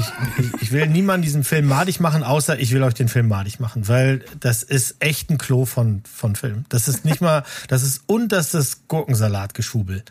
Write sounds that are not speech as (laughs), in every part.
ich, ich, will niemanden diesen Film madig machen, außer ich will euch den Film madig machen, weil das ist echt ein Klo von, von Film. Das ist nicht mal, das ist unterstes Gurkensalatgeschubel.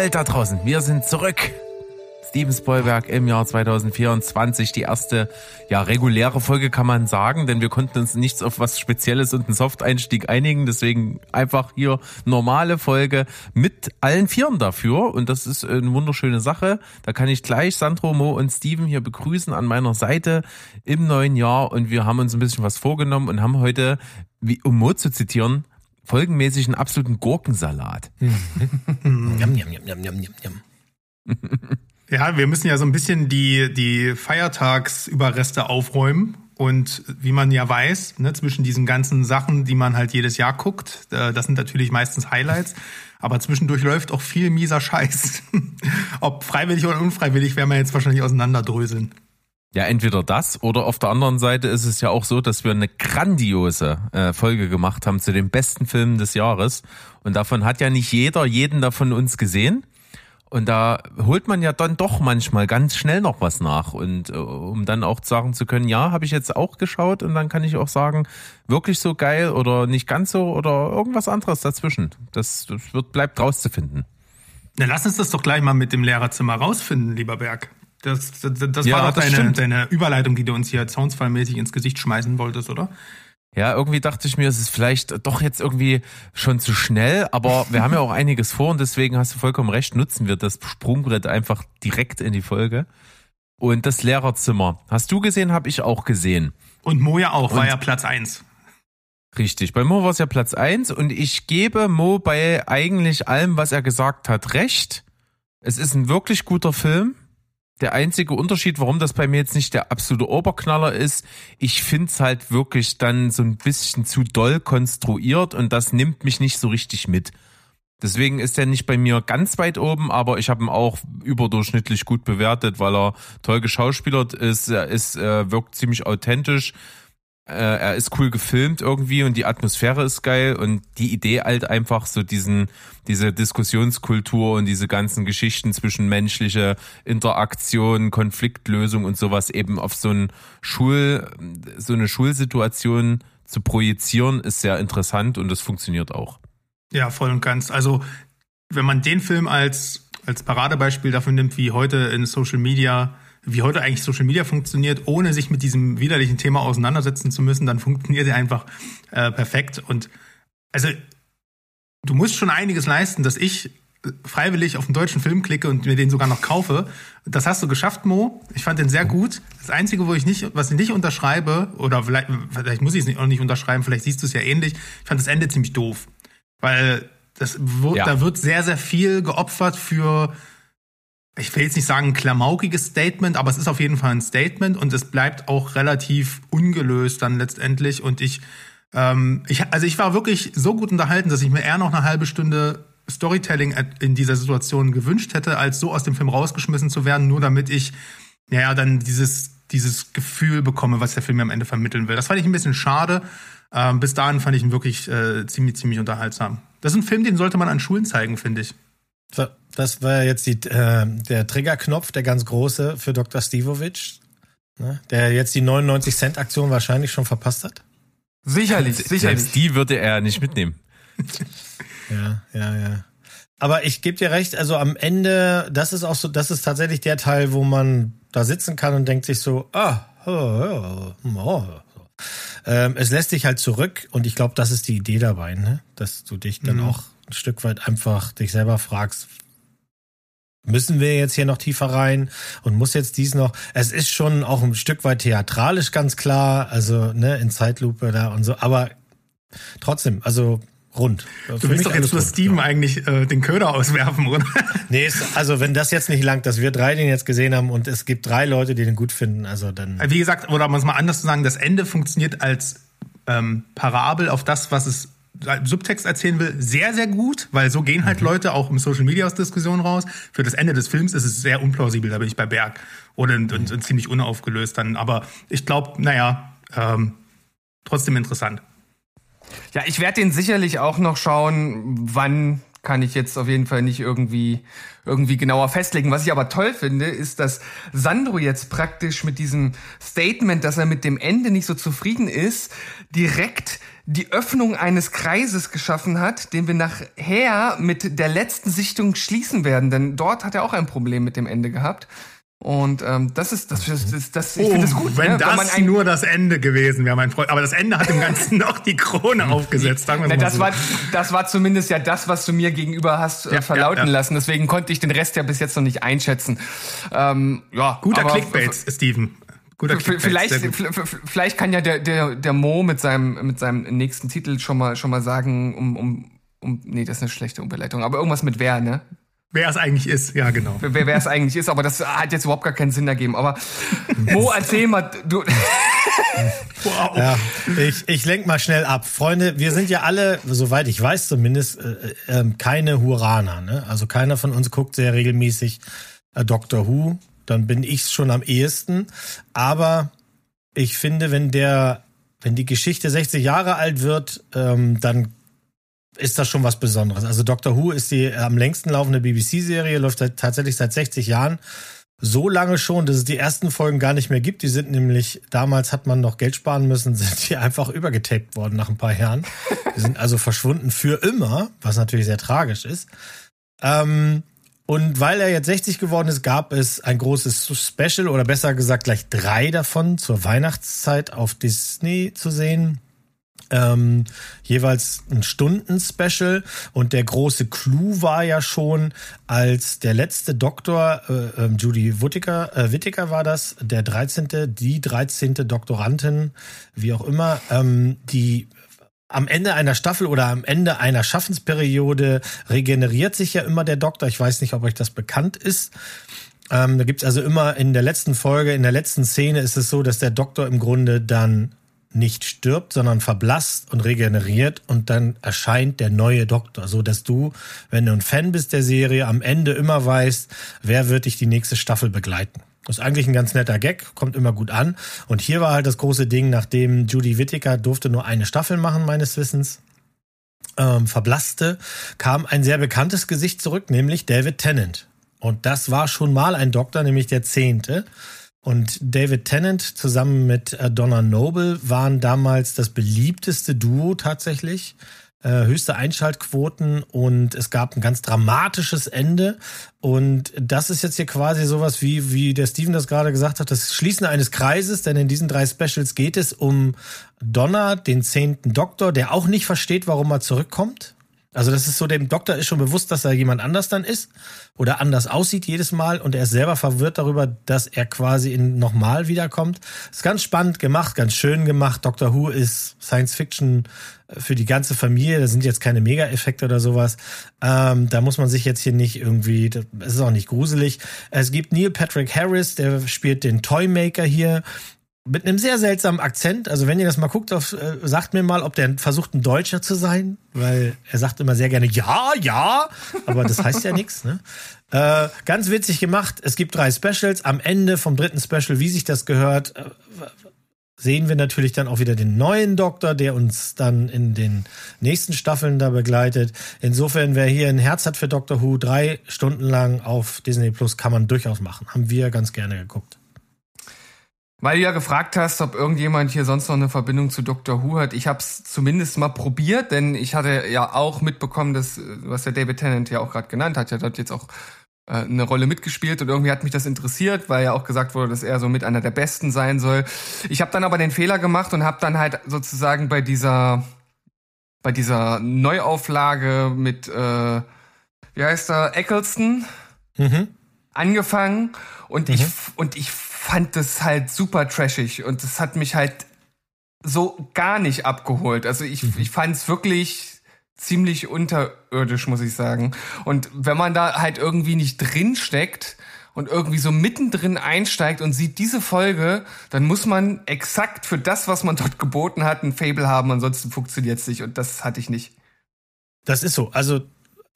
Welt da draußen. Wir sind zurück. Steven Spielberg im Jahr 2024, die erste, ja, reguläre Folge kann man sagen, denn wir konnten uns nichts auf was Spezielles und einen Soft-Einstieg einigen, deswegen einfach hier normale Folge mit allen Vieren dafür und das ist eine wunderschöne Sache. Da kann ich gleich Sandro, Mo und Steven hier begrüßen an meiner Seite im neuen Jahr und wir haben uns ein bisschen was vorgenommen und haben heute, wie, um Mo zu zitieren, folgenmäßig einen absoluten Gurkensalat. (laughs) (laughs) Ja, wir müssen ja so ein bisschen die, die Feiertagsüberreste aufräumen. Und wie man ja weiß, ne, zwischen diesen ganzen Sachen, die man halt jedes Jahr guckt, äh, das sind natürlich meistens Highlights, aber zwischendurch läuft auch viel mieser Scheiß. (laughs) Ob freiwillig oder unfreiwillig, werden wir jetzt wahrscheinlich auseinanderdröseln. Ja, entweder das oder auf der anderen Seite ist es ja auch so, dass wir eine grandiose äh, Folge gemacht haben zu den besten Filmen des Jahres. Und davon hat ja nicht jeder jeden davon uns gesehen. Und da holt man ja dann doch manchmal ganz schnell noch was nach. Und äh, um dann auch sagen zu können, ja, habe ich jetzt auch geschaut und dann kann ich auch sagen, wirklich so geil oder nicht ganz so oder irgendwas anderes dazwischen. Das, das wird, bleibt rauszufinden. Na, lass uns das doch gleich mal mit dem Lehrerzimmer rausfinden, lieber Berg. Das, das, das Ja, war doch das deine, deine Überleitung, die du uns hier zaunsfallmäßig ins Gesicht schmeißen wolltest, oder? Ja, irgendwie dachte ich mir, es ist vielleicht doch jetzt irgendwie schon zu schnell, aber (laughs) wir haben ja auch einiges vor und deswegen hast du vollkommen recht, nutzen wir das Sprungbrett einfach direkt in die Folge. Und das Lehrerzimmer. Hast du gesehen, habe ich auch gesehen. Und Moja auch, war Und- ja Platz eins. Richtig. Bei Mo war es ja Platz eins und ich gebe Mo bei eigentlich allem, was er gesagt hat, recht. Es ist ein wirklich guter Film. Der einzige Unterschied, warum das bei mir jetzt nicht der absolute Oberknaller ist, ich find's halt wirklich dann so ein bisschen zu doll konstruiert und das nimmt mich nicht so richtig mit. Deswegen ist er nicht bei mir ganz weit oben, aber ich habe ihn auch überdurchschnittlich gut bewertet, weil er toll geschauspielert ist, er ist, äh, wirkt ziemlich authentisch, äh, er ist cool gefilmt irgendwie und die Atmosphäre ist geil und die Idee halt einfach so diesen, diese Diskussionskultur und diese ganzen Geschichten zwischen menschliche Interaktion, Konfliktlösung und sowas eben auf so ein Schul, so eine Schulsituation zu projizieren, ist sehr interessant und das funktioniert auch. Ja, voll und ganz. Also, wenn man den Film als, als Paradebeispiel dafür nimmt, wie heute in Social Media, wie heute eigentlich Social Media funktioniert, ohne sich mit diesem widerlichen Thema auseinandersetzen zu müssen, dann funktioniert er einfach äh, perfekt. Und also, du musst schon einiges leisten, dass ich freiwillig auf einen deutschen Film klicke und mir den sogar noch kaufe. Das hast du geschafft, Mo. Ich fand den sehr gut. Das Einzige, wo ich nicht, was ich nicht unterschreibe, oder vielleicht, vielleicht muss ich es nicht, auch nicht unterschreiben, vielleicht siehst du es ja ähnlich, ich fand das Ende ziemlich doof. Weil das wird, Ja. da wird sehr, sehr viel geopfert für, ich will jetzt nicht sagen ein klamaukiges Statement, aber es ist auf jeden Fall ein Statement und es bleibt auch relativ ungelöst dann letztendlich. Und ich, ähm, ich, also ich war wirklich so gut unterhalten, dass ich mir eher noch eine halbe Stunde Storytelling in dieser Situation gewünscht hätte, als so aus dem Film rausgeschmissen zu werden, nur damit ich, naja, dann dieses, dieses Gefühl bekomme, was der Film mir am Ende vermitteln will. Das fand ich ein bisschen schade. Ähm, bis dahin fand ich ihn wirklich äh, ziemlich, ziemlich unterhaltsam. Das ist ein Film, den sollte man an Schulen zeigen, finde ich. Das war jetzt die, äh, der Triggerknopf, der ganz große für Dr. Stivovic, ne, der jetzt die 99 Cent Aktion wahrscheinlich schon verpasst hat. Sicherlich, sicherlich. Selbst die würde er nicht mitnehmen. (laughs) Ja, ja, ja. Aber ich gebe dir recht, also am Ende, das ist auch so, das ist tatsächlich der Teil, wo man da sitzen kann und denkt sich so, ah, oh, oh, oh. Ähm, es lässt dich halt zurück und ich glaube, das ist die Idee dabei, ne? Dass du dich dann Mhm. auch ein Stück weit einfach dich selber fragst, müssen wir jetzt hier noch tiefer rein und muss jetzt dies noch. Es ist schon auch ein Stück weit theatralisch ganz klar, also ne, in Zeitlupe da und so, aber trotzdem, also rund. Du willst doch jetzt nur Steven eigentlich äh, den Köder auswerfen, oder? (laughs) Nee, ist, also wenn das jetzt nicht langt, dass wir drei den jetzt gesehen haben und es gibt drei Leute, die den gut finden, also dann. Wie gesagt, oder um es mal anders zu sagen, das Ende funktioniert als ähm, Parabel auf das, was es Subtext erzählen will, sehr, sehr gut, weil so gehen halt mhm. Leute auch im Social Media aus Diskussionen raus. Für das Ende des Films ist es sehr unplausibel, da bin ich bei Berg. Oder und, und, und ziemlich unaufgelöst dann. Aber ich glaube, naja, ähm, trotzdem interessant. Ja, ich werde den sicherlich auch noch schauen, wann kann ich jetzt auf jeden Fall nicht irgendwie irgendwie genauer festlegen. Was ich aber toll finde, ist, dass Sandro jetzt praktisch mit diesem Statement, dass er mit dem Ende nicht so zufrieden ist, direkt die Öffnung eines Kreises geschaffen hat, den wir nachher mit der letzten Sichtung schließen werden. Denn dort hat er auch ein Problem mit dem Ende gehabt. Und ähm, das ist das, das, das, das ich oh, finde es gut. Wenn ne? das wenn nur das Ende gewesen wäre, mein Freund. Aber das Ende hat dem Ganzen (laughs) noch die Krone aufgesetzt. Sagen wir das, so. war, das war zumindest ja das, was du mir gegenüber hast äh, ja, verlauten ja, ja. lassen. Deswegen konnte ich den Rest ja bis jetzt noch nicht einschätzen. Ähm, ja, Guter Clickbait, Steven. Guter Clickbait, vielleicht, vielleicht kann ja der, der, der Mo mit seinem, mit seinem nächsten Titel schon mal, schon mal sagen, um, um, um, nee, das ist eine schlechte Überleitung, aber irgendwas mit wer, ne? Wer es eigentlich ist, ja, genau. Wer, wer es eigentlich ist, aber das hat jetzt überhaupt gar keinen Sinn ergeben. Aber (laughs) Mo, erzähl mal, du. (laughs) wow. Ja, ich, ich lenk mal schnell ab. Freunde, wir sind ja alle, soweit ich weiß zumindest, äh, äh, keine Huraner. Ne? Also keiner von uns guckt sehr regelmäßig äh, Doctor Who. Dann bin ich's schon am ehesten. Aber ich finde, wenn der, wenn die Geschichte 60 Jahre alt wird, ähm, dann ist das schon was Besonderes. Also Doctor Who ist die am längsten laufende BBC-Serie, läuft tatsächlich seit 60 Jahren. So lange schon, dass es die ersten Folgen gar nicht mehr gibt. Die sind nämlich, damals hat man noch Geld sparen müssen, (laughs) sind die einfach übergetaped worden nach ein paar Jahren. Die sind also verschwunden für immer, was natürlich sehr tragisch ist. Ähm, und weil er jetzt 60 geworden ist, gab es ein großes Special oder besser gesagt gleich drei davon zur Weihnachtszeit auf Disney zu sehen ähm, jeweils ein Stunden-Special. Und der große Clou war ja schon, als der letzte Doktor, äh, äh, Judy Whittaker, äh, Whittaker war das, der 13., die 13. Doktorandin, wie auch immer, ähm, die am Ende einer Staffel oder am Ende einer Schaffensperiode regeneriert sich ja immer der Doktor. Ich weiß nicht, ob euch das bekannt ist. Ähm, da gibt's also immer in der letzten Folge, in der letzten Szene ist es so, dass der Doktor im Grunde dann nicht stirbt, sondern verblasst und regeneriert und dann erscheint der neue Doktor, so dass du, wenn du ein Fan bist der Serie, am Ende immer weißt, wer wird dich die nächste Staffel begleiten. Ist eigentlich ein ganz netter Gag, kommt immer gut an. Und hier war halt das große Ding, nachdem Judy Whittaker durfte nur eine Staffel machen, meines Wissens, ähm, verblasste, kam ein sehr bekanntes Gesicht zurück, nämlich David Tennant. Und das war schon mal ein Doktor, nämlich der zehnte. Und David Tennant zusammen mit äh, Donna Noble waren damals das beliebteste Duo tatsächlich. Äh, höchste Einschaltquoten und es gab ein ganz dramatisches Ende. Und das ist jetzt hier quasi sowas wie, wie der Steven das gerade gesagt hat, das Schließen eines Kreises, denn in diesen drei Specials geht es um Donna, den zehnten Doktor, der auch nicht versteht, warum er zurückkommt. Also das ist so, dem Doktor ist schon bewusst, dass er jemand anders dann ist oder anders aussieht jedes Mal und er ist selber verwirrt darüber, dass er quasi in nochmal wiederkommt. ist ganz spannend gemacht, ganz schön gemacht. Doctor Who ist Science Fiction äh, für die ganze Familie. Da sind jetzt keine Mega-Effekte oder sowas. Ähm, da muss man sich jetzt hier nicht irgendwie, es ist auch nicht gruselig. Es gibt Neil Patrick Harris, der spielt den Toymaker hier mit einem sehr seltsamen Akzent. Also wenn ihr das mal guckt, auf, äh, sagt mir mal, ob der versucht, ein Deutscher zu sein, weil er sagt immer sehr gerne ja, ja, aber das heißt ja nichts. Ne? (laughs) Äh, ganz witzig gemacht. Es gibt drei Specials. Am Ende vom dritten Special, wie sich das gehört, äh, sehen wir natürlich dann auch wieder den neuen Doktor, der uns dann in den nächsten Staffeln da begleitet. Insofern, wer hier ein Herz hat für Doctor Who, drei Stunden lang auf Disney Plus kann man durchaus machen. Haben wir ganz gerne geguckt. Weil du ja gefragt hast, ob irgendjemand hier sonst noch eine Verbindung zu Dr. Who hat. Ich habe es zumindest mal probiert, denn ich hatte ja auch mitbekommen, dass, was der David Tennant ja auch gerade genannt hat, ja dort jetzt auch äh, eine Rolle mitgespielt und irgendwie hat mich das interessiert, weil ja auch gesagt wurde, dass er so mit einer der Besten sein soll. Ich habe dann aber den Fehler gemacht und habe dann halt sozusagen bei dieser bei dieser Neuauflage mit äh, wie heißt er Eccleston mhm. angefangen und mhm. ich und ich fand das halt super trashig und das hat mich halt so gar nicht abgeholt. Also ich, mhm. ich fand es wirklich ziemlich unterirdisch, muss ich sagen. Und wenn man da halt irgendwie nicht drin steckt und irgendwie so mittendrin einsteigt und sieht diese Folge, dann muss man exakt für das, was man dort geboten hat, ein Fable haben, ansonsten funktioniert es nicht und das hatte ich nicht. Das ist so. Also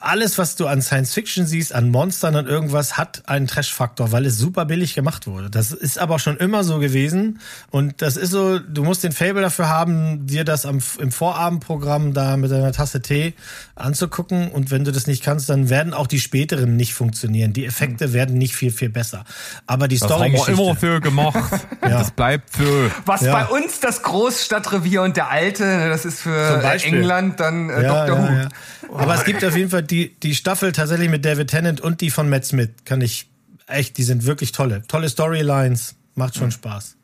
alles, was du an Science Fiction siehst, an Monstern und irgendwas, hat einen Trash-Faktor, weil es super billig gemacht wurde. Das ist aber schon immer so gewesen. Und das ist so, du musst den Fable dafür haben, dir das am, im Vorabendprogramm da mit einer Tasse Tee anzugucken. Und wenn du das nicht kannst, dann werden auch die späteren nicht funktionieren. Die Effekte werden nicht viel, viel besser. Aber die Das haben Story wir immer für gemacht. (laughs) Das bleibt für. Was Ja. bei uns das Großstadtrevier und der Alte, das ist für. England dann äh, ja, Dr. ja, Who. ja. Aber es gibt auf jeden Fall die, die Staffel tatsächlich mit David Tennant und die von Matt Smith. Kann ich echt, die sind wirklich tolle. Tolle Storylines. Macht schon Spaß.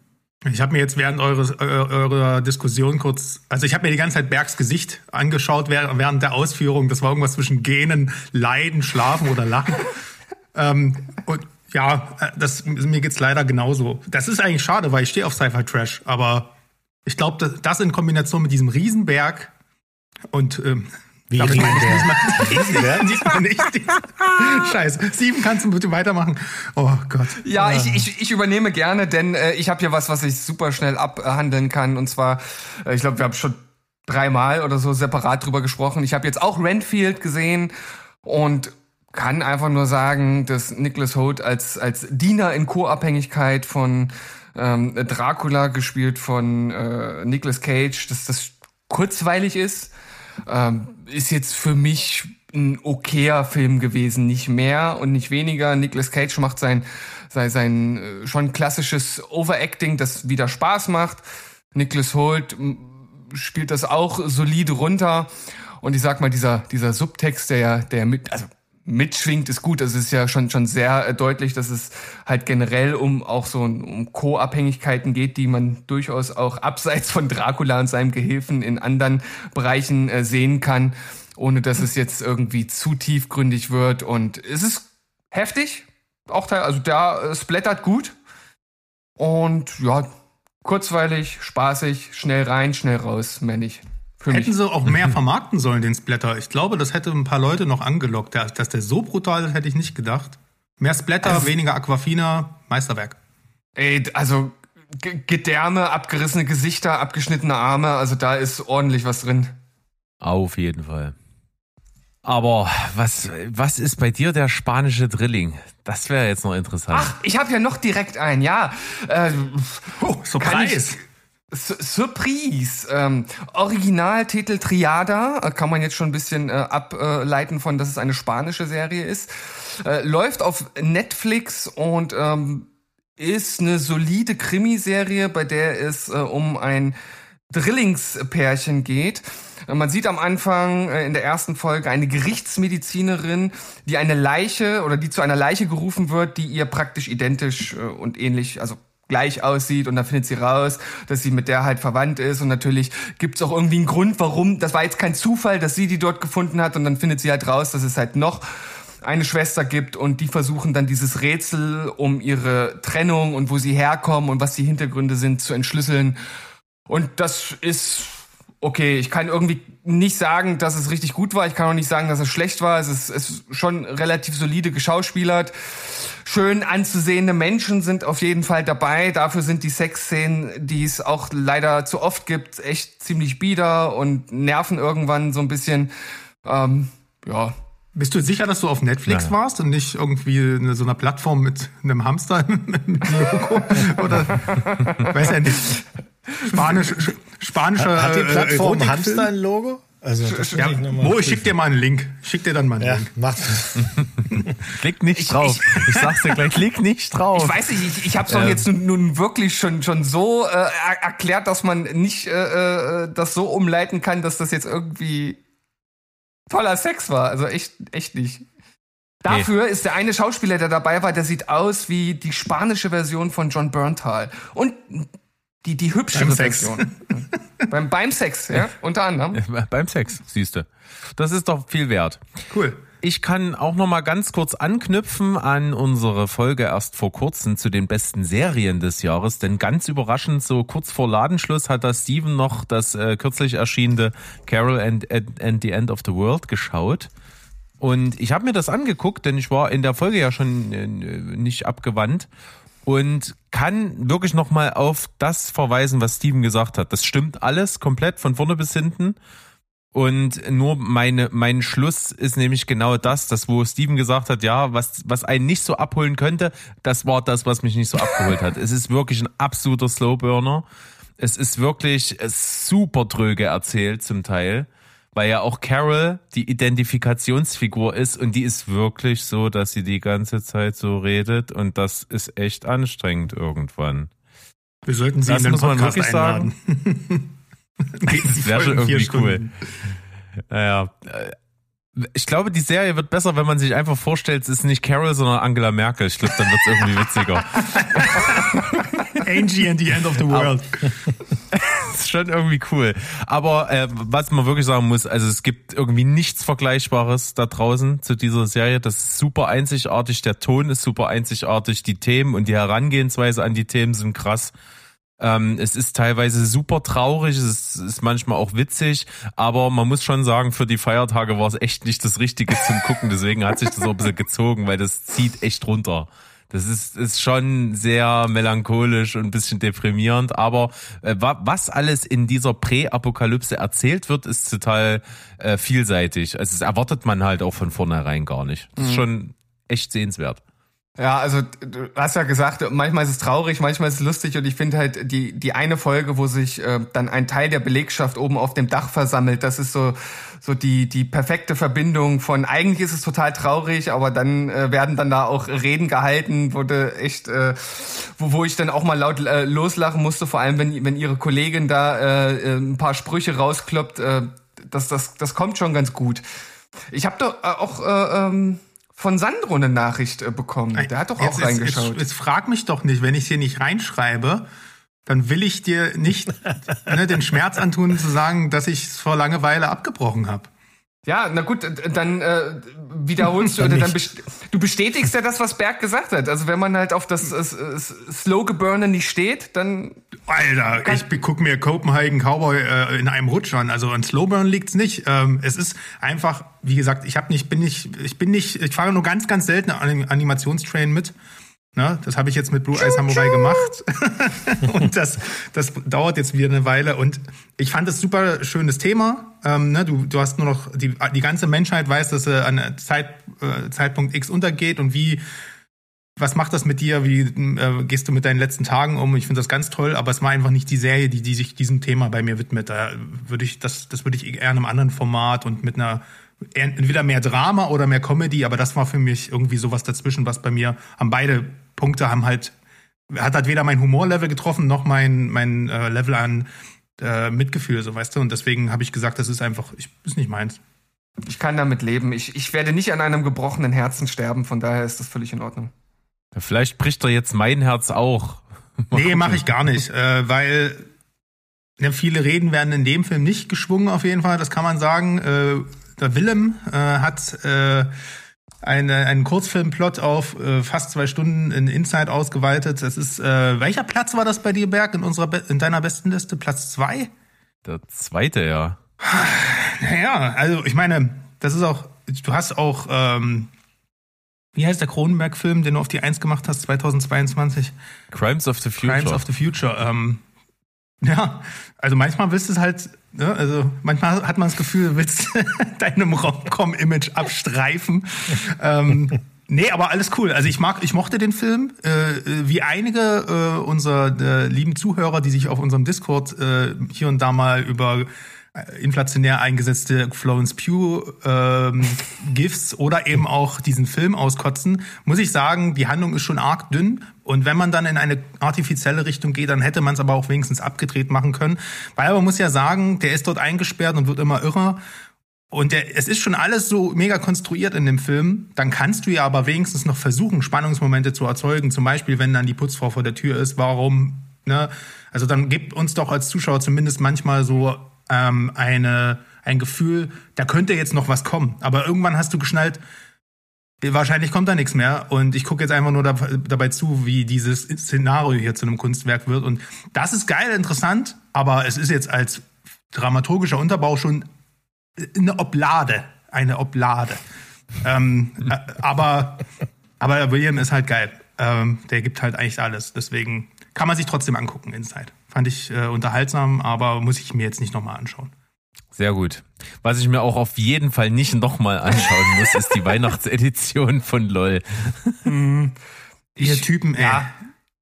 Ich habe mir jetzt während eures, eu- eurer Diskussion kurz, also ich habe mir die ganze Zeit Bergs Gesicht angeschaut während der Ausführung. Das war irgendwas zwischen Gähnen, Leiden, Schlafen oder Lachen. (laughs) ähm, und ja, äh, das, mir geht's leider genauso. Das ist eigentlich schade, weil ich stehe auf Sci-Fi Trash, aber ich glaube, das, das in Kombination mit diesem Riesenberg und ähm, Wie damit meine ich Riesenberg? diesmal, (laughs) (laughs) diesmal nicht. Scheiße. Sieben kannst du bitte weitermachen. Oh Gott. Ja, ich, ich, ich übernehme gerne, denn äh, ich habe hier was, was ich super schnell abhandeln kann. Und zwar, äh, ich glaube, wir haben schon dreimal oder so separat drüber gesprochen. Ich habe jetzt auch Renfield gesehen und kann einfach nur sagen, dass Nicholas Holt als, als Diener in Co-Abhängigkeit von ähm, Dracula, gespielt von äh, Nicolas Cage, dass das kurzweilig ist. Ähm, ist jetzt für mich ein okayer Film gewesen, nicht mehr und nicht weniger. Nicolas Cage macht sein, sein, sein äh, schon klassisches Overacting, das wieder Spaß macht. Nicholas Holt spielt das auch solide runter. Und ich sag mal, dieser, dieser Subtext, der, der mit, also mitschwingt, ist gut. Das ist ja schon, schon sehr äh, deutlich, dass es halt generell um auch so um Co-Abhängigkeiten geht, die man durchaus auch abseits von Dracula und seinem Gehilfen in anderen Bereichen äh, sehen kann, ohne dass es jetzt irgendwie zu tiefgründig wird. Und es ist heftig, auch teil, also da äh, splattert gut. Und ja, kurzweilig, spaßig, schnell rein, schnell raus, mehr Für mich. Hätten sie auch mehr vermarkten sollen, den Splatter. Ich glaube, das hätte ein paar Leute noch angelockt. Dass der so brutal ist, hätte ich nicht gedacht. Mehr Splatter, Also- weniger Aquafina, Meisterwerk. Ey, also G Gedärme, abgerissene Gesichter, abgeschnittene Arme, also da ist ordentlich was drin. Auf jeden Fall. Aber was, was ist bei dir der spanische Drilling? Das wäre jetzt noch interessant. Ach, ich habe ja noch direkt einen, ja. Äh, Oh, Surprise! Su- Surprise. Ähm, Originaltitel Triada, äh, kann man jetzt schon ein bisschen äh, ableiten von, dass es eine spanische Serie ist. Äh, läuft auf Netflix und ähm, ist eine solide Krimiserie, bei der es äh, um ein Drillingspärchen geht. Äh, Man sieht am Anfang äh, in der ersten Folge eine Gerichtsmedizinerin, die eine Leiche oder die zu einer Leiche gerufen wird, die ihr praktisch identisch und ähnlich, also gleich aussieht und dann findet sie raus, dass sie mit der halt verwandt ist und natürlich gibt's auch irgendwie einen Grund, warum, das war jetzt kein Zufall, dass sie die dort gefunden hat und dann findet sie halt raus, dass es halt noch eine Schwester gibt und die versuchen dann dieses Rätsel um ihre Trennung und wo sie herkommen und was die Hintergründe sind zu entschlüsseln. Und das ist okay. Ich kann irgendwie nicht sagen, dass es richtig gut war. Ich kann auch nicht sagen, dass es schlecht war. Es ist, ist schon relativ solide geschauspielert. Schön anzusehende Menschen sind auf jeden Fall dabei. Dafür sind die Sexszenen, die es auch leider zu oft gibt, echt ziemlich bieder und nerven irgendwann so ein bisschen. Ähm, ja, Bist du sicher, dass du auf Netflix Ja. warst und nicht irgendwie in so einer Plattform mit einem Hamster (laughs) mit einem Logo? Oder (laughs) weiß ja nicht. Spanisch, spanischer Hat die äh, Plattform? Hamster ein Logo? Also, das Ja, ich Mo, ich schick dir mal einen Link. Ich schick dir dann mal einen Ja, Link. macht. (laughs) Klick nicht drauf. Ich, sag's dir gleich, klick nicht drauf. Ich weiß nicht, ich, ich habe es doch Ähm. jetzt nun, wirklich schon schon so äh, er erklärt, dass man nicht äh, äh, das so umleiten kann, dass das jetzt irgendwie toller Sex war. Also echt echt nicht. Dafür ist der eine Schauspieler, der dabei war, der sieht aus wie die spanische Version von John Berntal und die die hübschere Beim Sex. Version. (laughs) beim beim Sex, ja, unter anderem. Beim Sex, siehste. Das ist doch viel wert. Cool. Ich kann auch noch mal ganz kurz anknüpfen an unsere Folge erst vor kurzem zu den besten Serien des Jahres, denn ganz überraschend, so kurz vor Ladenschluss hat da Steven noch das äh, kürzlich erschienene Carol and, and, and the End of the World geschaut. Und ich habe mir das angeguckt, denn ich war in der Folge ja schon äh, nicht abgewandt und kann wirklich nochmal auf das verweisen, was Steven gesagt hat. Das stimmt alles komplett von vorne bis hinten. Und nur meine, mein Schluss ist nämlich genau das, das wo Steven gesagt hat, ja, was, was einen nicht so abholen könnte, das war das, was mich nicht so abgeholt hat. Es ist wirklich ein absoluter Slowburner. Es ist wirklich super dröge erzählt zum Teil, weil ja auch Carol die Identifikationsfigur ist und die ist wirklich so, dass sie die ganze Zeit so redet und das ist echt anstrengend irgendwann. Wir sollten sie Das in den man Podcast wirklich einladen. (laughs) Das wäre schon irgendwie cool. Naja. äh, Ich glaube, die Serie wird besser, wenn man sich einfach vorstellt, es ist nicht Carol, sondern Angela Merkel. Ich glaube, dann wird es irgendwie witziger. (laughs) Angie and the End of the World. Schon irgendwie cool. Aber äh, was man wirklich sagen muss, also es gibt irgendwie nichts Vergleichbares da draußen zu dieser Serie. Das ist super einzigartig. Der Ton ist super einzigartig. Die Themen und die Herangehensweise an die Themen sind krass. Ähm, es ist teilweise super traurig, es ist, ist manchmal auch witzig, aber man muss schon sagen, für die Feiertage war es echt nicht das Richtige zum Gucken. Deswegen hat sich das auch ein bisschen gezogen, weil das zieht echt runter. Das ist, ist schon sehr melancholisch und ein bisschen deprimierend, aber äh, wa- was alles in dieser Prä-Apokalypse erzählt wird, ist total äh, vielseitig. Also das erwartet man halt auch von vornherein gar nicht. Das ist schon echt sehenswert. Ja, also du hast ja gesagt, manchmal ist es traurig, manchmal ist es lustig und ich finde halt die die eine Folge, wo sich äh, dann ein Teil der Belegschaft oben auf dem Dach versammelt, das ist so so die die perfekte Verbindung von eigentlich ist es total traurig, aber dann äh, werden dann da auch Reden gehalten, wurde echt äh, wo, wo ich dann auch mal laut äh, loslachen musste, vor allem wenn wenn ihre Kollegin da äh, äh, ein paar Sprüche rauskloppt, äh, das das das kommt schon ganz gut. Ich habe doch äh, auch äh, ähm, von Sandro eine Nachricht äh, bekommen. Der hat doch auch Jetzt- jetzt- reingeschaut. Jetzt, jetzt frag mich doch nicht, wenn ich hier nicht reinschreibe, dann will ich dir nicht (laughs) ne, den Schmerz antun, zu sagen, dass ich es vor Langeweile abgebrochen habe. Ja, na gut, äh, dann äh, wiederholst du (laughs) oder dann best du bestätigst ja das, was Berg gesagt hat. Also wenn man halt auf das, das, das Slow-Geburne nicht steht, dann Alter, ich guck mir Copenhagen Cowboy äh, in einem Rutsch an. Also an Slowburn liegt's nicht. Ähm, es ist einfach, wie gesagt, ich habe nicht, bin nicht, ich bin nicht, ich fahre nur ganz, ganz selten an Animationstrain mit. Ne, das habe ich jetzt mit Blue Eye Samurai gemacht. (laughs) und das, das dauert jetzt wieder eine Weile. Und ich fand das super schönes Thema. Ähm, ne, du, du hast nur noch, die, die ganze Menschheit weiß, dass sie an Zeit, äh, Zeitpunkt X untergeht und wie was macht das mit dir? Wie äh, gehst du mit deinen letzten Tagen um? Ich finde das ganz toll, aber es war einfach nicht die Serie, die, die sich diesem Thema bei mir widmet. Da würde ich, das, das würde ich eher in einem anderen Format und mit einer entweder mehr Drama oder mehr Comedy, aber das war für mich irgendwie sowas dazwischen, was bei mir haben beide Punkte haben halt hat halt weder mein Humorlevel getroffen noch mein mein äh, Level an äh, Mitgefühl, so weißt du. Und deswegen habe ich gesagt, das ist einfach, ich, ist nicht meins. ich kann damit leben. Ich, ich werde nicht an einem gebrochenen Herzen sterben, von daher ist das völlig in Ordnung. Vielleicht bricht er jetzt mein Herz auch. (laughs) Nee, mache ich gar nicht, äh, weil ne, viele Reden werden in dem Film nicht geschwungen, auf jeden Fall, das kann man sagen. Äh, Willem äh, hat äh, eine, einen Kurzfilmplot auf äh, fast zwei Stunden in Inside ausgeweitet. Das ist, äh, welcher Platz war das bei dir, Berg, in, unserer Be in deiner besten Liste? Platz zwei? Der zweite, ja. Naja, also ich meine, das ist auch, du hast auch, ähm, wie heißt der Cronenberg-Film, den du auf die Eins gemacht hast, 2022? Crimes of the Future. Crimes of the Future. Ähm, ja, also manchmal willst du es halt, ne, also manchmal hat man das Gefühl, du willst (laughs) deinem Rom-Com-Image abstreifen. (laughs) ähm, nee, aber alles cool. Also ich mag, ich mochte den Film, äh, wie einige äh, unserer äh, lieben Zuhörer, die sich auf unserem Discord äh, hier und da mal über inflationär eingesetzte Florence Pugh ähm, (laughs) GIFs oder eben auch diesen Film auskotzen, muss ich sagen, die Handlung ist schon arg dünn. Und wenn man dann in eine artifizielle Richtung geht, dann hätte man es aber auch wenigstens abgedreht machen können. Weil man muss ja sagen, der ist dort eingesperrt und wird immer irrer. Und der, es ist schon alles so mega konstruiert in dem Film. Dann kannst du ja aber wenigstens noch versuchen, Spannungsmomente zu erzeugen. Zum Beispiel, wenn dann die Putzfrau vor der Tür ist, warum, ne? Also dann gibt uns doch als Zuschauer zumindest manchmal so ähm, eine, ein Gefühl, da könnte jetzt noch was kommen. Aber irgendwann hast du geschnallt, wahrscheinlich kommt da nichts mehr. Und ich gucke jetzt einfach nur da, dabei zu, wie dieses Szenario hier zu einem Kunstwerk wird. Und das ist geil, interessant, aber es ist jetzt als dramaturgischer Unterbau schon eine Oblade. Eine Oblade. Ähm, äh, aber, aber William ist halt geil. Ähm, der gibt halt eigentlich alles. Deswegen kann man sich trotzdem angucken, Inside. Fand ich äh, unterhaltsam, aber muss ich mir jetzt nicht nochmal anschauen. Sehr gut. Was ich mir auch auf jeden Fall nicht nochmal anschauen (laughs) muss, ist die Weihnachtsedition von LOL. Ihr Typen, ey. Ja,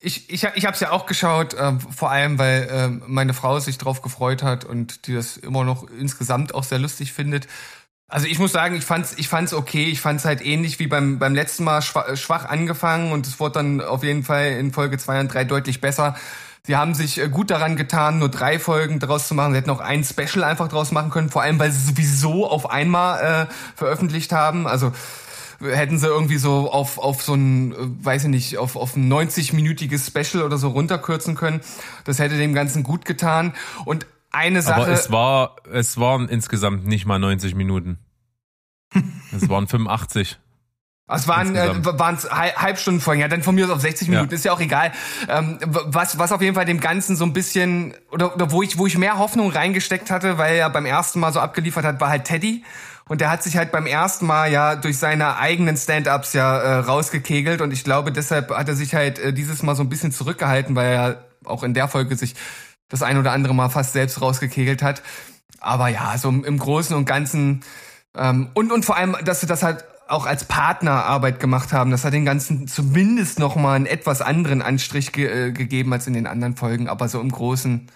ich, ich, ich habe es ja auch geschaut, äh, vor allem, weil äh, meine Frau sich drauf gefreut hat und die das immer noch insgesamt auch sehr lustig findet. Also ich muss sagen, ich fand's, ich fand's okay. Ich fand's halt ähnlich wie beim, beim letzten Mal schwach, schwach angefangen und es wurde dann auf jeden Fall in Folge zwei und drei deutlich besser. Sie haben sich äh, gut daran getan, nur drei Folgen daraus zu machen. Sie hätten auch ein Special einfach draus machen können, vor allem weil sie sowieso auf einmal äh, veröffentlicht haben. Also hätten sie irgendwie so auf, auf so ein, äh, weiß ich nicht, auf, auf ein 90-minütiges Special oder so runterkürzen können. Das hätte dem Ganzen gut getan. Und eine Sache. Aber es war, es waren insgesamt nicht mal 90 Minuten. (laughs) Es waren 85. Es waren äh, Insgesamt. waren's Hal- Halbstunden Folgen, ja, dann von mir aus auf 60 Minuten, Ja. ist ja auch egal. Ähm, was, was auf jeden Fall dem Ganzen so ein bisschen, oder, oder wo ich, wo ich mehr Hoffnung reingesteckt hatte, weil er beim ersten Mal so abgeliefert hat, war halt Teddy. Und der hat sich halt beim ersten Mal ja durch seine eigenen Stand-ups ja äh, rausgekegelt und ich glaube, deshalb hat er sich halt äh, dieses Mal so ein bisschen zurückgehalten, weil er auch in der Folge sich das ein oder andere Mal fast selbst rausgekegelt hat. Aber ja, so im Großen und Ganzen ähm, und, und vor allem, dass sie das halt auch als Partnerarbeit gemacht haben. Das hat den Ganzen zumindest noch mal einen etwas anderen Anstrich ge äh, gegeben als in den anderen Folgen. Aber so im Großen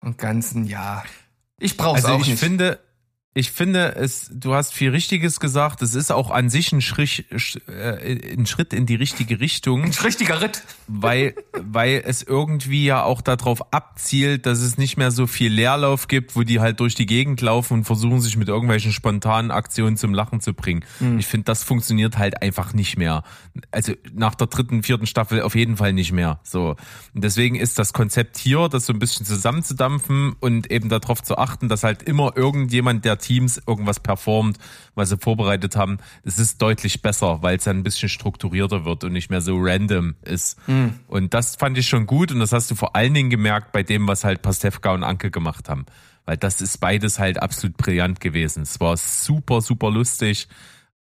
und Ganzen, ja. Ich brauch's Also auch ich nicht. finde, ich finde es, du hast viel Richtiges gesagt. Es ist auch an sich ein, Schritt, äh, ein Schritt in die richtige Richtung. Ein richtiger Ritt. weil, weil es irgendwie ja auch darauf abzielt, dass es nicht mehr so viel Leerlauf gibt, wo die halt durch die Gegend laufen und versuchen, sich mit irgendwelchen spontanen Aktionen zum Lachen zu bringen. Ich finde, das funktioniert halt einfach nicht mehr. Also nach der dritten, vierten Staffel auf jeden Fall nicht mehr. So. Und deswegen ist das Konzept hier, das so ein bisschen zusammenzudampfen und eben darauf zu achten, dass halt immer irgendjemand der Teams irgendwas performt, was sie vorbereitet haben. Das ist deutlich besser, weil es dann ein bisschen strukturierter wird und nicht mehr so random ist. Und das fand ich schon gut und das hast du vor allen Dingen gemerkt bei dem, was halt Pastewka und Anke gemacht haben. Weil das ist beides halt absolut brillant gewesen. Es war super, super lustig.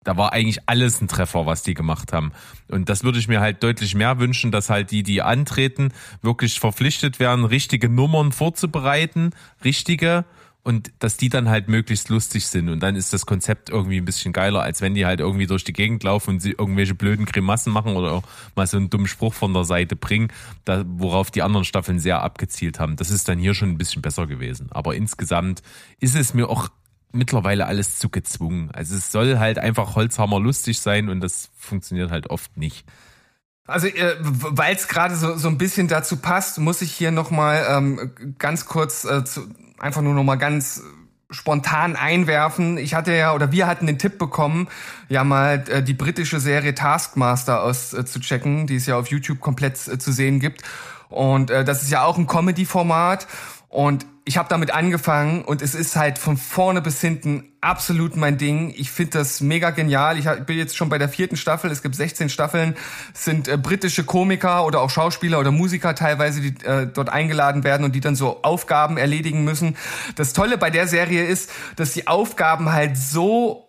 Da war eigentlich alles ein Treffer, was die gemacht haben. Und das würde ich mir halt deutlich mehr wünschen, dass halt die, die antreten, wirklich verpflichtet werden, richtige Nummern vorzubereiten, richtige, und dass die dann halt möglichst lustig sind. Und dann ist das Konzept irgendwie ein bisschen geiler, als wenn die halt irgendwie durch die Gegend laufen und sie irgendwelche blöden Grimassen machen oder auch mal so einen dummen Spruch von der Seite bringen, da, worauf die anderen Staffeln sehr abgezielt haben. Das ist dann hier schon ein bisschen besser gewesen. Aber insgesamt ist es mir auch mittlerweile alles zu gezwungen. Also es soll halt einfach Holzhammer lustig sein und das funktioniert halt oft nicht. Also, äh, weil es gerade so, so ein bisschen dazu passt, muss ich hier nochmal ähm, ganz kurz, äh, zu, einfach nur nochmal ganz spontan einwerfen. Ich hatte ja, oder wir hatten den Tipp bekommen, ja mal äh, die britische Serie Taskmaster auszuchecken, äh, zu checken, die es ja auf YouTube komplett äh, zu sehen gibt. Und äh, das ist ja auch ein Comedy-Format. Und ich habe damit angefangen und es ist halt von vorne bis hinten absolut mein Ding. Ich finde das mega genial. Ich bin jetzt schon bei der vierten Staffel. Es gibt 16 Staffeln. Es sind äh, britische Komiker oder auch Schauspieler oder Musiker teilweise, die äh, dort eingeladen werden und die dann so Aufgaben erledigen müssen. Das Tolle bei der Serie ist, dass die Aufgaben halt so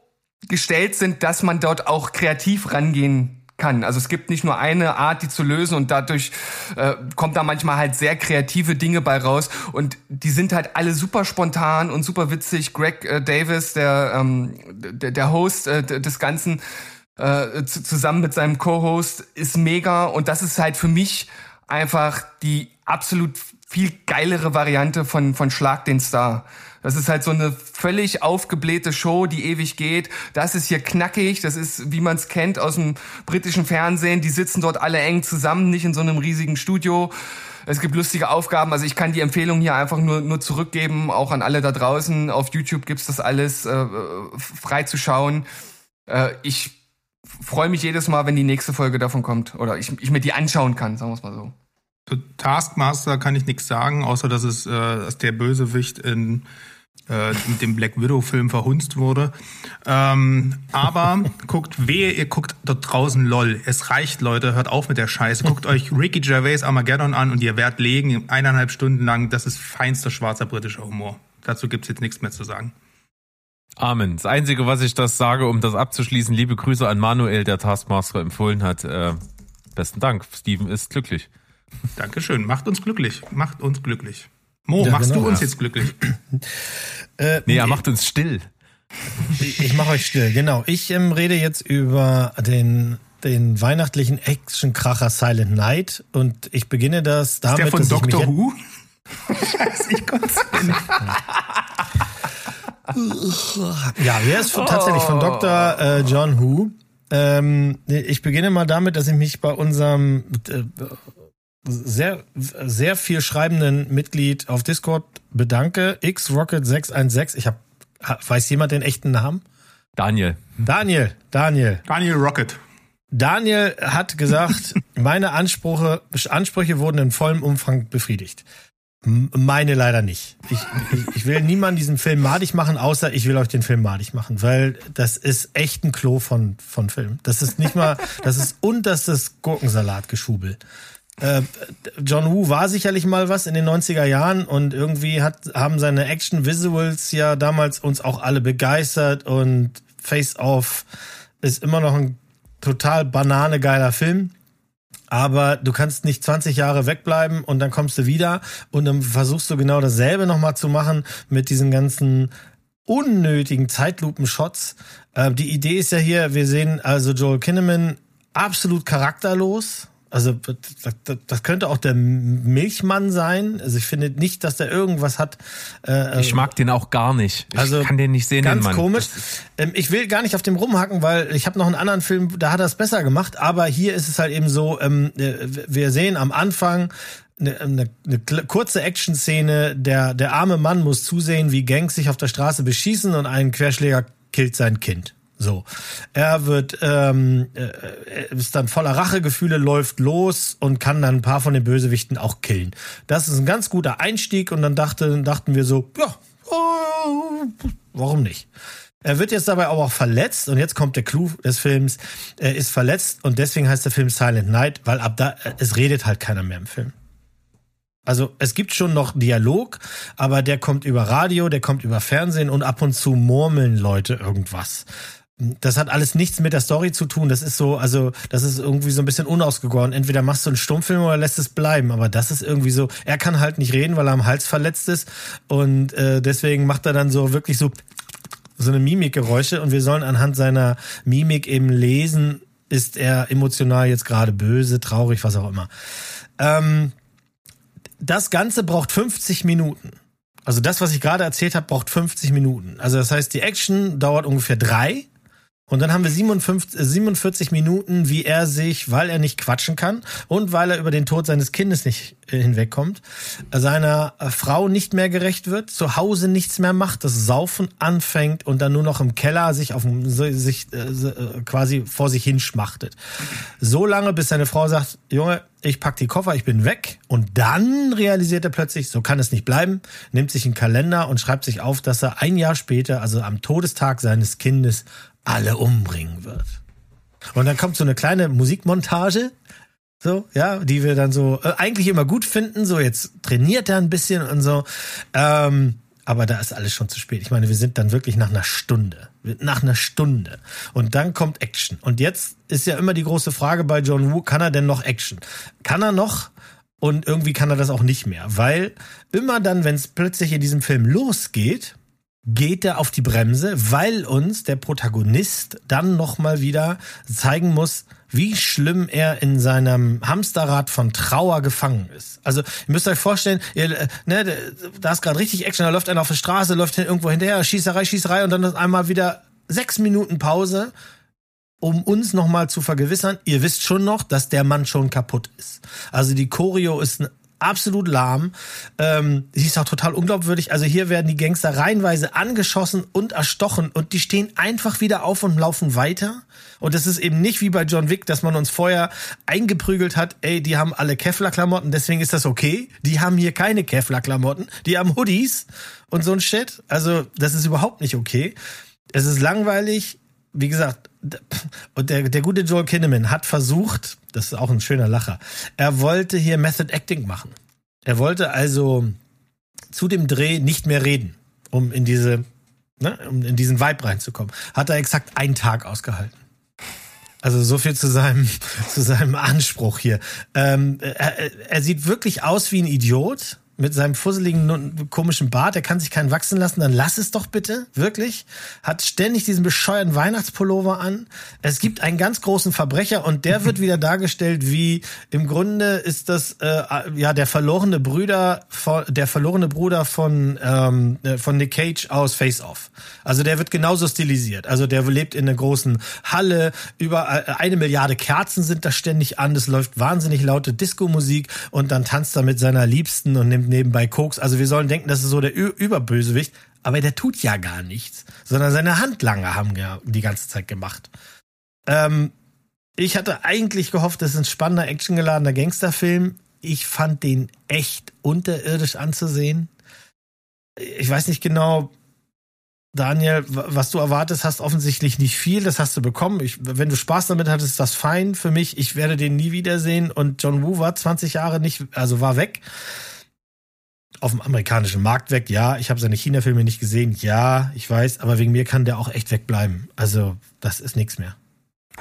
gestellt sind, dass man dort auch kreativ rangehen kann. Also es gibt nicht nur eine Art, die zu lösen und dadurch äh, kommt da manchmal halt sehr kreative Dinge bei raus und die sind halt alle super spontan und super witzig. Greg äh, Davis, der, ähm, der, der Host äh, des Ganzen, äh, zu, zusammen mit seinem Co-Host ist mega und das ist halt für mich einfach die absolut viel geilere Variante von, von Schlag den Star. Das ist halt so eine völlig aufgeblähte Show, die ewig geht. Das ist hier knackig, das ist, wie man es kennt aus dem britischen Fernsehen. Die sitzen dort alle eng zusammen, nicht in so einem riesigen Studio. Es gibt lustige Aufgaben. Also ich kann die Empfehlung hier einfach nur, nur zurückgeben, auch an alle da draußen. Auf YouTube gibt's das alles äh, frei zu schauen. Äh, ich freue mich jedes Mal, wenn die nächste Folge davon kommt. Oder ich, ich mir die anschauen kann, sagen wir es mal so. Zu Taskmaster kann ich nichts sagen, außer dass es, äh, dass der Bösewicht in äh, mit dem Black Widow Film verhunzt wurde. Ähm, aber (laughs) guckt, wehe, ihr guckt dort draußen LOL. Es reicht, Leute, hört auf mit der Scheiße. Guckt euch Ricky Gervais Armageddon an und ihr werdet legen, eineinhalb Stunden lang, das ist feinster schwarzer britischer Humor. Dazu gibt's jetzt nichts mehr zu sagen. Amen. Das Einzige, was ich das sage, um das abzuschließen, liebe Grüße an Manuel, der Taskmaster empfohlen hat. Äh, besten Dank. Steven ist glücklich. Dankeschön. Macht uns glücklich. Macht uns glücklich. Mo, Ja, machst genau. du uns jetzt glücklich? (clears throat) Äh, Nee, er macht uns still. Ich, mache euch still, genau. Ich ähm, rede jetzt über den, den weihnachtlichen Actionkracher Silent Night und ich beginne das damit, Der von dass ich mich Doctor Who? (laughs) Scheiße, ich konnte Ja, der ist von, tatsächlich von Dr. Äh, John Who. Ähm, ich beginne mal damit, dass ich mich bei unserem äh, sehr, sehr viel schreibenden Mitglied auf Discord bedanke. xrocket616. Ich habe, weiß jemand den echten Namen? Daniel. Daniel, Daniel. Daniel Rocket. Daniel hat gesagt, (laughs) meine Ansprüche, Ansprüche wurden in vollem Umfang befriedigt. Meine leider nicht. Ich, ich, ich will niemanden diesen Film madig machen, außer ich will euch den Film madig machen, weil das ist echt ein Klo von, von Film. Das ist nicht mal, das ist unterstes Gurkensalatgeschubel. Äh, John Woo war sicherlich mal was in den 90er Jahren und irgendwie hat, haben seine Action-Visuals ja damals uns auch alle begeistert und Face Off ist immer noch ein total bananegeiler Film. Aber du kannst nicht 20 Jahre wegbleiben und dann kommst du wieder und dann versuchst du genau dasselbe nochmal zu machen mit diesen ganzen unnötigen Zeitlupen-Shots. Äh, die Idee ist ja hier, wir sehen also Joel Kinnaman absolut charakterlos. Also das, könnte auch der Milchmann sein. Also ich finde nicht, dass der irgendwas hat. Äh, Ich mag den auch gar nicht. Ich Also, kann den nicht sehen, Ganz komisch. Ähm, ich will gar nicht auf dem rumhacken, weil ich habe noch einen anderen Film, da hat er es besser gemacht. Aber hier ist es halt eben so, ähm, äh, wir sehen am Anfang eine, eine, eine kurze Action-Szene. Der, der arme Mann muss zusehen, wie Gangs sich auf der Straße beschießen und ein Querschläger killt sein Kind. So, er wird ähm, äh, ist dann voller Rachegefühle, läuft los und kann dann ein paar von den Bösewichten auch killen. Das ist ein ganz guter Einstieg und dann dachte, dachten wir so, ja, oh, warum nicht? Er wird jetzt dabei aber auch verletzt und jetzt kommt der Clou des Films. Er ist verletzt und deswegen heißt der Film Silent Night, weil ab da es redet halt keiner mehr im Film. Also es gibt schon noch Dialog, aber der kommt über Radio, der kommt über Fernsehen und ab und zu murmeln Leute irgendwas. Das hat alles nichts mit der Story zu tun. Das ist so, also das ist irgendwie so ein bisschen unausgegoren. Entweder machst du einen Stummfilm oder lässt es bleiben. Aber das ist irgendwie so. Er kann halt nicht reden, weil er am Hals verletzt ist und äh, deswegen macht er dann so wirklich so so eine Mimikgeräusche und wir sollen anhand seiner Mimik eben lesen, ist er emotional jetzt gerade böse, traurig, was auch immer. Ähm, das Ganze braucht 50 Minuten. Also das, was ich gerade erzählt habe, braucht 50 Minuten. Also das heißt, die Action dauert ungefähr drei. Und dann haben wir 57, äh, 47 Minuten, wie er sich, weil er nicht quatschen kann und weil er über den Tod seines Kindes nicht äh, hinwegkommt, äh, seiner äh, Frau nicht mehr gerecht wird, zu Hause nichts mehr macht, das Saufen anfängt und dann nur noch im Keller sich auf sich äh, äh, quasi vor sich hinschmachtet. So lange, bis seine Frau sagt, Junge, ich pack die Koffer, ich bin weg. Und dann realisiert er plötzlich, so kann es nicht bleiben, nimmt sich einen Kalender und schreibt sich auf, dass er ein Jahr später, also am Todestag seines Kindes, alle umbringen wird. Und dann kommt so eine kleine Musikmontage, so, ja, die wir dann so äh, eigentlich immer gut finden. So, jetzt trainiert er ein bisschen und so. Ähm, aber da ist alles schon zu spät. Ich meine, wir sind dann wirklich nach einer Stunde. Nach einer Stunde. Und dann kommt Action. Und jetzt ist ja immer die große Frage bei John Woo, kann er denn noch Action? Kann er noch? Und irgendwie kann er das auch nicht mehr. Weil immer dann, wenn es plötzlich in diesem Film losgeht, geht er auf die Bremse, weil uns der Protagonist dann nochmal wieder zeigen muss, wie schlimm er in seinem Hamsterrad von Trauer gefangen ist. Also ihr müsst euch vorstellen, ihr, äh, ne, da ist gerade richtig Action, da läuft einer auf der Straße, läuft irgendwo hinterher, Schießerei, Schießerei und dann ist einmal wieder sechs Minuten Pause, um uns nochmal zu vergewissern, ihr wisst schon noch, dass der Mann schon kaputt ist. Also die Choreo ist absolut lahm. Ähm, sie ist auch total unglaubwürdig. Also hier werden die Gangster reihenweise angeschossen und erstochen und die stehen einfach wieder auf und laufen weiter. Und das ist eben nicht wie bei John Wick, dass man uns vorher eingeprügelt hat, ey, die haben alle Kevlar-Klamotten, deswegen ist das okay. Die haben hier keine Kevlar-Klamotten, die haben Hoodies und so ein Shit. Also das ist überhaupt nicht okay. Es ist langweilig. Wie gesagt, und der, der gute Joel Kinnaman hat versucht, das ist auch ein schöner Lacher, er wollte hier Method Acting machen. Er wollte also zu dem Dreh nicht mehr reden, um in diese ne, um in diesen Vibe reinzukommen, hat er exakt einen Tag ausgehalten. Also so viel zu seinem, (laughs) zu seinem Anspruch hier. Ähm, er, er sieht wirklich aus wie ein Idiot mit seinem fusseligen, komischen Bart, der kann sich keinen wachsen lassen, dann lass es doch bitte, wirklich. Hat ständig diesen bescheuerten Weihnachtspullover an. Es gibt einen ganz großen Verbrecher und der wird (laughs) wieder dargestellt wie, im Grunde ist das, äh, ja, der verlorene Brüder, der verlorene Bruder von, ähm, äh, von Nick Cage aus Face Off. Also der wird genauso stilisiert. Also der lebt in einer großen Halle, über äh, eine Milliarde Kerzen sind da ständig an, es läuft wahnsinnig laute Disco-Musik und dann tanzt er mit seiner Liebsten und nimmt nebenbei Koks. Also wir sollen denken, das ist so der Ü Überbösewicht, aber der tut ja gar nichts, sondern seine Handlanger haben ja die ganze Zeit gemacht. Ähm, ich hatte eigentlich gehofft, das ist ein spannender, actiongeladener Gangsterfilm. Ich fand den echt unterirdisch anzusehen. Ich weiß nicht genau, Daniel, was du erwartest, hast offensichtlich nicht viel. Das hast du bekommen. Ich, wenn du Spaß damit hattest, ist das fein für mich. Ich werde den nie wiedersehen. Und John Woo war 20 Jahre nicht, also war weg auf dem amerikanischen Markt weg. Ja, ich habe seine China-Filme nicht gesehen. Ja, ich weiß, aber wegen mir kann der auch echt wegbleiben. Also, das ist nichts mehr.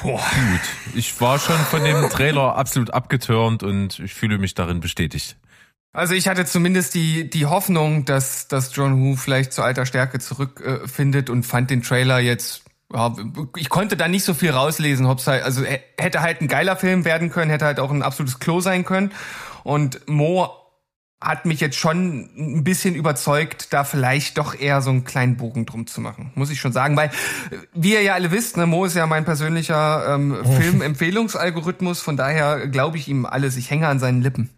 Boah. Gut. Ich war schon von dem Trailer absolut abgetürnt und ich fühle mich darin bestätigt. Also ich hatte zumindest die, die Hoffnung, dass, dass John Woo vielleicht zu alter Stärke zurückfindet äh, und fand den Trailer jetzt ja, ich konnte da nicht so viel rauslesen. Halt, also hätte halt ein geiler Film werden können, hätte halt auch ein absolutes Klo sein können. Und Mo hat mich jetzt schon ein bisschen überzeugt, da vielleicht doch eher so einen kleinen Bogen drum zu machen, muss ich schon sagen, weil wie ihr ja alle wisst, ne, Mo ist ja mein persönlicher ähm, oh. Filmempfehlungsalgorithmus, von daher glaube ich ihm alles, ich hänge an seinen Lippen.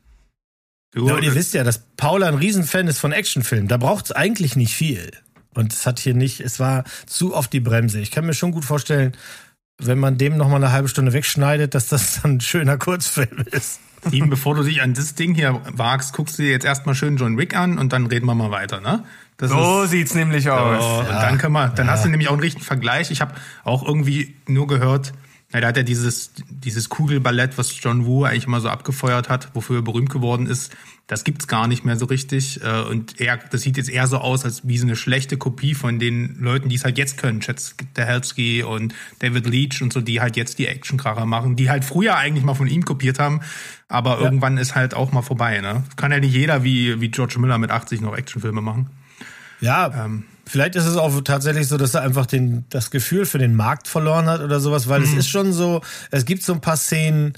Du, ja, und ihr wisst ja, dass Paula ein Riesenfan ist von Actionfilmen, da braucht es eigentlich nicht viel. Und es hat hier nicht, es war zu oft die Bremse. Ich kann mir schon gut vorstellen, wenn man dem noch mal eine halbe Stunde wegschneidet, dass das dann ein schöner Kurzfilm ist. Steven, bevor du dich an das Ding hier wagst, guckst du dir jetzt erstmal schön John Wick an und dann reden wir mal weiter, ne? Das so ist, sieht's nämlich aus. Oh, ja. Dann können wir, dann ja. hast du nämlich auch einen richtigen Vergleich. Ich habe auch irgendwie nur gehört, na, da hat er dieses, dieses Kugelballett, was John Woo eigentlich immer so abgefeuert hat, wofür er berühmt geworden ist, das gibt's gar nicht mehr so richtig. Äh, und er, das sieht jetzt eher so aus, als wie so eine schlechte Kopie von den Leuten, die es halt jetzt können. Chad Stahelski und David Leach und so, die halt jetzt die Actionkracher machen, die halt früher eigentlich mal von ihm kopiert haben. Aber ja. irgendwann ist halt auch mal vorbei, ne? Kann ja nicht jeder wie, wie George Miller mit 80 noch Actionfilme machen. Ja, ähm, vielleicht ist es auch tatsächlich so, dass er einfach den, das Gefühl für den Markt verloren hat oder sowas, weil mhm. es ist schon so, es gibt so ein paar Szenen,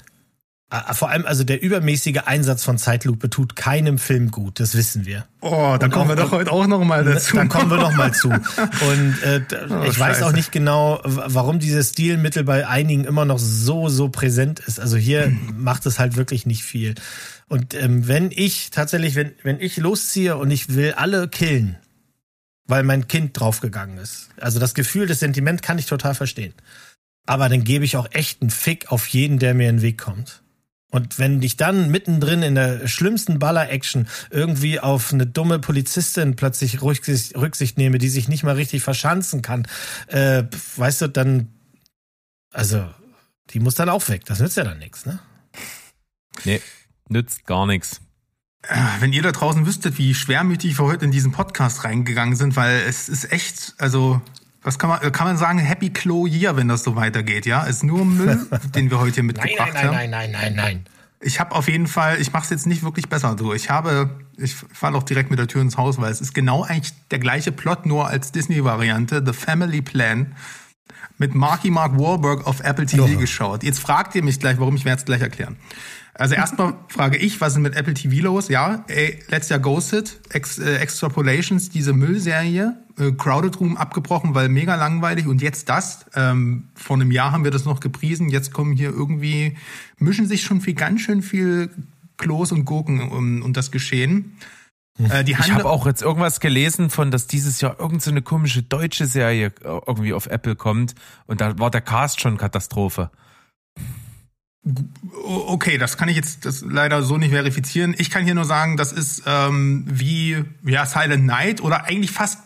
vor allem also der übermäßige Einsatz von Zeitlupe tut keinem Film gut, das wissen wir. Oh, da kommen auch, wir doch heute auch noch mal ne, dazu. Da kommen wir noch mal zu. (laughs) Und äh, oh, ich weiß auch nicht genau, warum dieses Stilmittel bei einigen immer noch so so präsent ist. Also hier hm. macht es halt wirklich nicht viel. Und ähm, wenn ich tatsächlich, wenn wenn ich losziehe und ich will alle killen, weil mein Kind draufgegangen ist. Also das Gefühl, das Sentiment kann ich total verstehen. Aber dann gebe ich auch echt einen Fick auf jeden, der mir in den Weg kommt. Und wenn ich dann mittendrin in der schlimmsten Baller-Action irgendwie auf eine dumme Polizistin plötzlich Rücksicht, Rücksicht nehme, die sich nicht mal richtig verschanzen kann, äh, weißt du, dann, also, die muss dann auch weg. Das nützt ja dann nichts, ne? Nee, nützt gar nichts. Äh, wenn ihr da draußen wüsstet, wie schwermütig wir heute in diesen Podcast reingegangen sind, weil es ist echt, also was kann man, kann man sagen, Happy Klo Year, wenn das so weitergeht, ja? Ist nur Müll, (laughs) den wir heute hier mitgebracht nein, nein, haben. Nein, nein, nein, nein, nein. Ich habe auf jeden Fall, ich mache es jetzt nicht wirklich besser so. Ich habe, ich falle auch direkt mit der Tür ins Haus, weil es ist genau eigentlich der gleiche Plot, nur als Disney-Variante, The Family Plan, mit Marky Mark Wahlberg auf Apple TV oh. geschaut. Jetzt fragt ihr mich gleich, warum, ich werde es gleich erklären. Also erstmal (laughs) frage ich, was ist mit Apple TV los? Ja, ey, letztes Jahr Ghosted, Ex, äh, Extrapolations, diese Müllserie, äh, Crowded Room abgebrochen, weil mega langweilig und jetzt das. Ähm, vor einem Jahr haben wir das noch gepriesen, jetzt kommen hier irgendwie, mischen sich schon viel, ganz schön viel Klos und Gurken um, um das Geschehen. Hm. Äh, ich habe auch jetzt irgendwas gelesen von, dass dieses Jahr irgendeine so komische deutsche Serie äh, irgendwie auf Apple kommt und da war der Cast schon Katastrophe. Okay, das kann ich jetzt das leider so nicht verifizieren. Ich kann hier nur sagen, das ist ähm, wie ja, Silent Night oder eigentlich fast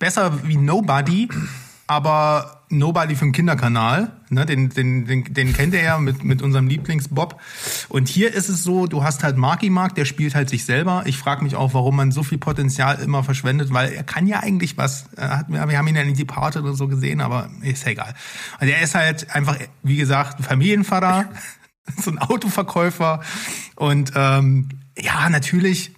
besser wie Nobody, aber Nobody für den Kinderkanal. Ne, den, den, den, den kennt er ja mit, mit unserem Lieblingsbob. Und hier ist es so, du hast halt Marky Mark, der spielt halt sich selber. Ich frage mich auch, warum man so viel Potenzial immer verschwendet, weil er kann ja eigentlich was. Hat, wir haben ihn ja in die Party oder so gesehen, aber ist ja egal. Also er ist halt einfach, wie gesagt, Familienvater, (laughs) so ein Autoverkäufer. Und ähm, ja, natürlich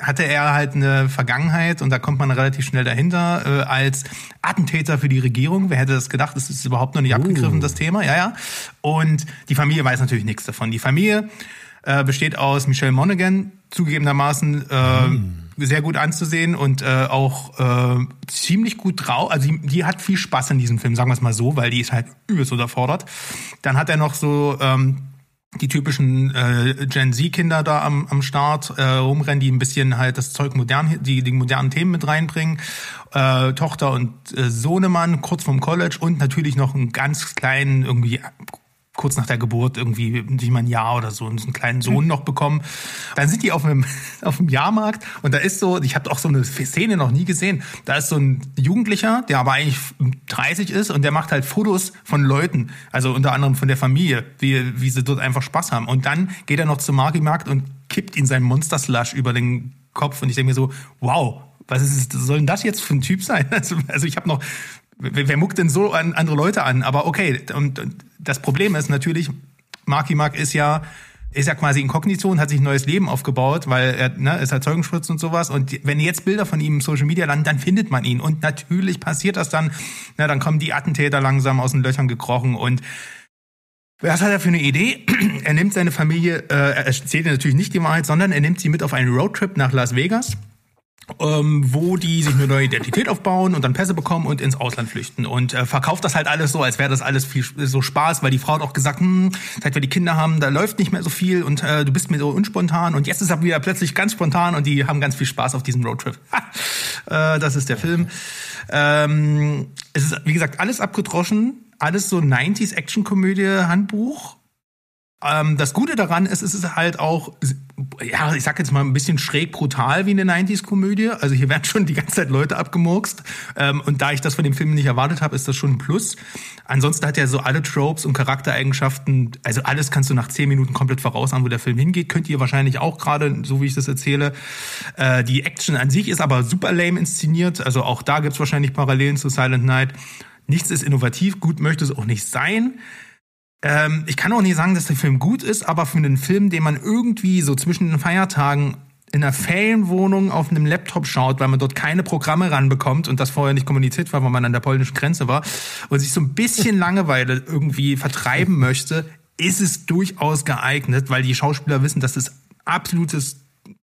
hatte er halt eine Vergangenheit und da kommt man relativ schnell dahinter äh, als Attentäter für die Regierung. Wer hätte das gedacht? Das ist überhaupt noch nicht abgegriffen, Uh. das Thema. Ja, ja. Und die Familie weiß natürlich nichts davon. Die Familie äh, besteht aus Michelle Monaghan, zugegebenermaßen äh, sehr gut anzusehen und äh, auch äh, ziemlich gut drauf. Also die, die hat viel Spaß in diesem Film, sagen wir es mal so, weil die ist halt übelst unterfordert. Dann hat er noch so ähm, die typischen äh, Gen Z-Kinder da am, am Start äh, rumrennen, die ein bisschen halt das Zeug modern, die, die modernen Themen mit reinbringen. Äh, Tochter und äh, Sohnemann kurz vom College und natürlich noch einen ganz kleinen, irgendwie kurz nach der Geburt, irgendwie nicht mal ein Jahr oder so, einen kleinen Sohn noch bekommen. Dann sind die auf dem, (laughs) auf dem Jahrmarkt und da ist so, ich habe auch so eine Szene noch nie gesehen, da ist so ein Jugendlicher, der aber eigentlich 30 ist und der macht halt Fotos von Leuten, also unter anderem von der Familie, wie, wie sie dort einfach Spaß haben. Und dann geht er noch zum Markt und kippt ihn seinen Monster Slush über den Kopf und ich denke mir so, wow, was ist, soll denn das jetzt für ein Typ sein? (laughs) Also, also ich habe noch, wer, wer muckt denn so an andere Leute an? Aber okay, und, und das Problem ist natürlich, Marky Mark ist ja ist ja quasi inkognito und hat sich ein neues Leben aufgebaut, weil er ne, ist halt Zeugenschutz und sowas. Und wenn jetzt Bilder von ihm im Social Media landen, dann findet man ihn. Und natürlich passiert das dann, na, dann kommen die Attentäter langsam aus den Löchern gekrochen und was hat er für eine Idee? Er nimmt seine Familie, äh, er erzählt natürlich nicht die Wahrheit, sondern er nimmt sie mit auf einen Roadtrip nach Las Vegas ähm, wo die sich eine neue Identität aufbauen und dann Pässe bekommen und ins Ausland flüchten und äh, verkauft das halt alles so, als wäre das alles viel so Spaß, weil die Frau hat auch gesagt, hm, seit wir die Kinder haben, da läuft nicht mehr so viel und äh, du bist mir so unspontan und jetzt ist er wieder plötzlich ganz spontan und die haben ganz viel Spaß auf diesem Roadtrip. äh, das ist der Film. Ähm, es ist wie gesagt alles abgedroschen, alles so 90s Actionkomödie Handbuch. Ähm, das Gute daran ist, es ist halt auch, ja, ich sag jetzt mal ein bisschen schräg brutal wie eine 90s-Komödie. Also hier werden schon die ganze Zeit Leute abgemurkst. Ähm, und da ich das von dem Film nicht erwartet habe, ist das schon ein Plus. Ansonsten hat er so alle Tropes und Charaktereigenschaften, also alles kannst du nach 10 Minuten komplett vorausahnen, wo der Film hingeht. Könnt ihr wahrscheinlich auch gerade, so wie ich das erzähle. Äh, die Action an sich ist aber super lame inszeniert. Also auch da gibt's wahrscheinlich Parallelen zu Silent Night. Nichts ist innovativ, gut möchte es auch nicht sein. Ähm, ich kann auch nicht sagen, dass der Film gut ist, aber für einen Film, den man irgendwie so zwischen den Feiertagen in einer Ferienwohnung auf einem Laptop schaut, weil man dort keine Programme ranbekommt und das vorher nicht kommuniziert war, weil man an der polnischen Grenze war und sich so ein bisschen (laughs) Langeweile irgendwie vertreiben möchte, ist es durchaus geeignet, weil die Schauspieler wissen, dass es absolutes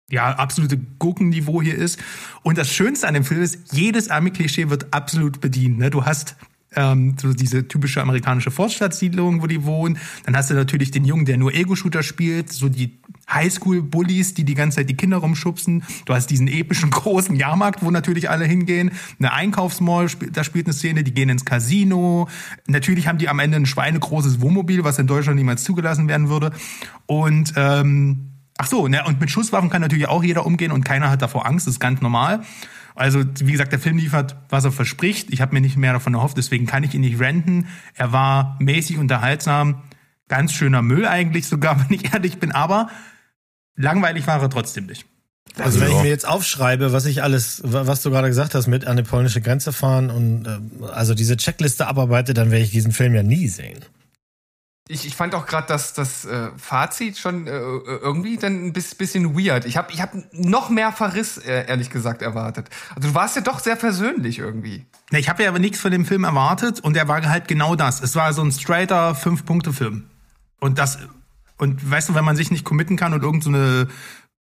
ja, absolute Gurkenniveau hier ist. Und das Schönste an dem Film ist, jedes Army-Klischee wird absolut bedient. Ne? Du hast ähm, so diese typische amerikanische Vorstadtsiedlung, wo die wohnen. Dann hast du natürlich den Jungen, der nur Ego-Shooter spielt, so die Highschool-Bullies, die die ganze Zeit die Kinder rumschubsen. Du hast diesen epischen (laughs) großen Jahrmarkt, wo natürlich alle hingehen. Eine Einkaufsmall, da spielt eine Szene, die gehen ins Casino. Natürlich haben die am Ende ein schweinegroßes Wohnmobil, was in Deutschland niemals zugelassen werden würde. Und ähm, ach so, ne, und mit Schusswaffen kann natürlich auch jeder umgehen und keiner hat davor Angst, das ist ganz normal. Also, wie gesagt, der Film liefert, was er verspricht. Ich habe mir nicht mehr davon erhofft, deswegen kann ich ihn nicht renten. Er war mäßig unterhaltsam, ganz schöner Müll eigentlich sogar, (laughs) wenn ich ehrlich bin, aber langweilig war er trotzdem nicht. Also wenn ich mir jetzt aufschreibe, was ich alles, wa- was du gerade gesagt hast, mit an die polnische Grenze fahren und ähm, also diese Checkliste abarbeite, dann werde ich diesen Film ja nie sehen. Ich, ich fand auch gerade das, das äh, Fazit schon äh, irgendwie dann ein bis- bisschen weird. Ich habe ich hab noch mehr Verriss, äh, ehrlich gesagt, erwartet. Also du warst ja doch sehr versöhnlich irgendwie. Ne, Ich habe ja aber nichts von dem Film erwartet und er war halt genau das. Es war so ein straighter Fünf-Punkte-Film. Und das, und weißt du, wenn man sich nicht committen kann und irgend so eine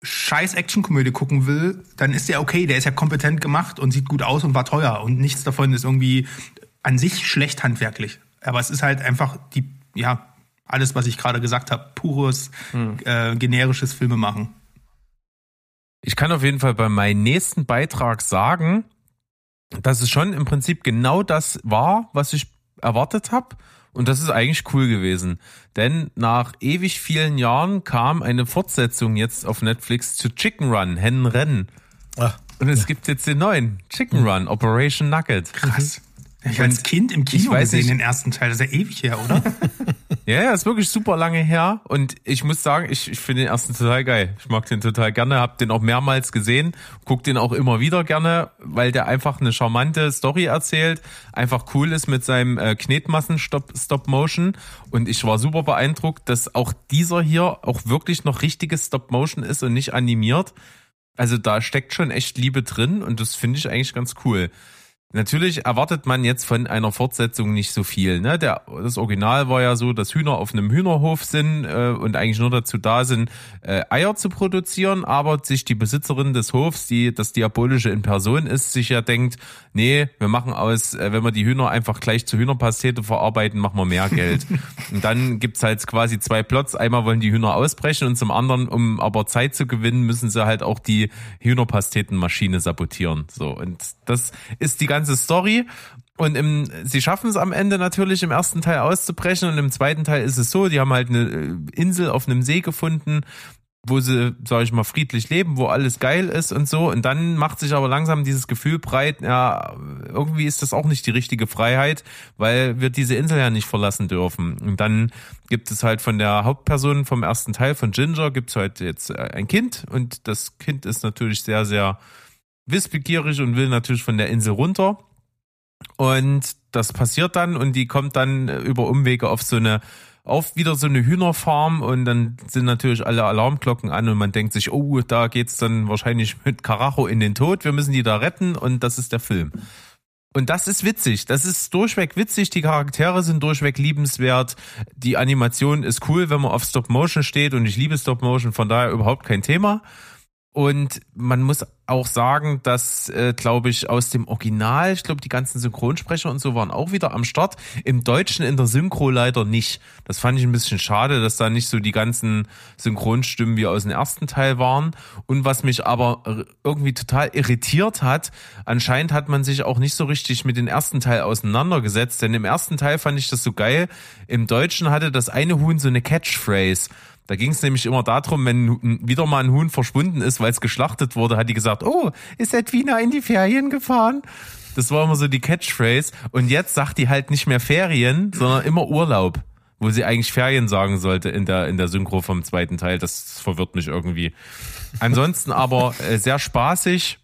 scheiß Action-Komödie gucken will, dann ist der okay, der ist ja kompetent gemacht und sieht gut aus und war teuer und nichts davon ist irgendwie an sich schlecht handwerklich. Aber es ist halt einfach die, ja, alles, was ich gerade gesagt habe, pures, äh, generisches Filmemachen. Ich kann auf jeden Fall bei meinem nächsten Beitrag sagen, dass es schon im Prinzip genau das war, was ich erwartet habe. Und das ist eigentlich cool gewesen. Denn nach ewig vielen Jahren kam eine Fortsetzung jetzt auf Netflix zu Chicken Run, Hennenrennen. Ach, Und es gibt jetzt den neuen Chicken Run, Operation Nugget. Krass. Ich als Kind im Kino gesehen, nicht- den ersten Teil. Das ist ja ewig her, oder? (laughs) Ja, ja, ist wirklich super lange her und ich muss sagen, ich, ich finde den ersten total geil. Ich mag den total gerne, hab den auch mehrmals gesehen, guck den auch immer wieder gerne, weil der einfach eine charmante Story erzählt, einfach cool ist mit seinem äh, Knetmassen Stop, und ich war super beeindruckt, dass auch dieser hier auch wirklich noch richtiges Stop Motion ist und nicht animiert. Also da steckt schon echt Liebe drin und das finde ich eigentlich ganz cool. Natürlich erwartet man jetzt von einer Fortsetzung nicht so viel. Ne? Der, das Original war ja so, dass Hühner auf einem Hühnerhof sind äh, und eigentlich nur dazu da sind, äh, Eier zu produzieren, aber sich die Besitzerin des Hofs, die das Diabolische in Person ist, sich ja denkt, nee, wir machen aus, äh, wenn wir die Hühner einfach gleich zu Hühnerpastete verarbeiten, machen wir mehr Geld. (laughs) und dann gibt's halt quasi zwei Plots. Einmal wollen die Hühner ausbrechen und zum anderen, um aber Zeit zu gewinnen, müssen sie halt auch die Hühnerpastetenmaschine sabotieren. So und das ist die ganze Story. Und im, sie schaffen es am Ende natürlich im ersten Teil auszubrechen und im zweiten Teil ist es so, die haben halt eine äh, Insel auf einem See gefunden, wo sie, sag ich mal, friedlich leben, wo alles geil ist und so. Und dann macht sich aber langsam dieses Gefühl breit, ja, irgendwie ist das auch nicht die richtige Freiheit, weil wir diese Insel ja nicht verlassen dürfen. Und dann gibt es halt von der Hauptperson vom ersten Teil von Ginger, gibt es halt jetzt äh, ein Kind und das Kind ist natürlich sehr, sehr wissbegierig und will natürlich von der Insel runter. Und das passiert dann und die kommt dann äh, über Umwege auf so eine auf wieder so eine Hühnerfarm und dann sind natürlich alle Alarmglocken an und man denkt sich, oh, da geht's dann wahrscheinlich mit Karacho in den Tod, wir müssen die da retten und das ist der Film. Und das ist witzig. Das ist durchweg witzig. Die Charaktere sind durchweg liebenswert. Die Animation ist cool, wenn man auf Stop Motion steht. Und ich liebe Stop Motion, von daher überhaupt kein Thema. Und man muss auch sagen, dass, äh, glaube ich, aus dem Original, ich glaube, die ganzen Synchronsprecher und so waren auch wieder am Start. Im Deutschen in der Synchro leider nicht. Das fand ich ein bisschen schade, dass da nicht so die ganzen Synchronstimmen wie aus dem ersten Teil waren. Und was mich aber äh, irgendwie total irritiert hat, anscheinend hat man sich auch nicht so richtig mit dem ersten Teil auseinandergesetzt. Denn im ersten Teil fand ich das so geil. Im Deutschen hatte das eine Huhn so eine Catchphrase. Da ging es nämlich immer darum, wenn wieder mal ein Huhn verschwunden ist, weil es geschlachtet wurde, hat die gesagt, oh, ist Edwina in die Ferien gefahren? Das war immer so die Catchphrase. Und jetzt sagt die halt nicht mehr Ferien, sondern immer Urlaub. Wo sie eigentlich Ferien sagen sollte in der, in der Synchro vom zweiten Teil. Das verwirrt mich irgendwie. Ansonsten aber äh, sehr spaßig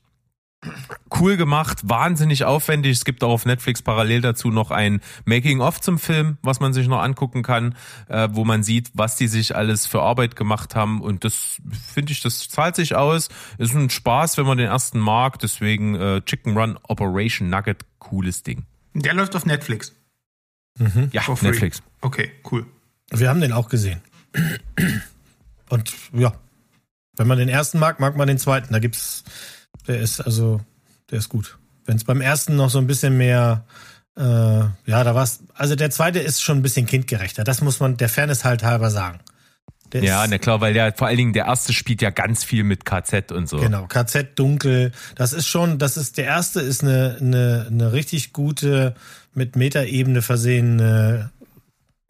cool gemacht, wahnsinnig aufwendig. Es gibt auch auf Netflix parallel dazu noch ein Making-of zum Film, was man sich noch angucken kann, äh, wo man sieht, was die sich alles für Arbeit gemacht haben. Und das finde ich, das zahlt sich aus. Ist ein Spaß, wenn man den ersten mag. Deswegen äh, Chicken Run Operation Nugget, cooles Ding. Der läuft auf Netflix. Ja, For free. Netflix. Okay, cool. Wir haben den auch gesehen. Und ja, wenn man den ersten mag, mag man den zweiten. Da gibt's, der ist also, der ist gut. Wenn es beim ersten noch so ein bisschen mehr, äh, ja, da war's. Also der zweite ist schon ein bisschen kindgerechter. Das muss man der Fairness halt halber sagen. Der Ja, na klar, weil der vor allen Dingen der erste spielt ja ganz viel mit KZ und so. Genau, KZ dunkel. Das ist schon, das ist der erste ist eine eine, eine richtig gute mit Metaebene versehene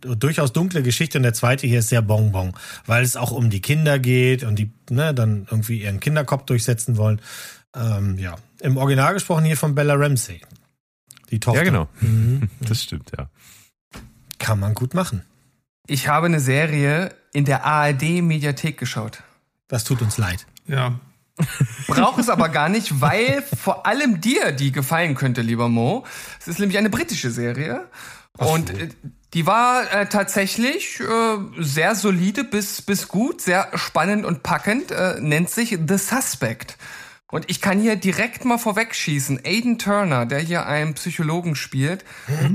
durchaus dunkle Geschichte und der zweite hier ist sehr Bonbon, weil es auch um die Kinder geht und die ne, dann irgendwie ihren Kinderkopf durchsetzen wollen. Ähm, ja, im Original gesprochen hier von Bella Ramsey, die Tochter. Ja, genau. Mhm. (laughs) Das stimmt, ja. Kann man gut machen. Ich habe eine Serie in der ARD-Mediathek geschaut. Das tut uns leid. Ja. Brauche es aber (laughs) gar nicht, weil vor allem dir die gefallen könnte, lieber Mo. Es ist nämlich eine britische Serie. Und äh, die war äh, tatsächlich äh, sehr solide bis, bis gut, sehr spannend und packend, äh, nennt sich The Suspect. Und ich kann hier direkt mal vorwegschießen. Aiden Turner, der hier einen Psychologen spielt,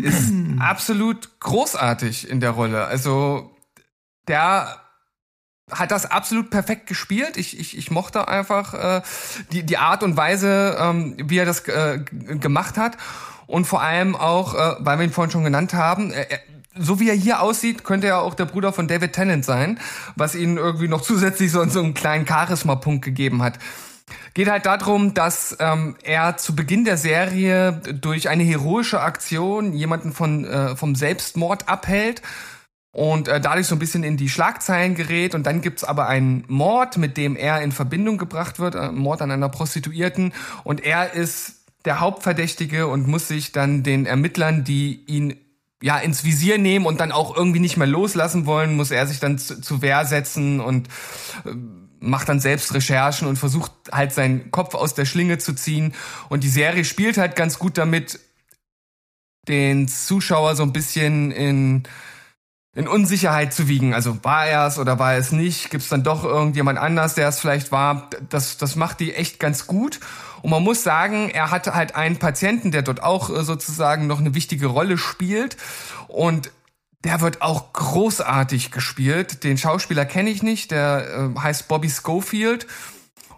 ist (clears throat) absolut großartig in der Rolle. Also der hat das absolut perfekt gespielt. Ich, ich, ich mochte einfach äh, die, die Art und Weise, ähm, wie er das äh, gemacht hat. Und vor allem auch, äh, weil wir ihn vorhin schon genannt haben, äh, so wie er hier aussieht, könnte er auch der Bruder von David Tennant sein, was ihnen irgendwie noch (laughs) zusätzlich so, so einen kleinen Charisma-Punkt gegeben hat. Geht halt darum, dass ähm, er zu Beginn der Serie durch eine heroische Aktion jemanden von, äh, vom Selbstmord abhält und äh, dadurch so ein bisschen in die Schlagzeilen gerät. Und dann gibt's aber einen Mord, mit dem er in Verbindung gebracht wird, äh, Mord an einer Prostituierten. Und er ist der Hauptverdächtige und muss sich dann den Ermittlern, die ihn ja ins Visier nehmen und dann auch irgendwie nicht mehr loslassen wollen, muss er sich dann zu, zu Wehr setzen und äh, macht dann selbst Recherchen und versucht halt seinen Kopf aus der Schlinge zu ziehen. Und die Serie spielt halt ganz gut damit, den Zuschauer so ein bisschen in in Unsicherheit zu wiegen. Also war er es oder war er es nicht? Gibt es dann doch irgendjemand anders, der es vielleicht war? Das, das macht die echt ganz gut. Und man muss sagen, er hatte halt einen Patienten, der dort auch äh, sozusagen noch eine wichtige Rolle spielt. Und der wird auch großartig gespielt. Den Schauspieler kenne ich nicht. Der äh, heißt Bobby Schofield.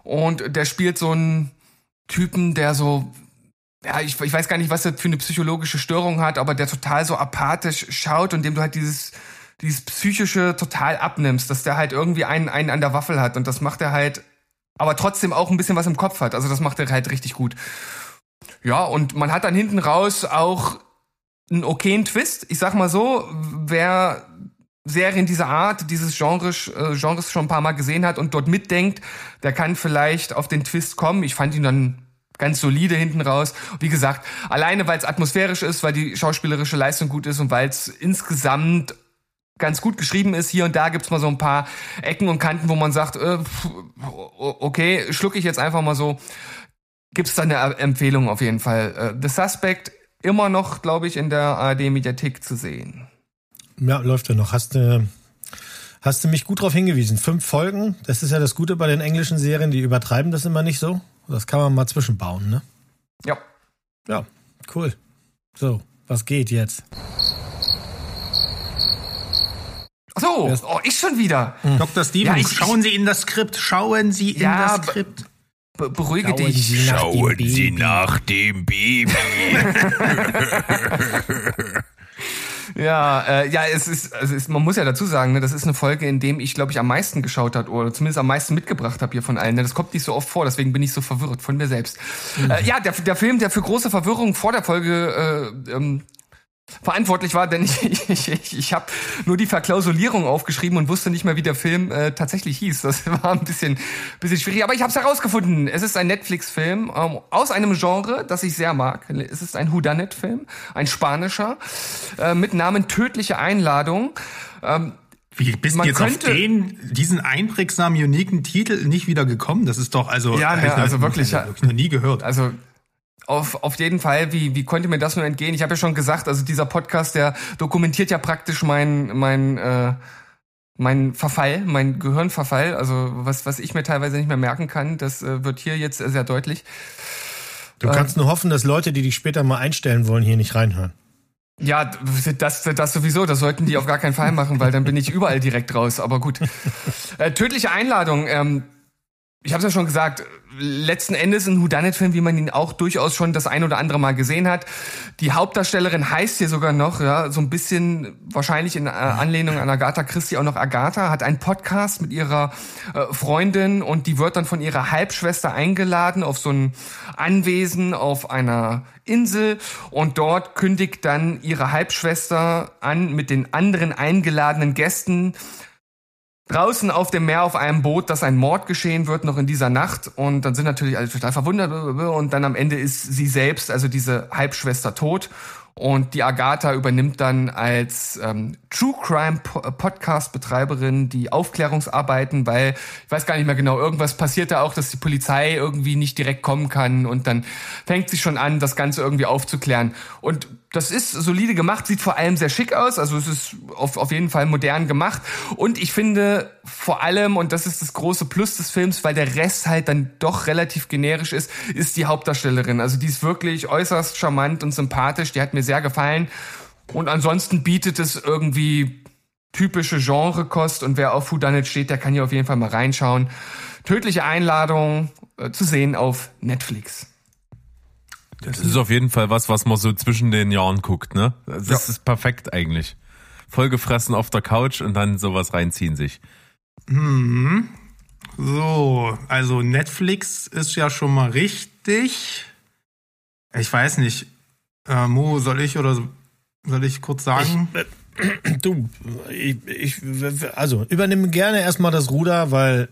Und der spielt so einen Typen, der so ja, ich, ich weiß gar nicht, was er für eine psychologische Störung hat, aber der total so apathisch schaut und dem du halt dieses, dieses psychische total abnimmst, dass der halt irgendwie einen, einen an der Waffel hat und das macht er halt, aber trotzdem auch ein bisschen was im Kopf hat. Also das macht er halt richtig gut. Ja, und man hat dann hinten raus auch einen okayen Twist. Ich sag mal so, wer Serien dieser Art, dieses Genres, äh, Genres schon ein paar Mal gesehen hat und dort mitdenkt, der kann vielleicht auf den Twist kommen. Ich fand ihn dann ganz solide hinten raus. Wie gesagt, alleine weil es atmosphärisch ist, weil die schauspielerische Leistung gut ist und weil es insgesamt ganz gut geschrieben ist. Hier und da gibt's mal so ein paar Ecken und Kanten, wo man sagt, äh, okay, schlucke ich jetzt einfach mal so. Gibt's da eine Empfehlung auf jeden Fall. Äh, The Suspect immer noch, glaube ich, in der ARD-Mediathek zu sehen. Ja, läuft ja noch. Hast du, hast du mich gut darauf hingewiesen. Fünf Folgen, das ist ja das Gute bei den englischen Serien, die übertreiben das immer nicht so. Das kann man mal zwischenbauen, ne? Ja. Ja, cool. So, was geht jetzt? Ach so, oh, ich schon wieder. Dr. Steven, Ja, ich- schauen Sie in das Skript, schauen Sie in Ja, das Skript. Be beruhige Schauen dich. Sie nach Schauen Sie Baby. nach dem Baby. (laughs) Ja, äh, ja, es ist, also es, man muss ja dazu sagen, ne, das ist eine Folge, in dem ich, glaube ich, am meisten geschaut hat oder zumindest am meisten mitgebracht habe hier von allen. Ne? Das kommt nicht so oft vor, deswegen bin ich so verwirrt von mir selbst. Äh, ja, der, der Film, der für große Verwirrung vor der Folge äh, ähm, verantwortlich war, denn ich, (laughs) ich, ich, ich habe nur die Verklausulierung aufgeschrieben und wusste nicht mehr, wie der Film äh, tatsächlich hieß. Das (laughs) war ein bisschen, bisschen schwierig, aber ich habe es herausgefunden. Es ist ein Netflix-Film ähm, aus einem Genre, das ich sehr mag. Es ist ein Whodunit-Film, ein spanischer, äh, mit Namen Tödliche Einladung. Ähm, Wie bist du jetzt auf den, diesen einprägsamen, uniken Titel nicht wieder gekommen? Das ist doch, also, Ja, noch- also wirklich, hab ja. ich noch nie gehört. Also auf, auf jeden Fall, wie, wie konnte mir das nur entgehen? Ich habe ja schon gesagt, also dieser Podcast, der dokumentiert ja praktisch mein, mein, äh, mein Verfall, mein Gehirnverfall, also was, was ich mir teilweise nicht mehr merken kann, das äh, wird hier jetzt sehr deutlich. Du kannst nur hoffen, dass Leute, die dich später mal einstellen wollen, hier nicht reinhören. Ja, das, das sowieso, das sollten die auf gar keinen Fall machen, weil dann bin ich überall direkt raus. Aber gut. (laughs) Äh, tödliche Einladung. Ähm, ich habe es ja schon gesagt, letzten Endes ein Whodunit-Film, wie man ihn auch durchaus schon das ein oder andere Mal gesehen hat. Die Hauptdarstellerin heißt hier sogar noch, ja, so ein bisschen wahrscheinlich in äh, Anlehnung an Agatha Christie auch noch Agatha, hat einen Podcast mit ihrer äh, Freundin und die wird dann von ihrer Halbschwester eingeladen auf so ein Anwesen auf einer Insel und dort kündigt dann ihre Halbschwester an, mit den anderen eingeladenen Gästen draußen auf dem Meer auf einem Boot, dass ein Mord geschehen wird noch in dieser Nacht. Und dann sind natürlich alle total verwundert und dann am Ende ist sie selbst, also diese Halbschwester tot. Und die Agatha übernimmt dann als ähm, True Crime Po- Podcast Betreiberin die Aufklärungsarbeiten, weil ich weiß gar nicht mehr genau, irgendwas passiert da auch, dass die Polizei irgendwie nicht direkt kommen kann und dann fängt sie schon an, das Ganze irgendwie aufzuklären. Und das ist solide gemacht, sieht vor allem sehr schick aus, also es ist auf, auf jeden Fall modern gemacht. Und ich finde vor allem, und das ist das große Plus des Films, weil der Rest halt dann doch relativ generisch ist, ist die Hauptdarstellerin. Also die ist wirklich äußerst charmant und sympathisch, die hat mir sehr gefallen und ansonsten bietet es irgendwie typische Genrekost und wer auf Whodunit steht, der kann hier auf jeden Fall mal reinschauen. Tödliche Einladung äh, zu sehen auf Netflix. Das ist auf jeden Fall was, was man so zwischen den Jahren guckt, ne? Das ist perfekt eigentlich. Vollgefressen auf der Couch und dann sowas reinziehen sich. So, also Netflix ist ja schon mal richtig. Ich weiß nicht. Äh, Mo, soll ich oder soll ich kurz sagen? (clears throat) Du, ich, ich, also übernimm gerne erstmal das Ruder, weil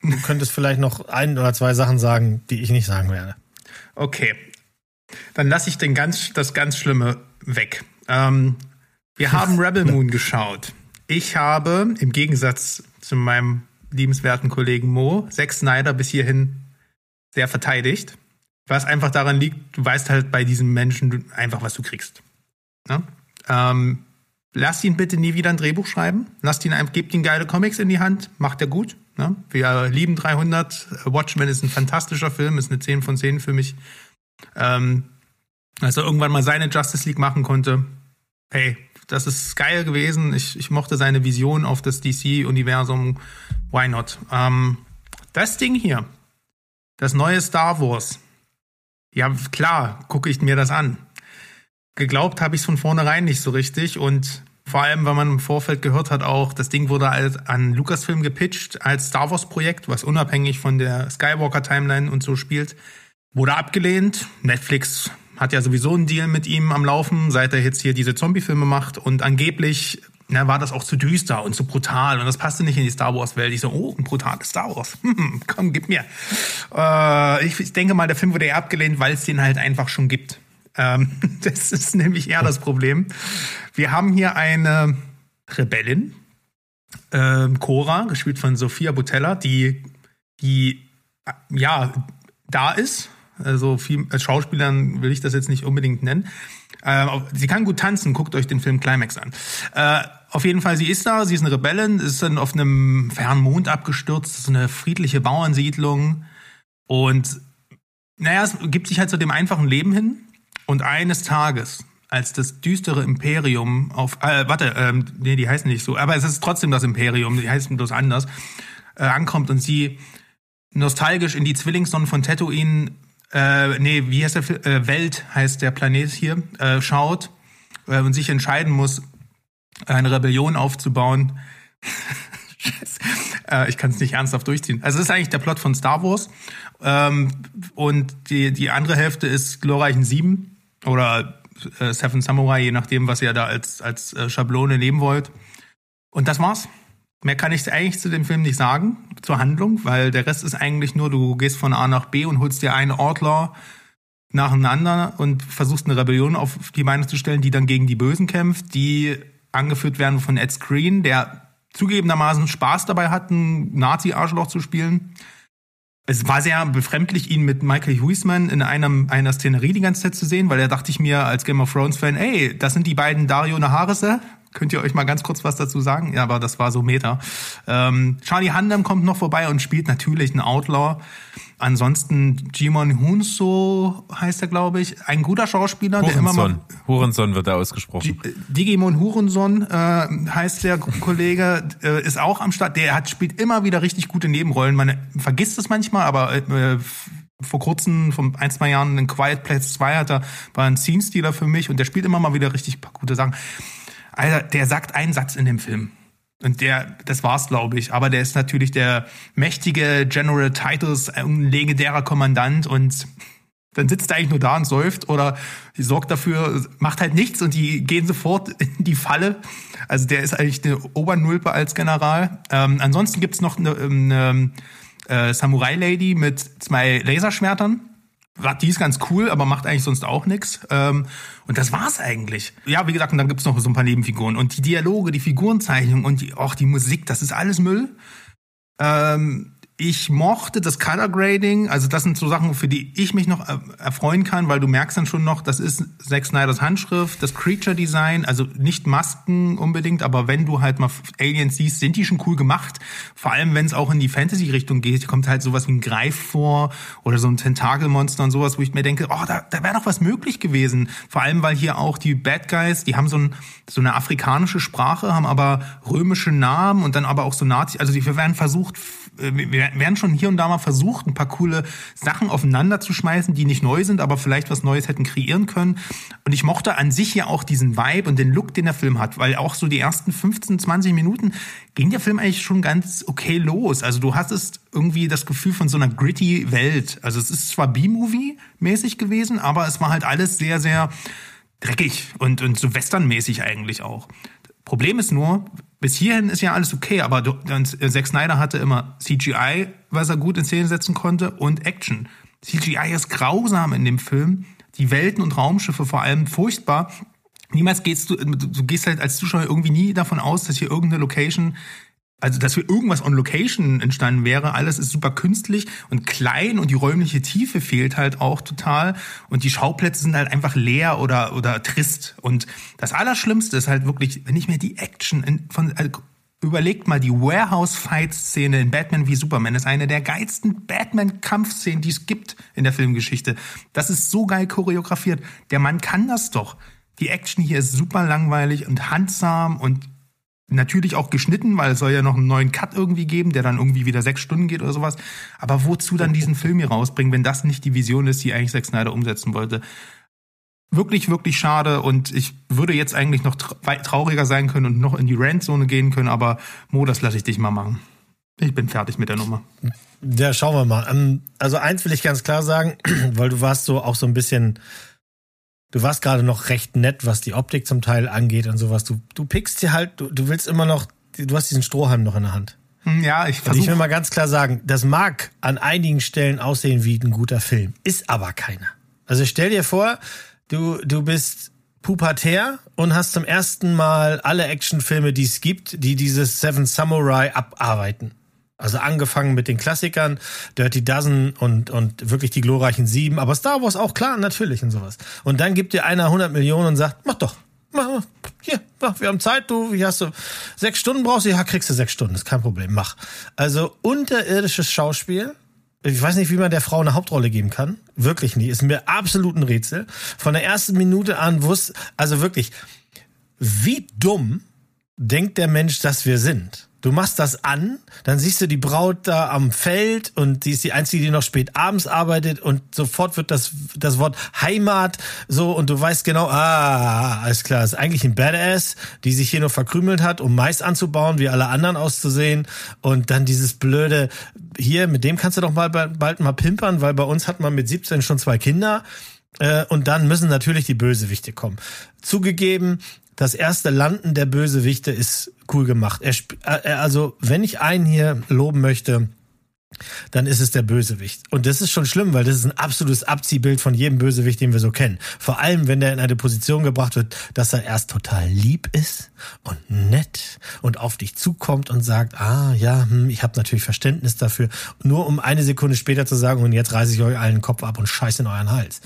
du könntest vielleicht noch ein oder zwei Sachen sagen, die ich nicht sagen werde. Okay. Dann lasse ich den ganz, das ganz Schlimme weg. Ähm, wir (laughs) haben Rebel Moon geschaut. Ich habe, im Gegensatz zu meinem liebenswerten Kollegen Mo, Zack Snyder bis hierhin sehr verteidigt. Was einfach daran liegt, du weißt halt bei diesem Menschen einfach, was du kriegst. Ne? Ähm, lass ihn bitte nie wieder ein Drehbuch schreiben. Lasst ihn, gebt ihm geile Comics in die Hand. Macht er gut. Ne? Wir lieben 300. Watchmen ist ein fantastischer Film, ist eine 10 von 10 für mich. Ähm, als er irgendwann mal seine Justice League machen konnte, hey, das ist geil gewesen. Ich, ich mochte seine Vision auf das DC-Universum. Why not? Ähm, das Ding hier, das neue Star Wars. Ja, klar, gucke ich mir das an. Geglaubt habe ich es von vornherein nicht so richtig und vor allem, weil man im Vorfeld gehört hat, auch das Ding wurde als, an Lucasfilm gepitcht als Star Wars Projekt, was unabhängig von der Skywalker Timeline und so spielt, wurde abgelehnt. Netflix hat ja sowieso einen Deal mit ihm am Laufen, seit er jetzt hier diese Zombie-Filme macht und angeblich na, war das auch zu düster und zu brutal und das passte nicht in die Star Wars-Welt. Ich so, oh, ein brutales Star Wars. (laughs) Hm, komm, gib mir. Äh, ich, ich denke mal, der Film wurde eher abgelehnt, weil es den halt einfach schon gibt. Ähm, (laughs) das ist nämlich eher das Problem. Wir haben hier eine Rebellin, äh, Cora, gespielt von Sophia Butella, die, die ja da ist. Also viel, als Schauspielern will ich das jetzt nicht unbedingt nennen. Äh, sie kann gut tanzen, guckt euch den Film Climax an. Äh, auf jeden Fall, sie ist da, sie ist eine Rebellin, ist dann auf einem fernen Mond abgestürzt, ist eine friedliche Bauernsiedlung. Und naja, es gibt sich halt zu dem einfachen Leben hin. Und eines Tages, als das düstere Imperium auf, äh, warte, ähm, nee, die heißen nicht so, aber es ist trotzdem das Imperium, die heißen bloß anders, äh, ankommt und sie nostalgisch in die Zwillingssonne von Tatooine, äh, nee, wie heißt der? Äh, Welt heißt der Planet hier, äh, schaut äh, und sich entscheiden muss, eine Rebellion aufzubauen. (laughs) Scheiße. Äh, ich kann es nicht ernsthaft durchziehen. Also es ist eigentlich der Plot von Star Wars. Ähm, und die, die andere Hälfte ist glorreichen Sieben oder äh, Seven Samurai, je nachdem, was ihr da als, als äh, Schablone nehmen wollt. Und das war's. Mehr kann ich eigentlich zu dem Film nicht sagen, zur Handlung, weil der Rest ist eigentlich nur, du gehst von A nach B und holst dir einen Outlaw nacheinander und versuchst eine Rebellion auf die Beine zu stellen, die dann gegen die Bösen kämpft, die angeführt werden von Ed Screen, der zugegebenermaßen Spaß dabei hat, ein Nazi-Arschloch zu spielen. Es war sehr befremdlich, ihn mit Michael Huisman in einem, einer Szenerie die ganze Zeit zu sehen, weil da dachte ich mir als Game of Thrones-Fan, ey, das sind die beiden Dario Naharese, Könnt ihr euch mal ganz kurz was dazu sagen? Ja, aber das war so Meta. Ähm, Charlie Handam kommt noch vorbei und spielt natürlich einen Outlaw. Ansonsten Jimon Hunso heißt er, glaube ich. Ein guter Schauspieler, der immer mal. Hurenson wird er ausgesprochen. G Digimon Hurenson äh, heißt der Kollege, äh, ist auch am Start. Der hat, spielt immer wieder richtig gute Nebenrollen. Man vergisst es manchmal, aber äh, vor kurzem, vor ein, zwei Jahren, in Quiet Place 2 hat er, war ein Scene-Stealer für mich und der spielt immer mal wieder richtig gute Sachen. Alter, der sagt einen Satz in dem Film. Und der, das war's, glaube ich. Aber der ist natürlich der mächtige General Titus, ein legendärer Kommandant und dann sitzt er eigentlich nur da und säuft oder sorgt dafür, macht halt nichts und die gehen sofort in die Falle. Also der ist eigentlich eine Obernulpe als General. Ähm, ansonsten gibt's noch eine, eine äh, Samurai-Lady mit zwei Laserschwertern die ist ganz cool, aber macht eigentlich sonst auch nichts. Ähm, und das war's eigentlich. Ja, wie gesagt, und dann gibt's noch so ein paar Nebenfiguren. Und die Dialoge, die Figurenzeichnung und die, auch die Musik, das ist alles Müll. Ähm, ich mochte das Color Grading, also das sind so Sachen, für die ich mich noch erfreuen kann, weil du merkst dann schon noch, das ist Zack Snyders Handschrift, das Creature Design, also nicht Masken unbedingt, aber wenn du halt mal Aliens siehst, sind die schon cool gemacht. Vor allem, wenn es auch in die Fantasy-Richtung geht, kommt halt sowas wie ein Greif vor oder so ein Tentakelmonster und sowas, wo ich mir denke, oh, da, da wäre doch was möglich gewesen. Vor allem, weil hier auch die Bad Guys, die haben so, ein, so eine afrikanische Sprache, haben aber römische Namen und dann aber auch so Nazi, also die werden versucht, äh, wir werden schon hier und da mal versucht, ein paar coole Sachen aufeinander zu schmeißen, die nicht neu sind, aber vielleicht was Neues hätten kreieren können. Und ich mochte an sich ja auch diesen Vibe und den Look, den der Film hat, weil auch so die ersten 15, 20 Minuten ging der Film eigentlich schon ganz okay los. Also du hattest irgendwie das Gefühl von so einer gritty Welt. Also es ist zwar B-Movie-mäßig gewesen, aber es war halt alles sehr, sehr dreckig und, und so westernmäßig eigentlich auch. Problem ist nur, bis hierhin ist ja alles okay, aber du, äh, Zack Snyder hatte immer CGI, was er gut in Szene setzen konnte, und Action. CGI ist grausam in dem Film. die Welten und Raumschiffe vor allem furchtbar. Niemals gehst du, du gehst halt als Zuschauer irgendwie nie davon aus, dass hier irgendeine Location also dass hier irgendwas on Location entstanden wäre. Alles ist super künstlich und klein und die räumliche Tiefe fehlt halt auch total und die Schauplätze sind halt einfach leer oder oder trist. Und das Allerschlimmste ist halt wirklich, wenn ich mir die Action in, von also überlegt mal die Warehouse Fight Szene in Batman wie Superman ist eine der geilsten Batman Kampfszenen, die es gibt in der Filmgeschichte. Das ist so geil choreografiert. Der Mann kann das doch. Die Action hier ist super langweilig und handsam und Natürlich auch geschnitten, weil es soll ja noch einen neuen Cut irgendwie geben, der dann irgendwie wieder sechs Stunden geht oder sowas. Aber wozu dann diesen Film hier rausbringen, wenn das nicht die Vision ist, die eigentlich Zack Snyder umsetzen wollte? Wirklich, wirklich schade und ich würde jetzt eigentlich noch trauriger sein können und noch in die Randzone gehen können, aber Mo, das lasse ich dich mal machen. Ich bin fertig mit der Nummer. Ja, schauen wir mal. Ähm, also eins will ich ganz klar sagen, (clears throat) weil du warst so auch so ein bisschen du warst gerade noch recht nett, was die Optik zum Teil angeht und sowas. Du, du pickst dir halt, du, du willst immer noch, du hast diesen Strohhalm noch in der Hand. Hm, ja, ich versuche. Ich will mal ganz klar sagen, das mag an einigen Stellen aussehen wie ein guter Film, ist aber keiner. Also stell dir vor, du, du bist pubertär und hast zum ersten Mal alle Actionfilme, die es gibt, die dieses Seven Samurai abarbeiten. Also angefangen mit den Klassikern, Dirty Dozen und, und wirklich die glorreichen Sieben, aber Star Wars auch klar, natürlich und sowas. Und dann gibt dir einer 100 Millionen und sagt, mach doch, mach, hier, mach, wir haben Zeit, du, wie hast du, sechs Stunden brauchst du, ja, kriegst du sechs Stunden, ist kein Problem, mach. Also unterirdisches Schauspiel, ich weiß nicht, wie man der Frau eine Hauptrolle geben kann. Wirklich nie. Ist mir absolut ein Rätsel. Von der ersten Minute an wusste, also wirklich, wie dumm denkt der Mensch, dass wir sind? Du machst das an, dann siehst du die Braut da am Feld und die ist die einzige, die noch spät abends arbeitet und sofort wird das, das Wort Heimat so und du weißt genau, ah, alles klar, ist eigentlich ein Badass, die sich hier nur verkrümelt hat, um Mais anzubauen, wie alle anderen auszusehen und dann dieses blöde, hier, mit dem kannst du doch mal bald mal pimpern, weil bei uns hat man mit 17 schon zwei Kinder. Äh, und dann müssen natürlich die Bösewichte kommen. Zugegeben, das erste Landen der Bösewichte ist cool gemacht. Er, er, also, wenn ich einen hier loben möchte, dann ist es der Bösewicht. Und das ist schon schlimm, weil das ist ein absolutes Abziehbild von jedem Bösewicht, den wir so kennen. Vor allem, wenn der in eine Position gebracht wird, dass er erst total lieb ist und nett und auf dich zukommt und sagt, ah ja, hm, ich habe natürlich Verständnis dafür, nur um eine Sekunde später zu sagen, und jetzt reiße ich euch allen den Kopf ab und scheiße in euren Hals.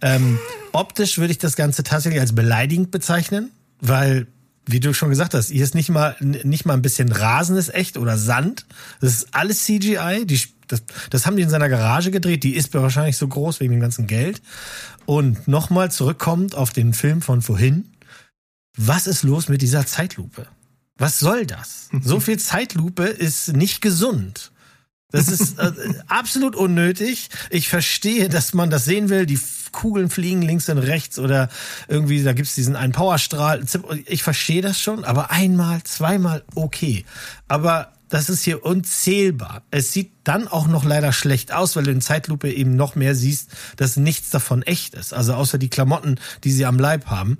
Ähm, optisch würde ich das Ganze tatsächlich als beleidigend bezeichnen weil wie du schon gesagt hast, hier ist nicht mal nicht mal ein bisschen Rasen ist echt oder Sand. Das ist alles CGI. Die, das, das haben die in seiner Garage gedreht. Die ist wahrscheinlich so groß wegen dem ganzen Geld. Und nochmal zurückkommt auf den Film von vorhin. Was ist los mit dieser Zeitlupe? Was soll das? (laughs) So viel Zeitlupe ist nicht gesund. Das ist äh, absolut unnötig. Ich verstehe, dass man das sehen will. Die Kugeln fliegen links und rechts oder irgendwie, da gibt's diesen einen Powerstrahl. Ich verstehe das schon, aber einmal, zweimal okay. Aber das ist hier unzählbar. Es sieht dann auch noch leider schlecht aus, weil du in Zeitlupe eben noch mehr siehst, dass nichts davon echt ist. Also außer die Klamotten, die sie am Leib haben,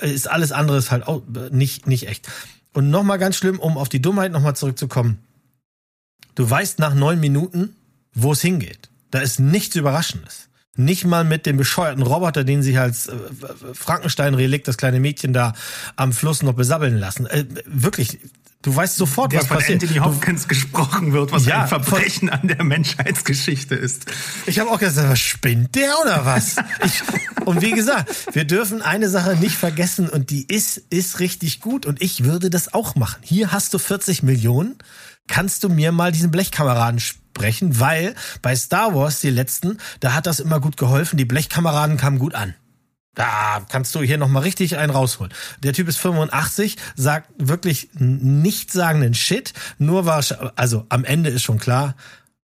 äh, ist alles andere halt auch nicht, nicht echt. Und nochmal ganz schlimm, um auf die Dummheit nochmal zurückzukommen. Du weißt nach neun Minuten, wo es hingeht. Da ist nichts Überraschendes. Nicht mal mit dem bescheuerten Roboter, den sie als äh, Frankenstein-Relikt, das kleine Mädchen da am Fluss noch besabbeln lassen. Äh, wirklich, du weißt sofort, der was von passiert. Anthony Hopkins du, gesprochen wird, was ja, ein Verbrechen von, an der Menschheitsgeschichte ist. Ich habe auch gesagt, was spinnt der oder was? ich, und wie gesagt, wir dürfen eine Sache nicht vergessen und die ist, ist richtig gut und ich würde das auch machen. Hier hast du 40 Millionen, kannst du mir mal diesen Blechkameraden sprechen, weil bei Star Wars, die letzten, da hat das immer gut geholfen. Die Blechkameraden kamen gut an. Da kannst du hier nochmal richtig einen rausholen. Der Typ ist 85, sagt wirklich nichtssagenden Shit. Nur war, also am Ende ist schon klar,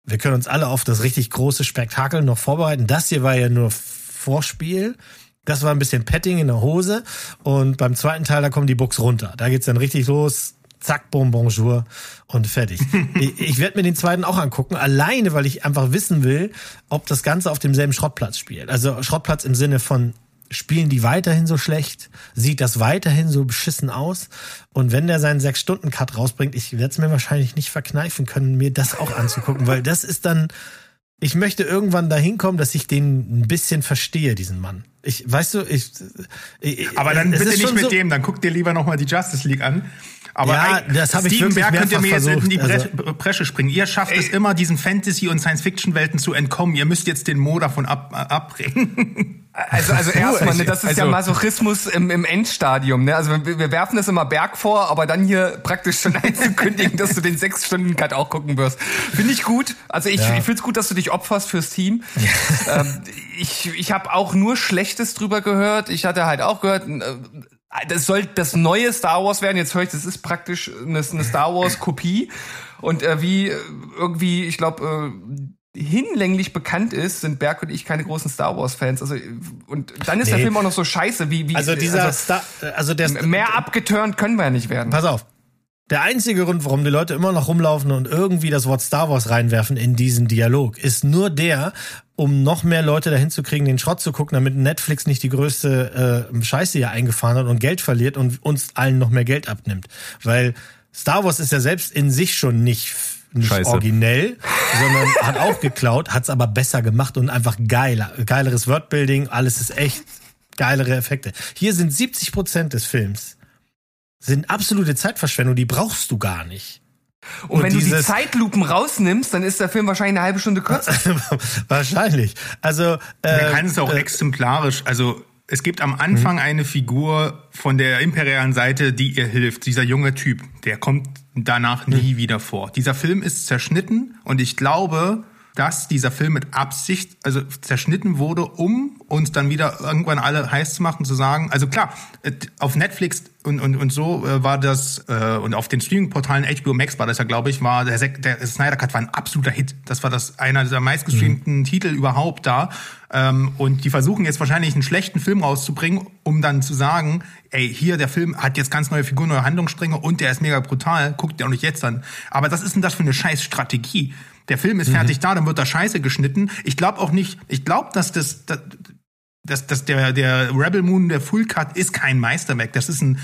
wir können uns alle auf das richtig große Spektakel noch vorbereiten. Das hier war ja nur Vorspiel. Das war ein bisschen Petting in der Hose. Und beim zweiten Teil, da kommen die Buchs runter. Da geht's dann richtig los zack, bon, bonjour und fertig. (laughs) ich, ich werde mir den zweiten auch angucken, alleine, weil ich einfach wissen will, ob das Ganze auf demselben Schrottplatz spielt. Also Schrottplatz im Sinne von, spielen die weiterhin so schlecht? Sieht das weiterhin so beschissen aus? Und wenn der seinen Sechs-Stunden-Cut rausbringt, ich werde es mir wahrscheinlich nicht verkneifen können, mir das auch anzugucken, weil das ist dann ich möchte irgendwann dahin kommen, dass ich den ein bisschen verstehe, diesen Mann. Ich, weißt du, ich, ich Aber dann bitte nicht mit so- dem, dann guck dir lieber nochmal die Justice League an. Aber Ja, das hab ich Steven wirklich Berg könnt ihr mir jetzt in die versucht, Bre Bresche springen. Ihr schafft es immer, diesen Fantasy- und Science-Fiction-Welten zu entkommen. Ihr müsst jetzt den Mo davon ab, abbringen. (laughs) Also, also erstmal, ne, das ist ja also- Masochismus im, im Endstadium. Ne? Also wir, wir werfen das immer Berg vor, aber dann hier praktisch schon (laughs) einzukündigen, dass du den sechs Stunden Cut auch gucken wirst, finde ich gut. Also ich, Ja. ich finde es gut, dass du dich opferst fürs Team. (laughs) ähm, ich ich habe auch nur Schlechtes drüber gehört. Ich hatte halt auch gehört. Äh, Das soll das neue Star Wars werden. Jetzt höre ich, das ist praktisch eine, eine Star Wars Kopie. Und äh, wie äh, irgendwie, ich glaube, äh, hinlänglich bekannt ist, sind Berg und ich keine großen Star Wars Fans. Also und dann ist der Nee. Film auch noch so scheiße, wie wie Also dieser also, Star, also der mehr abgeturnt können wir ja nicht werden. Pass auf. Der einzige Grund, warum die Leute immer noch rumlaufen und irgendwie das Wort Star Wars reinwerfen in diesen Dialog, ist nur der, um noch mehr Leute dahin zu kriegen, den Schrott zu gucken, damit Netflix nicht die größte äh, Scheiße hier eingefahren hat und Geld verliert und uns allen noch mehr Geld abnimmt. Weil Star Wars ist ja selbst in sich schon nicht, nicht Scheiße. originell, sondern hat auch geklaut, hat es aber besser gemacht und einfach geiler. Geileres Wordbuilding, alles ist echt geilere Effekte. Hier sind 70 Prozent des Films sind absolute Zeitverschwendung, die brauchst du gar nicht. Und, wenn du die dieses- Zeitlupen rausnimmst, dann ist der Film wahrscheinlich eine halbe Stunde kürzer. (laughs) Wahrscheinlich. Also Man äh, kann es auch äh, exemplarisch, also es gibt am Anfang eine Figur von der imperialen Seite, die ihr hilft. Dieser junge Typ, der kommt danach nie wieder vor. Dieser Film ist zerschnitten und ich glaube, dass dieser Film mit Absicht, also zerschnitten wurde, um uns dann wieder irgendwann alle heiß zu machen, zu sagen, also klar, äh, auf Netflix und, und, und so äh, war das, äh, und auf den Streaming-Portalen HBO Max war das ja, glaube ich, war der, der Snyder Cut war ein absoluter Hit. Das war das einer der meistgestreamten Titel überhaupt da. Ähm, und die versuchen jetzt wahrscheinlich einen schlechten Film rauszubringen, um dann zu sagen, ey, hier, der Film hat jetzt ganz neue Figuren, neue Handlungsstränge und der ist mega brutal, guckt dir auch nicht jetzt an. Aber was ist denn das für eine scheiß Strategie? Der Film ist fertig da, dann wird da Scheiße geschnitten. Ich glaube auch nicht, ich glaube, dass das, das dass, dass der, der Rebel Moon, der Full Cut, ist kein Meisterwerk. Das ist ein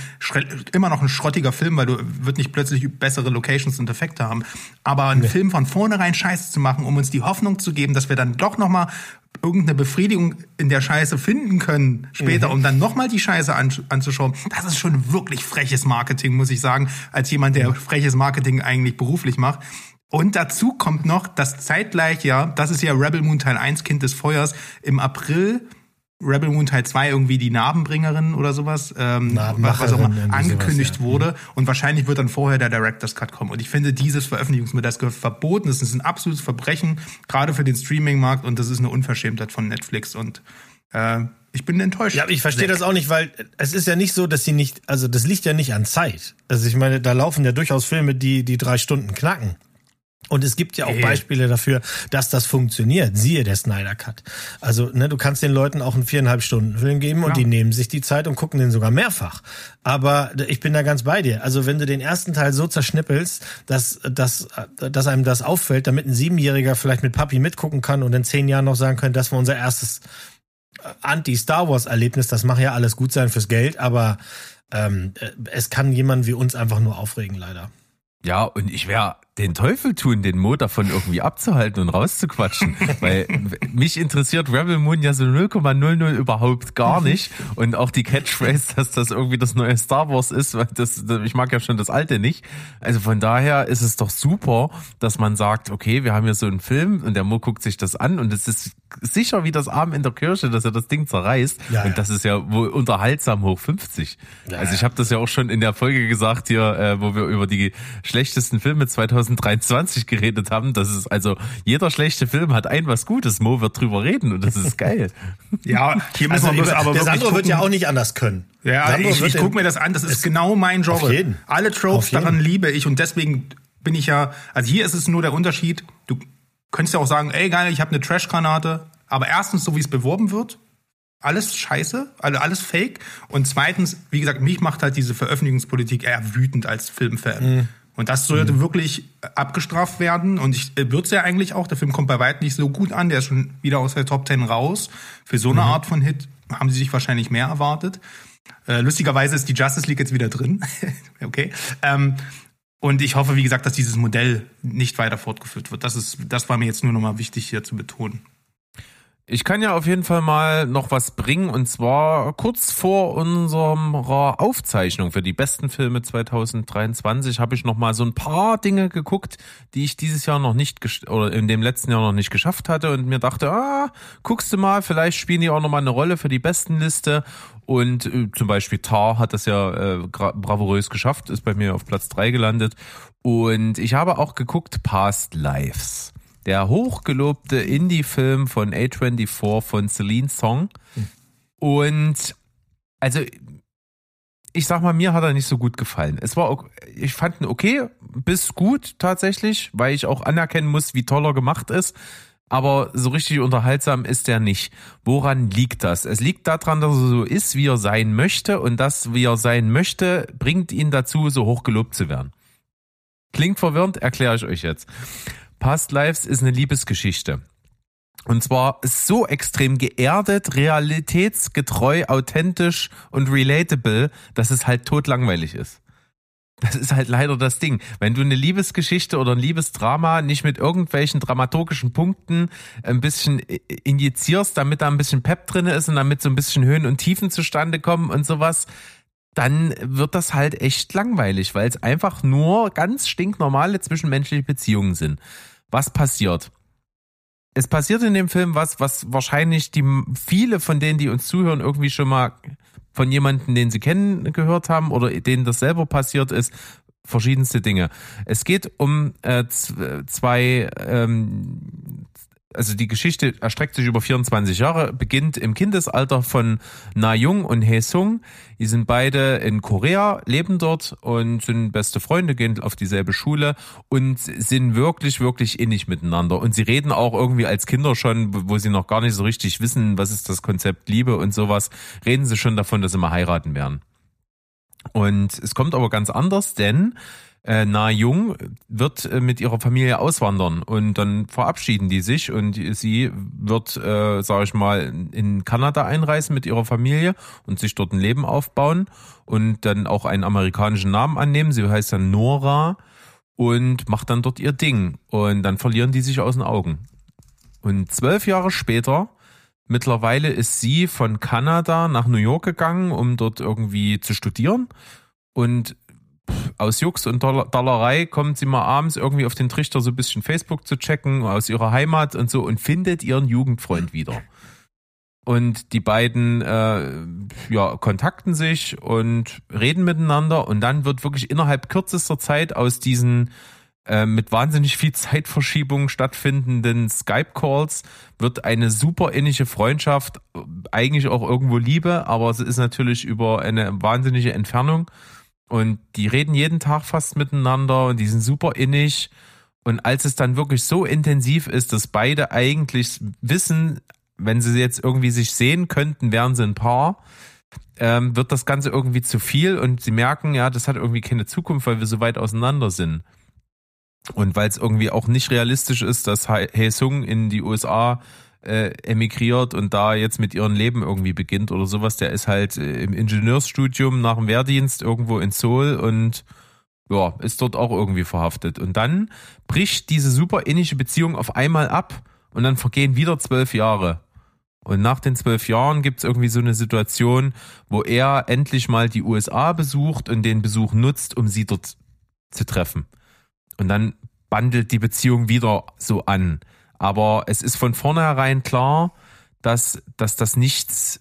immer noch ein schrottiger Film, weil du wird nicht plötzlich bessere Locations und Effekte haben. Aber einen Film von vornherein scheiße zu machen, um uns die Hoffnung zu geben, dass wir dann doch noch mal irgendeine Befriedigung in der Scheiße finden können später, um dann noch mal die Scheiße an, anzuschauen. Das ist schon wirklich freches Marketing, muss ich sagen, als jemand, der freches Marketing eigentlich beruflich macht. Und dazu kommt noch, dass zeitgleich ja, das ist ja Rebel Moon Teil 1, Kind des Feuers, im April Rebel Moon Teil 2 irgendwie die Narbenbringerin oder sowas, ähm, was, auch immer angekündigt sowas, ja. wurde. Und wahrscheinlich wird dann vorher der Director's Cut kommen. Und ich finde, dieses Veröffentlichungsmittel, das gehört verboten. Das ist ein absolutes Verbrechen, gerade für den Streaming-Markt. Und das ist eine Unverschämtheit von Netflix. Und äh, ich bin enttäuscht. Ja, aber ich verstehe das auch nicht, weil es ist ja nicht so, dass sie nicht, also das liegt ja nicht an Zeit. Also ich meine, da laufen ja durchaus Filme, die die drei Stunden knacken. Und es gibt ja auch. Beispiele dafür, dass das funktioniert. Siehe der Snyder Cut. Also, ne, du kannst den Leuten auch einen viereinhalb Stunden Film geben und Klar. die nehmen sich die Zeit und gucken den sogar mehrfach. Aber ich bin da ganz bei dir. Also, wenn du den ersten Teil so zerschnippelst, dass, dass, dass einem das auffällt, damit ein Siebenjähriger vielleicht mit Papi mitgucken kann und in zehn Jahren noch sagen können, das war unser erstes Anti-Star Wars-Erlebnis, das mag ja alles gut sein fürs Geld, aber ähm, äh, es kann jemand wie uns einfach nur aufregen, leider. Ja, und ich werde den Teufel tun, den Mo davon irgendwie abzuhalten und rauszuquatschen. (laughs) weil mich interessiert Rebel Moon ja so 0,00 überhaupt gar nicht. Und auch die Catchphrase, dass das irgendwie das neue Star Wars ist, weil das, ich mag ja schon das alte nicht. Also von daher ist es doch super, dass man sagt, okay, wir haben hier so einen Film und der Mo guckt sich das an und es ist sicher wie das Abend in der Kirche, dass er das Ding zerreißt. Ja, und ja. das ist ja wohl unterhaltsam hoch 50. also ich habe das ja auch schon in der Folge gesagt hier, äh, wo wir über die schlechtesten Filme 2023 geredet haben. Das ist also jeder schlechte Film hat ein was Gutes. Mo wird drüber reden und das ist geil. (laughs) Ja, hier müssen Also, wir bloß aber der wirklich Sandro wird ja auch nicht anders können. Ja, Sandro ich, ich gucke mir das an. Das ist genau mein Genre. Auf jeden. Alle Tropes Auf jeden. daran liebe ich und deswegen bin ich ja. Also hier ist es nur der Unterschied. Du könntest ja auch sagen, ey geil, ich habe eine Trash-Granate. Aber erstens, so wie es beworben wird, alles scheiße, also alles fake. Und zweitens, wie gesagt, mich macht halt diese Veröffentlichungspolitik eher wütend als Filmfan. Mhm. Und das sollte wirklich abgestraft werden. Und ich äh, wird's ja eigentlich auch. Der Film kommt bei weitem nicht so gut an. Der ist schon wieder aus der Top Ten raus. Für so eine Mhm. Art von Hit haben sie sich wahrscheinlich mehr erwartet. Äh, lustigerweise ist die Justice League jetzt wieder drin. (laughs) okay. Ähm, Und ich hoffe, wie gesagt, dass dieses Modell nicht weiter fortgeführt wird. Das ist, das war mir jetzt nur nochmal wichtig hier zu betonen. Ich kann ja auf jeden Fall mal noch was bringen und zwar kurz vor unserer Aufzeichnung für die besten Filme 2023 habe ich noch mal so ein paar Dinge geguckt, die ich dieses Jahr noch nicht oder in dem letzten Jahr noch nicht geschafft hatte und mir dachte, ah, guckst du mal, vielleicht spielen die auch noch mal eine Rolle für die besten Liste. Und äh, zum Beispiel Tar hat das ja äh, bravourös geschafft, ist bei mir auf Platz drei gelandet. Und ich habe auch geguckt Past Lives der hochgelobte Indie-Film von A24 von Celine Song. Und also ich sag mal, mir hat er nicht so gut gefallen. Es war, ich fand ihn okay, bis gut tatsächlich, weil ich auch anerkennen muss, wie toll er gemacht ist. Aber so richtig unterhaltsam ist er nicht. Woran liegt das? Es liegt daran, dass er so ist, wie er sein möchte. Und das, wie er sein möchte, bringt ihn dazu, so hochgelobt zu werden. Klingt verwirrend, erkläre ich euch jetzt. Past Lives ist eine Liebesgeschichte. Und zwar so extrem geerdet, realitätsgetreu, authentisch und relatable, dass es halt totlangweilig ist. Das ist halt leider das Ding. Wenn du eine Liebesgeschichte oder ein Liebesdrama nicht mit irgendwelchen dramaturgischen Punkten ein bisschen injizierst, damit da ein bisschen Pep drin ist und damit so ein bisschen Höhen und Tiefen zustande kommen und sowas, dann wird das halt echt langweilig, weil es einfach nur ganz stinknormale zwischenmenschliche Beziehungen sind. Was passiert? Es passiert in dem Film was, was wahrscheinlich die viele von denen, die uns zuhören, irgendwie schon mal von jemandem, den sie kennen, gehört haben oder denen das selber passiert ist, verschiedenste Dinge. Es geht um äh, zwei ähm, also die Geschichte erstreckt sich über 24 Jahre, beginnt im Kindesalter von Na Jung und Hae Sung. Die sind beide in Korea, leben dort und sind beste Freunde, gehen auf dieselbe Schule und sind wirklich, wirklich innig miteinander. Und sie reden auch irgendwie als Kinder schon, wo sie noch gar nicht so richtig wissen, was ist das Konzept Liebe und sowas, reden sie schon davon, dass sie mal heiraten werden. Und es kommt aber ganz anders, denn äh, Na Jung wird äh, mit ihrer Familie auswandern und dann verabschieden die sich und sie wird, äh, sage ich mal, in Kanada einreisen mit ihrer Familie und sich dort ein Leben aufbauen und dann auch einen amerikanischen Namen annehmen. Sie heißt dann Nora und macht dann dort ihr Ding und dann verlieren die sich aus den Augen. Und zwölf Jahre später Mittlerweile ist sie von Kanada nach New York gegangen, um dort irgendwie zu studieren. Und aus Jux und Dollerei kommt sie mal abends irgendwie auf den Trichter, so ein bisschen Facebook zu checken, aus ihrer Heimat und so und findet ihren Jugendfreund wieder. Und die beiden äh, ja, kontakten sich und reden miteinander und dann wird wirklich innerhalb kürzester Zeit aus diesen äh, mit wahnsinnig viel Zeitverschiebung stattfindenden Skype-Calls wird eine super innige Freundschaft, eigentlich auch irgendwo Liebe, aber es ist natürlich über eine wahnsinnige Entfernung. Und die reden jeden Tag fast miteinander und die sind super innig. Und als es dann wirklich so intensiv ist, dass beide eigentlich wissen, wenn sie jetzt irgendwie sich sehen könnten, wären sie ein Paar, ähm, wird das Ganze irgendwie zu viel und sie merken, ja, das hat irgendwie keine Zukunft, weil wir so weit auseinander sind. Und weil es irgendwie auch nicht realistisch ist, dass Hae Sung in die USA äh, emigriert und da jetzt mit ihrem Leben irgendwie beginnt oder sowas. Der ist halt äh, im Ingenieursstudium nach dem Wehrdienst irgendwo in Seoul und ja, ist dort auch irgendwie verhaftet. Und dann bricht diese super innige Beziehung auf einmal ab und dann vergehen wieder zwölf Jahre. Und nach den zwölf Jahren gibt es irgendwie so eine Situation, wo er endlich mal die USA besucht und den Besuch nutzt, um sie dort zu treffen. Und dann bandelt die Beziehung wieder so an. Aber es ist von vornherein klar, dass, dass das nichts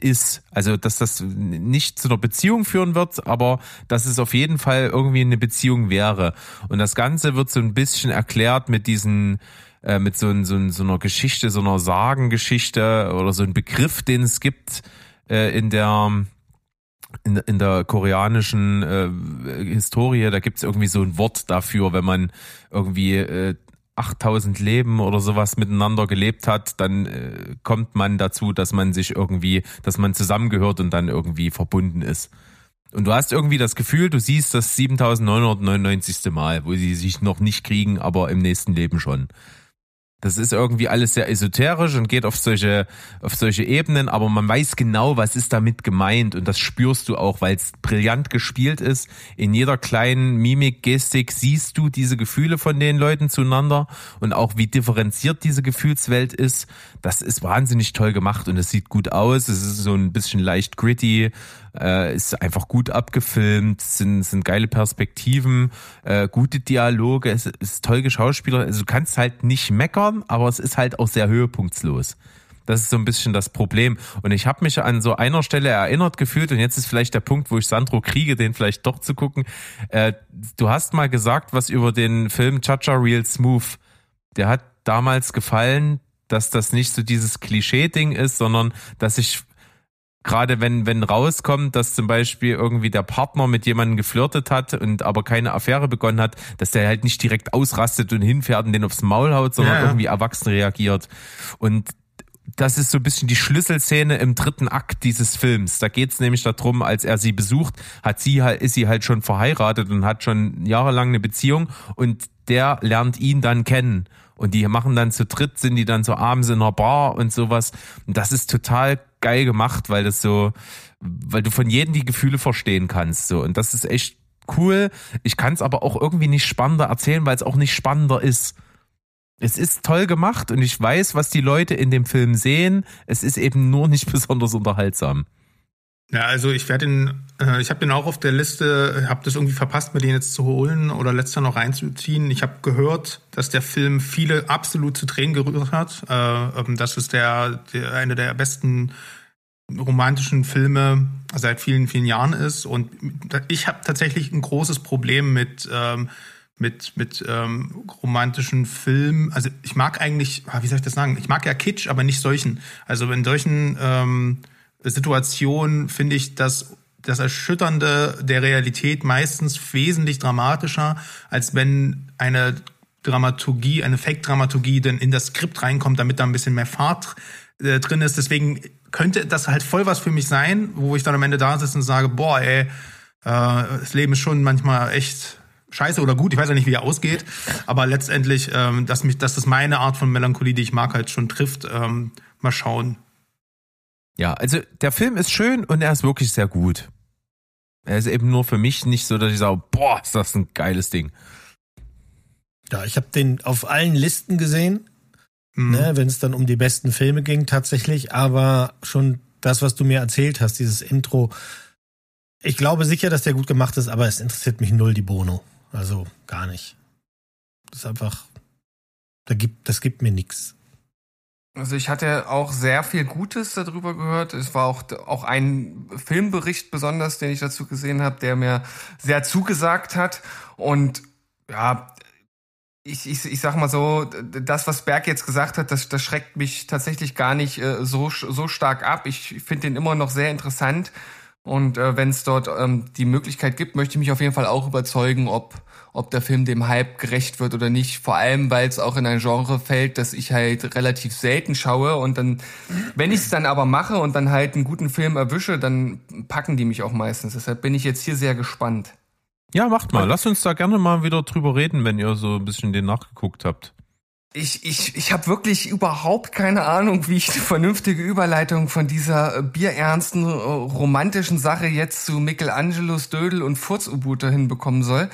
ist. Also, dass das nicht zu einer Beziehung führen wird, aber dass es auf jeden Fall irgendwie eine Beziehung wäre. Und das Ganze wird so ein bisschen erklärt mit diesen, äh, mit so, so, so einer Geschichte, so einer Sagengeschichte oder so ein Begriff, den es gibt äh, in der in, in der koreanischen äh, Historie, da gibt es irgendwie so ein Wort dafür, wenn man irgendwie äh, 8000 Leben oder sowas miteinander gelebt hat, dann äh, kommt man dazu, dass man sich irgendwie, dass man zusammengehört und dann irgendwie verbunden ist. Und du hast irgendwie das Gefühl, du siehst das 7999. Mal, wo sie sich noch nicht kriegen, aber im nächsten Leben schon. Das ist irgendwie alles sehr esoterisch und geht auf solche, auf solche Ebenen, aber man weiß genau, was ist damit gemeint und das spürst du auch, weil es brillant gespielt ist. In jeder kleinen Mimik, Gestik siehst du diese Gefühle von den Leuten zueinander und auch wie differenziert diese Gefühlswelt ist. Das ist wahnsinnig toll gemacht und es sieht gut aus. Es ist so ein bisschen leicht gritty, äh, ist einfach gut abgefilmt, sind, sind geile Perspektiven, äh, gute Dialoge, es ist toll geschauspielert. Also du kannst halt nicht meckern, aber es ist halt auch sehr höhepunktslos. Das ist so ein bisschen das Problem. Und ich habe mich an so einer Stelle erinnert gefühlt, und jetzt ist vielleicht der Punkt, wo ich Sandro kriege, den vielleicht doch zu gucken. Äh, du hast mal gesagt, was über den Film Chacha Real Smooth. Der hat damals gefallen, dass das nicht so dieses Klischee-Ding ist, sondern dass ich gerade wenn, wenn rauskommt, dass zum Beispiel irgendwie der Partner mit jemandem geflirtet hat und aber keine Affäre begonnen hat, dass der halt nicht direkt ausrastet und hinfährt und den aufs Maul haut, sondern Ja, ja. irgendwie erwachsen reagiert. Und das ist so ein bisschen die Schlüsselszene im dritten Akt dieses Films. Da geht's nämlich darum, als er sie besucht, hat sie halt, ist sie halt schon verheiratet und hat schon jahrelang eine Beziehung und der lernt ihn dann kennen. Und die machen dann zu dritt, sind die dann so abends in einer Bar und sowas. Und das ist total geil gemacht, weil das so, weil du von jedem die Gefühle verstehen kannst. So. Und das ist echt cool. Ich kann es aber auch irgendwie nicht spannender erzählen, weil es auch nicht spannender ist. Es ist toll gemacht und ich weiß, was die Leute in dem Film sehen. Es ist eben nur nicht (laughs) besonders unterhaltsam. Ja, also ich werde den, äh, ich habe den auch auf der Liste, habe das irgendwie verpasst, mir den jetzt zu holen oder letzter noch reinzuziehen. Ich habe gehört, dass der Film viele absolut zu Tränen gerührt hat. Äh, ähm, das ist der, der eine der besten romantischen Filme seit vielen, vielen Jahren ist. Und ich habe tatsächlich ein großes Problem mit ähm, mit mit ähm, romantischen Filmen. Also ich mag eigentlich, ah, wie soll ich das sagen? Ich mag ja Kitsch, aber nicht solchen. Also in solchen ähm, Situationen finde ich das das Erschütternde der Realität meistens wesentlich dramatischer, als wenn eine Dramaturgie, eine Fake-Dramaturgie dann in das Skript reinkommt, damit da ein bisschen mehr Fahrt äh, drin ist. Deswegen könnte das halt voll was für mich sein, wo ich dann am Ende da sitze und sage, boah, ey, äh, das Leben ist schon manchmal echt scheiße oder gut. Ich weiß ja nicht, wie er ausgeht, aber letztendlich, ähm, dass mich, dass das meine Art von Melancholie, die ich mag, halt schon trifft. Ähm, mal schauen. Ja, also der Film ist schön und er ist wirklich sehr gut. Er ist eben nur für mich nicht so, dass ich sage, boah, ist das ein geiles Ding. Ja, ich habe den auf allen Listen gesehen, Mhm. ne, wenn es dann um die besten Filme ging tatsächlich, aber schon das, was du mir erzählt hast, dieses Intro, ich glaube sicher, dass der gut gemacht ist, aber es interessiert mich null die Bono. Also gar nicht. Das ist einfach, da gibt, das gibt mir nichts. Also ich hatte auch sehr viel Gutes darüber gehört. Es war auch, auch ein Filmbericht besonders, den ich dazu gesehen habe, der mir sehr zugesagt hat. Und ja, ich, ich, ich sag mal so, das, was Berg jetzt gesagt hat, das, das schreckt mich tatsächlich gar nicht äh, so, so stark ab. Ich finde den immer noch sehr interessant. Und äh, wenn es dort ähm, die Möglichkeit gibt, möchte ich mich auf jeden Fall auch überzeugen, ob, ob der Film dem Hype gerecht wird oder nicht. Vor allem, weil es auch in ein Genre fällt, das ich halt relativ selten schaue. Und dann, wenn ich es dann aber mache und dann halt einen guten Film erwische, dann packen die mich auch meistens. Deshalb bin ich jetzt hier sehr gespannt. Ja, macht mal. Lasst uns da gerne mal wieder drüber reden, wenn ihr so ein bisschen den nachgeguckt habt. Ich, ich, ich habe wirklich überhaupt keine Ahnung, wie ich eine vernünftige Überleitung von dieser äh, bierernsten, äh, romantischen Sache jetzt zu Michelangelos Dödel und Furz-U-Boot hinbekommen soll.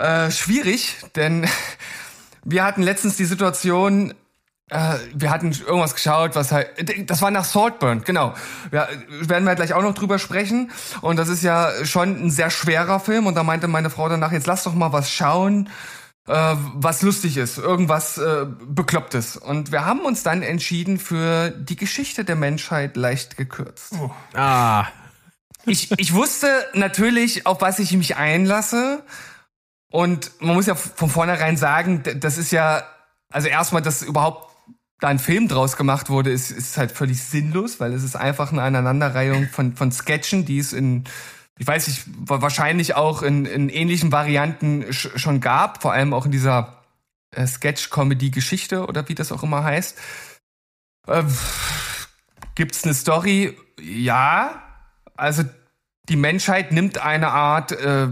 Äh, schwierig, denn (laughs) wir hatten letztens die Situation, äh, wir hatten irgendwas geschaut, was halt, das war nach Saltburn, genau. Ja, werden wir gleich auch noch drüber sprechen. Und das ist ja schon ein sehr schwerer Film. Und da meinte meine Frau danach, jetzt lass doch mal was schauen, äh, was lustig ist, irgendwas äh, Beklopptes. Und wir haben uns dann entschieden für die Geschichte der Menschheit leicht gekürzt. Ah, Ich, ich wusste natürlich, auf was ich mich einlasse. Und man muss ja von vornherein sagen, das ist ja, also erstmal, dass überhaupt da ein Film draus gemacht wurde, ist, ist halt völlig sinnlos, weil es ist einfach eine Aneinanderreihung von, von Sketchen, die es in, ich weiß nicht, wa- wahrscheinlich auch in, in ähnlichen Varianten sch schon gab, vor allem auch in dieser äh, Sketch-Comedy-Geschichte oder wie das auch immer heißt. Äh, gibt's eine Story? Ja. Also die Menschheit nimmt eine Art äh,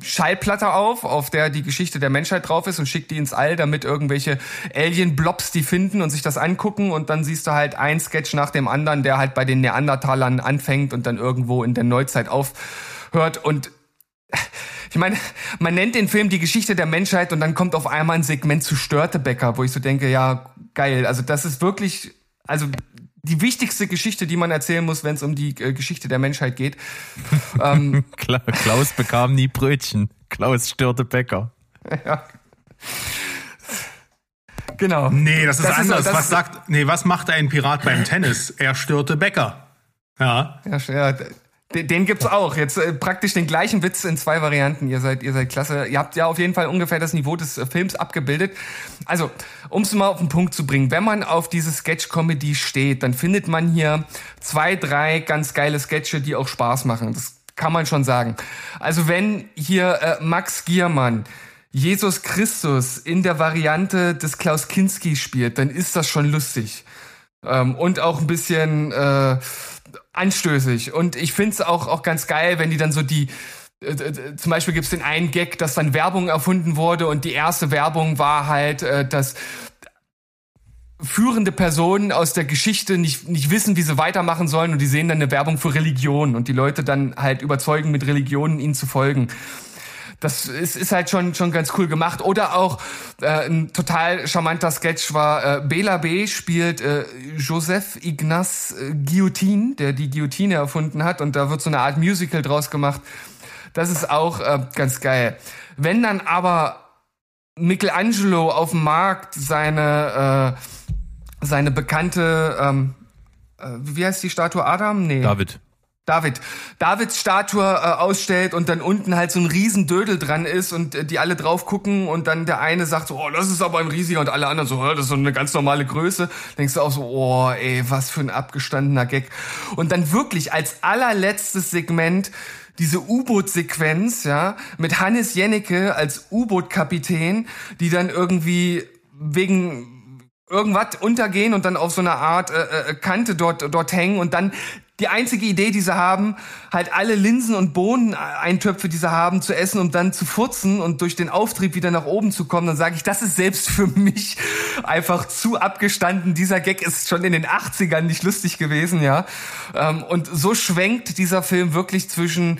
Schallplatte auf, auf der die Geschichte der Menschheit drauf ist und schickt die ins All, damit irgendwelche Alien-Blobs die finden und sich das angucken und dann siehst du halt ein Sketch nach dem anderen, der halt bei den Neandertalern anfängt und dann irgendwo in der Neuzeit aufhört und (laughs) ich meine, man nennt den Film die Geschichte der Menschheit und dann kommt auf einmal ein Segment zu Störtebäcker, wo ich so denke, ja, geil. Also das ist wirklich, also die wichtigste Geschichte, die man erzählen muss, wenn es um die äh, Geschichte der Menschheit geht. (laughs) ähm, (laughs) Kla- Klaus bekam nie Brötchen. Klaus störte Bäcker. ja. Genau. Nee, das ist Das ist- anders. das was ist- sagt, nee, was macht ein Pirat beim Tennis? Er störte Bäcker. Ja. Ja, ja, den, den gibt's auch. Jetzt äh, praktisch den gleichen Witz in zwei Varianten. Ihr seid, ihr seid klasse. Ihr habt ja auf jeden Fall ungefähr das Niveau des äh, Films abgebildet. Also, um es mal auf den Punkt zu bringen, wenn man auf diese Sketch-Comedy steht, dann findet man hier zwei, drei ganz geile Sketche, die auch Spaß machen. Das kann man schon sagen. Also, wenn hier äh, Max Giermann Jesus Christus in der Variante des Klaus Kinski spielt, dann ist das schon lustig. Ähm, und auch ein bisschen äh, anstößig. Und ich find's auch, auch ganz geil, wenn die dann so die, äh, zum Beispiel gibt's den einen Gag, dass dann Werbung erfunden wurde und die erste Werbung war halt, äh, dass führende Personen aus der Geschichte nicht, nicht wissen, wie sie weitermachen sollen und die sehen dann eine Werbung für Religion und die Leute dann halt überzeugen, mit Religionen ihnen zu folgen. Das ist, ist halt schon, schon ganz cool gemacht. Oder auch äh, ein total charmanter Sketch war, äh, Bela B. spielt äh, Joseph Ignace äh, Guillotine, der die Guillotine erfunden hat und da wird so eine Art Musical draus gemacht. Das ist auch äh, ganz geil. Wenn dann aber Michelangelo auf dem Markt seine, äh, seine bekannte, ähm, äh, wie heißt die Statue Adam? Nee. David. David. Davids Statue äh, ausstellt und dann unten halt so ein Riesendödel dran ist und äh, die alle drauf gucken und dann der eine sagt so, oh, das ist aber ein riesiger und alle anderen so, "Hä, das ist so eine ganz normale Größe. Denkst du auch so, oh, ey, was für ein abgestandener Gag. Und dann wirklich als allerletztes Segment diese U-Boot-Sequenz, ja, mit Hannes Jennecke als U-Boot-Kapitän, die dann irgendwie wegen irgendwas untergehen und dann auf so einer Art äh, äh, Kante dort dort hängen und dann die einzige Idee, die sie haben, halt alle Linsen und Bohnen-Eintöpfe, die sie haben, zu essen und dann zu furzen und durch den Auftrieb wieder nach oben zu kommen, dann sage ich, das ist selbst für mich (laughs) einfach zu abgestanden. Dieser Gag ist schon in den 80ern nicht lustig gewesen, ja. Ähm, und so schwenkt dieser Film wirklich zwischen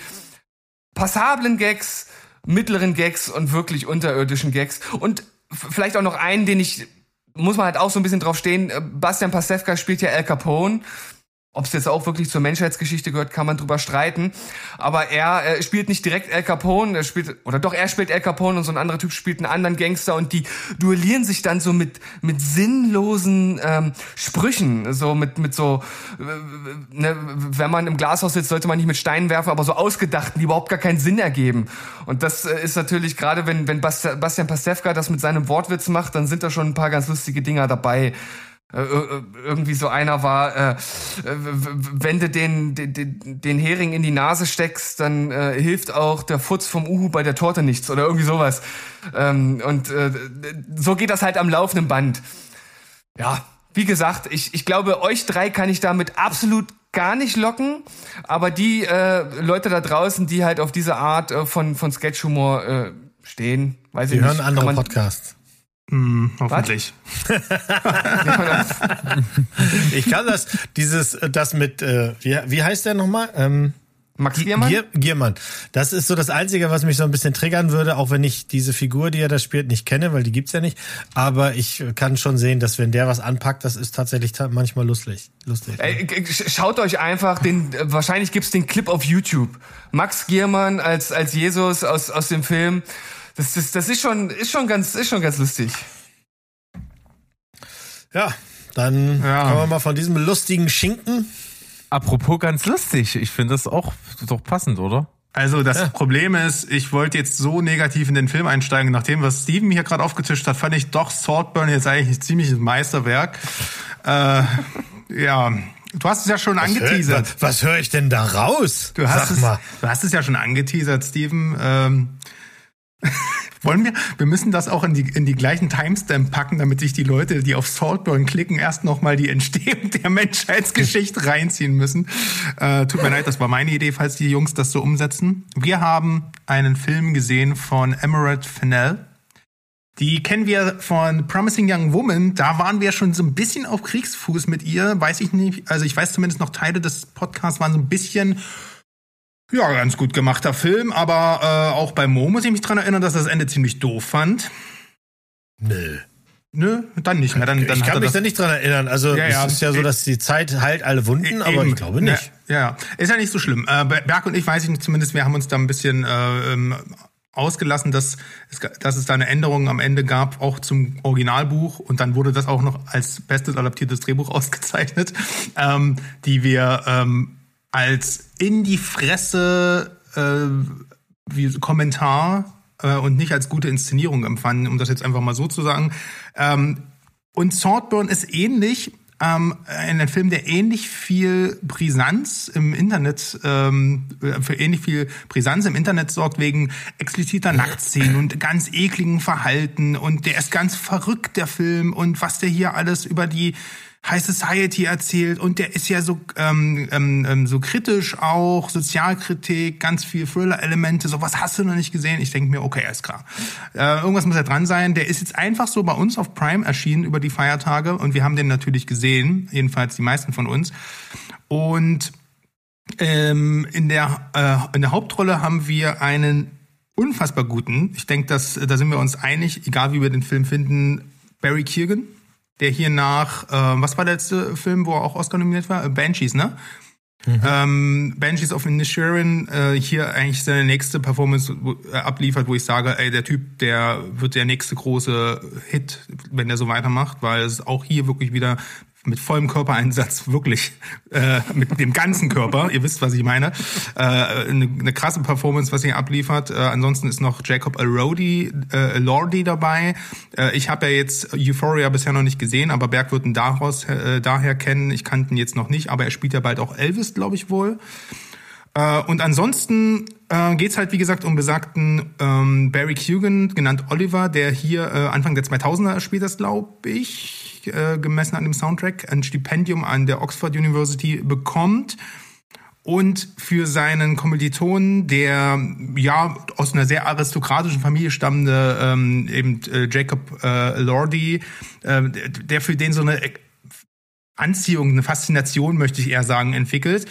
passablen Gags, mittleren Gags und wirklich unterirdischen Gags. Und vielleicht auch noch einen, den ich, muss man halt auch so ein bisschen drauf stehen, äh, Bastian Pastewka spielt ja Al Capone. Ob es jetzt auch wirklich zur Menschheitsgeschichte gehört, kann man drüber streiten. Aber er äh, spielt nicht direkt Al Capone, er spielt, oder doch, er spielt Al Capone und so ein anderer Typ spielt einen anderen Gangster und die duellieren sich dann so mit, mit sinnlosen ähm, Sprüchen, so mit, mit so, äh, ne, wenn man im Glashaus sitzt, sollte man nicht mit Steinen werfen, aber so ausgedachten, die überhaupt gar keinen Sinn ergeben. Und das äh, ist natürlich, gerade wenn, wenn Bast Bastian Pastewka das mit seinem Wortwitz macht, dann sind da schon ein paar ganz lustige Dinger dabei. Äh, äh, irgendwie so einer war, äh, äh, wenn du den, den, den Hering in die Nase steckst, dann äh, hilft auch der Futz vom Uhu bei der Torte nichts oder irgendwie sowas. Ähm, und äh, so geht das halt am laufenden Band. Ja, wie gesagt, ich, ich glaube, euch drei kann ich damit absolut gar nicht locken, aber die äh, Leute da draußen, die halt auf diese Art äh, von, von Sketchhumor äh, stehen, weiß Die ich hören nicht. andere kann man- Podcasts. Hm, hoffentlich. (laughs) Ich kann das, dieses, äh, das mit, äh, wie, wie heißt der nochmal? Ähm, Max Giermann? Gier, Giermann. Das ist so das Einzige, was mich so ein bisschen triggern würde, auch wenn ich diese Figur, die er da spielt, nicht kenne, weil die gibt's ja nicht. Aber ich kann schon sehen, dass wenn der was anpackt, das ist tatsächlich ta manchmal lustig. lustig. Sch- Schaut euch einfach den, äh, wahrscheinlich gibt's den Clip auf YouTube. Max Giermann als, als Jesus aus, aus dem Film. Das, das, das ist schon, ist schon ganz, ist schon ganz lustig. Ja, dann Ja. kommen wir mal von diesem lustigen Schinken. Apropos ganz lustig, ich finde das auch doch passend, oder? Also das Problem ist, ich wollte jetzt so negativ in den Film einsteigen. Nach dem, was Steven hier gerade aufgetischt hat, fand ich doch Saltburn jetzt eigentlich ein ziemliches Meisterwerk. Äh, (laughs) ja, du hast es ja schon angeteasert. Was, was höre ich denn da raus? Du hast, Sag es, mal. du hast es ja schon angeteasert, Steven. Ähm, (laughs) Wollen wir? Wir müssen das auch in die, in die gleichen Timestamp packen, damit sich die Leute, die auf Saltburn klicken, erst nochmal die Entstehung (laughs) der Menschheitsgeschichte reinziehen müssen. Äh, tut mir leid, das war meine Idee, falls die Jungs das so umsetzen. Wir haben einen Film gesehen von Emerald Fennell. Die kennen wir von Promising Young Woman. Da waren wir schon so ein bisschen auf Kriegsfuß mit ihr. Weiß ich nicht. Also ich weiß zumindest noch Teile des Podcasts waren so ein bisschen ja, ganz gut gemachter Film, aber äh, auch bei Mo muss ich mich dran erinnern, dass er das Ende ziemlich doof fand. Nö. Nö, dann nicht mehr. Dann, dann ich kann mich da nicht dran erinnern. Also Ja, ja. es ist ja so, dass die Zeit heilt alle Wunden, aber Eben. ich glaube nicht. Ja, ja, ist ja nicht so schlimm. Äh, Berg und ich weiß ich nicht, zumindest wir haben uns da ein bisschen äh, ähm, ausgelassen, dass es, dass es da eine Änderung am Ende gab, auch zum Originalbuch. Und dann wurde das auch noch als bestes adaptiertes Drehbuch (laughs) ausgezeichnet, ähm, die wir ähm, als in die Fresse äh, wie Kommentar äh, und nicht als gute Inszenierung empfanden, um das jetzt einfach mal so zu sagen. Ähm, und Swordburn ist ähnlich, ähm, ein Film, der ähnlich viel Brisanz im Internet, ähm, für ähnlich viel Brisanz im Internet sorgt wegen expliziter Nacktszenen und ganz ekligen Verhalten und der ist ganz verrückt, der Film und was der hier alles über die High Society erzählt und der ist ja so ähm, ähm, ähm, so kritisch auch, Sozialkritik, ganz viel Thriller-Elemente, so was hast du noch nicht gesehen? Ich denke mir, okay, ist klar. Äh, irgendwas muss ja dran sein. Der ist jetzt einfach so bei uns auf Prime erschienen über die Feiertage und wir haben den natürlich gesehen, jedenfalls die meisten von uns. Und ähm, in, der, äh, in der Hauptrolle haben wir einen unfassbar guten, ich denke, dass da sind wir uns einig, egal wie wir den Film finden, Barry Keoghan, der hier nach, äh, was war der letzte Film, wo er auch Oscar nominiert war? Äh, Banshees, ne? Ähm, Banshees of Inisherin äh, hier eigentlich seine nächste Performance äh, abliefert, wo ich sage, ey, der Typ, der wird der nächste große Hit, wenn der so weitermacht, weil es auch hier wirklich wieder mit vollem Körpereinsatz, (laughs) wirklich äh, mit dem ganzen Körper, ihr wisst, was ich meine, äh, eine, eine krasse Performance, was er abliefert. Äh, ansonsten ist noch Jacob Elordi, äh, Elordi dabei. Äh, ich habe ja jetzt Euphoria bisher noch nicht gesehen, aber Berg wird ihn daraus, äh, daher kennen. Ich kannte ihn jetzt noch nicht, aber er spielt ja bald auch Elvis, glaube ich wohl. Äh, und ansonsten äh, geht's halt, wie gesagt, um besagten ähm, Barry Keoghan, genannt Oliver, der hier äh, Anfang der 2000er spielt das, glaube ich, gemessen an dem Soundtrack, ein Stipendium an der Oxford University bekommt und für seinen Kommilitonen, der ja aus einer sehr aristokratischen Familie stammende, ähm, eben äh, Jacob äh, Lordy, äh, der für den so eine Anziehung, eine Faszination, möchte ich eher sagen, entwickelt.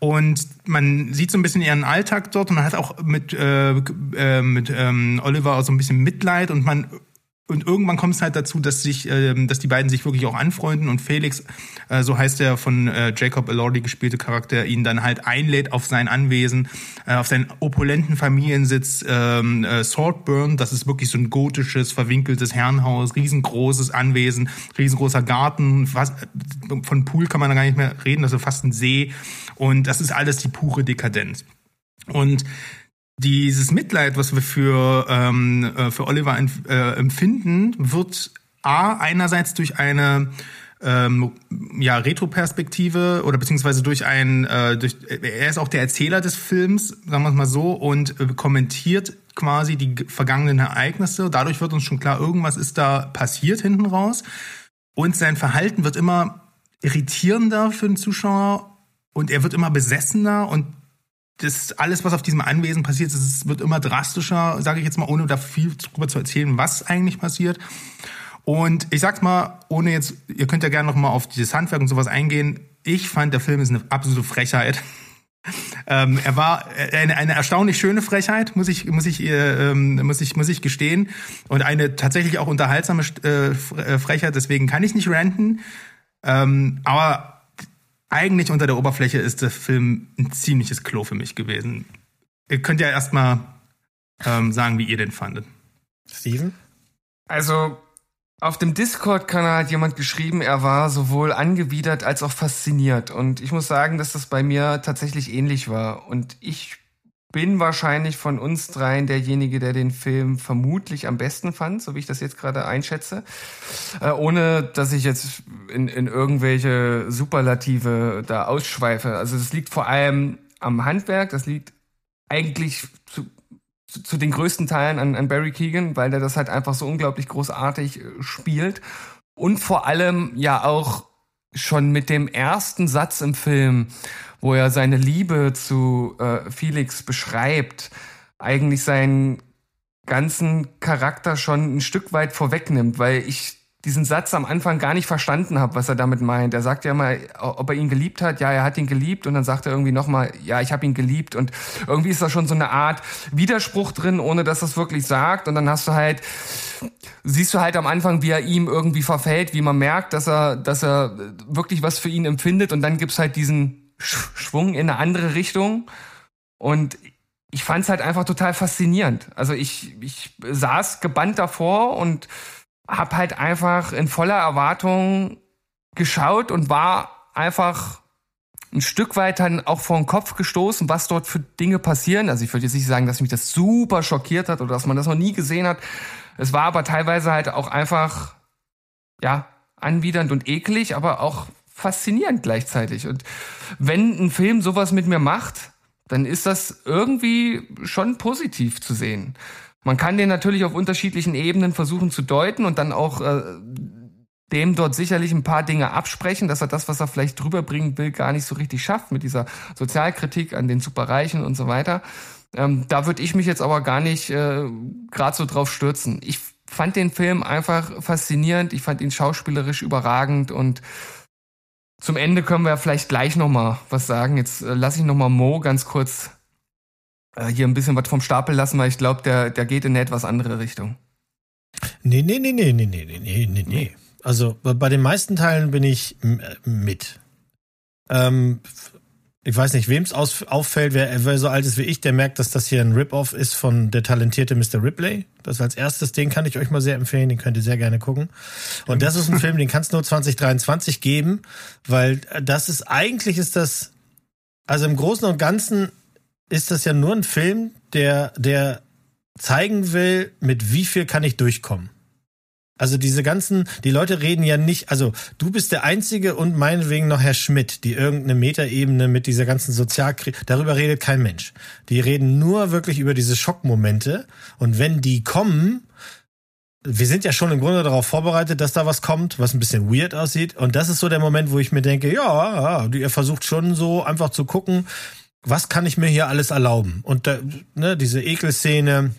Und man sieht so ein bisschen ihren Alltag dort und man hat auch mit, äh, äh, mit ähm, Oliver so ein bisschen Mitleid und man und irgendwann kommt es halt dazu, dass sich, ähm, dass die beiden sich wirklich auch anfreunden und Felix, äh, so heißt der von äh, Jacob Elordi gespielte Charakter, ihn dann halt einlädt auf sein Anwesen, äh, auf seinen opulenten Familiensitz ähm, äh, Saltburn. Das ist wirklich so ein gotisches, verwinkeltes Herrenhaus, riesengroßes Anwesen, riesengroßer Garten. Fast, von Pool kann man da gar nicht mehr reden, ist fast ein See. Und das ist alles die pure Dekadenz. Und dieses Mitleid, was wir für, ähm, äh, für Oliver äh, empfinden, wird A, einerseits durch eine ähm, ja, Retroperspektive oder beziehungsweise durch ein, äh, durch, er ist auch der Erzähler des Films, sagen wir es mal so, und äh, kommentiert quasi die vergangenen Ereignisse. Dadurch wird uns schon klar, irgendwas ist da passiert hinten raus. Und sein Verhalten wird immer irritierender für den Zuschauer und er wird immer besessener und das alles, was auf diesem Anwesen passiert, es wird immer drastischer, sage ich jetzt mal, ohne da viel drüber zu erzählen, was eigentlich passiert. Und ich sag's mal, ohne jetzt, ihr könnt ja gerne noch mal auf dieses Handwerk und sowas eingehen. Ich fand, der Film ist eine absolute Frechheit. (laughs) ähm, er war eine, eine erstaunlich schöne Frechheit, muss ich, muss ich, äh, ähm, muss ich, muss ich gestehen. Und eine tatsächlich auch unterhaltsame äh, Frechheit, deswegen kann ich nicht ranten. Ähm, aber eigentlich unter der Oberfläche ist der Film ein ziemliches Klo für mich gewesen. Ihr könnt ja erstmal ähm, sagen, wie ihr den fandet. Steven? Also, auf dem Discord-Kanal hat jemand geschrieben, er war sowohl angewidert als auch fasziniert. Und ich muss sagen, dass das bei mir tatsächlich ähnlich war. Und ich bin wahrscheinlich von uns dreien derjenige, der den Film vermutlich am besten fand, so wie ich das jetzt gerade einschätze. Äh, ohne, dass ich jetzt in, in irgendwelche Superlative da ausschweife. Also das liegt vor allem am Handwerk, das liegt eigentlich zu zu, zu den größten Teilen an, an Barry Keegan, weil der das halt einfach so unglaublich großartig äh, spielt. Und vor allem ja auch schon mit dem ersten Satz im Film, wo er seine Liebe zu äh, Felix beschreibt, eigentlich seinen ganzen Charakter schon ein Stück weit vorwegnimmt, weil ich diesen Satz am Anfang gar nicht verstanden habe, was er damit meint. Er sagt ja mal, ob er ihn geliebt hat. Ja, er hat ihn geliebt. Und dann sagt er irgendwie nochmal, ja, ich habe ihn geliebt. Und irgendwie ist da schon so eine Art Widerspruch drin, ohne dass er es wirklich sagt. Und dann hast du halt, siehst du halt am Anfang, wie er ihm irgendwie verfällt, wie man merkt, dass er, dass er wirklich was für ihn empfindet. Und dann gibt's halt diesen Schwung in eine andere Richtung. Und ich fand es halt einfach total faszinierend. Also ich, ich saß gebannt davor und habe halt einfach in voller Erwartung geschaut und war einfach ein Stück weit dann auch vor den Kopf gestoßen, was dort für Dinge passieren. Also ich würde jetzt nicht sagen, dass mich das super schockiert hat oder dass man das noch nie gesehen hat. Es war aber teilweise halt auch einfach, ja, anwidernd und eklig, aber auch faszinierend gleichzeitig. Und wenn ein Film sowas mit mir macht, dann ist das irgendwie schon positiv zu sehen. Man kann den natürlich auf unterschiedlichen Ebenen versuchen zu deuten und dann auch äh, dem dort sicherlich ein paar Dinge absprechen, dass er das, was er vielleicht drüber bringen will, gar nicht so richtig schafft mit dieser Sozialkritik an den Superreichen und so weiter. Ähm, da würde ich mich jetzt aber gar nicht äh, gerade so drauf stürzen. Ich fand den Film einfach faszinierend, ich fand ihn schauspielerisch überragend und zum Ende können wir vielleicht gleich noch mal was sagen. Jetzt äh, lasse ich noch mal Mo ganz kurz äh, hier ein bisschen was vom Stapel lassen, weil ich glaube, der, der geht in eine etwas andere Richtung. Nee, nee, nee, nee, nee, nee, nee, nee, nee. Also bei den meisten Teilen bin ich mit. Ähm, ich weiß nicht, wem es auffällt, wer, wer so alt ist wie ich, der merkt, dass das hier ein Rip-Off ist von der talentierte Mr. Ripley. Das als erstes, den kann ich euch mal sehr empfehlen, den könnt ihr sehr gerne gucken. Und das ist ein Film, den kannst du nur 2023 geben, weil das ist, eigentlich ist das, also im Großen und Ganzen ist das ja nur ein Film, der, der zeigen will, mit wie viel kann ich durchkommen. Also diese ganzen, die Leute reden ja nicht, also du bist der Einzige und meinetwegen noch Herr Schmidt, die irgendeine Metaebene mit dieser ganzen Sozialkrieg, darüber redet kein Mensch. Die reden nur wirklich über diese Schockmomente und wenn die kommen, wir sind ja schon im Grunde darauf vorbereitet, dass da was kommt, was ein bisschen weird aussieht und das ist so der Moment, wo ich mir denke, ja, ihr versucht schon so einfach zu gucken, was kann ich mir hier alles erlauben? Und da, ne, diese Ekelszene,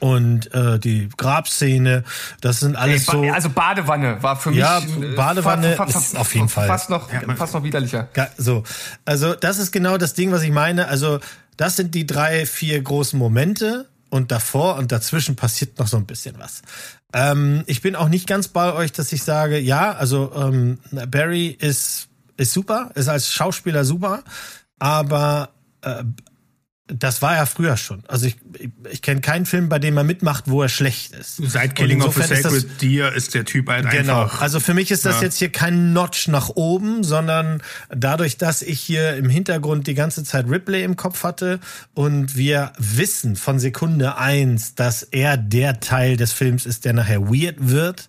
und äh, die Grabszene, das sind alles Ey, so. Also Badewanne war für mich. Ja, Badewanne fa, fa, ist auf jeden Fall fast noch, ja, fast noch widerlicher. So, also das ist genau das Ding, was ich meine. Also das sind die drei, vier großen Momente und davor und dazwischen passiert noch so ein bisschen was. Ähm, ich bin auch nicht ganz bei euch, dass ich sage, ja, also ähm, Barry ist ist super, ist als Schauspieler super aber äh, das war ja früher schon. Also ich, ich, ich kenne keinen Film, bei dem er mitmacht, wo er schlecht ist. Seit Killing of a Sacred das, Deer ist der Typ halt genau. einfach. Also für mich ist das ja. jetzt hier kein Notch nach oben, sondern dadurch, dass ich hier im Hintergrund die ganze Zeit Ripley im Kopf hatte und wir wissen von Sekunde eins, dass er der Teil des Films ist, der nachher weird wird,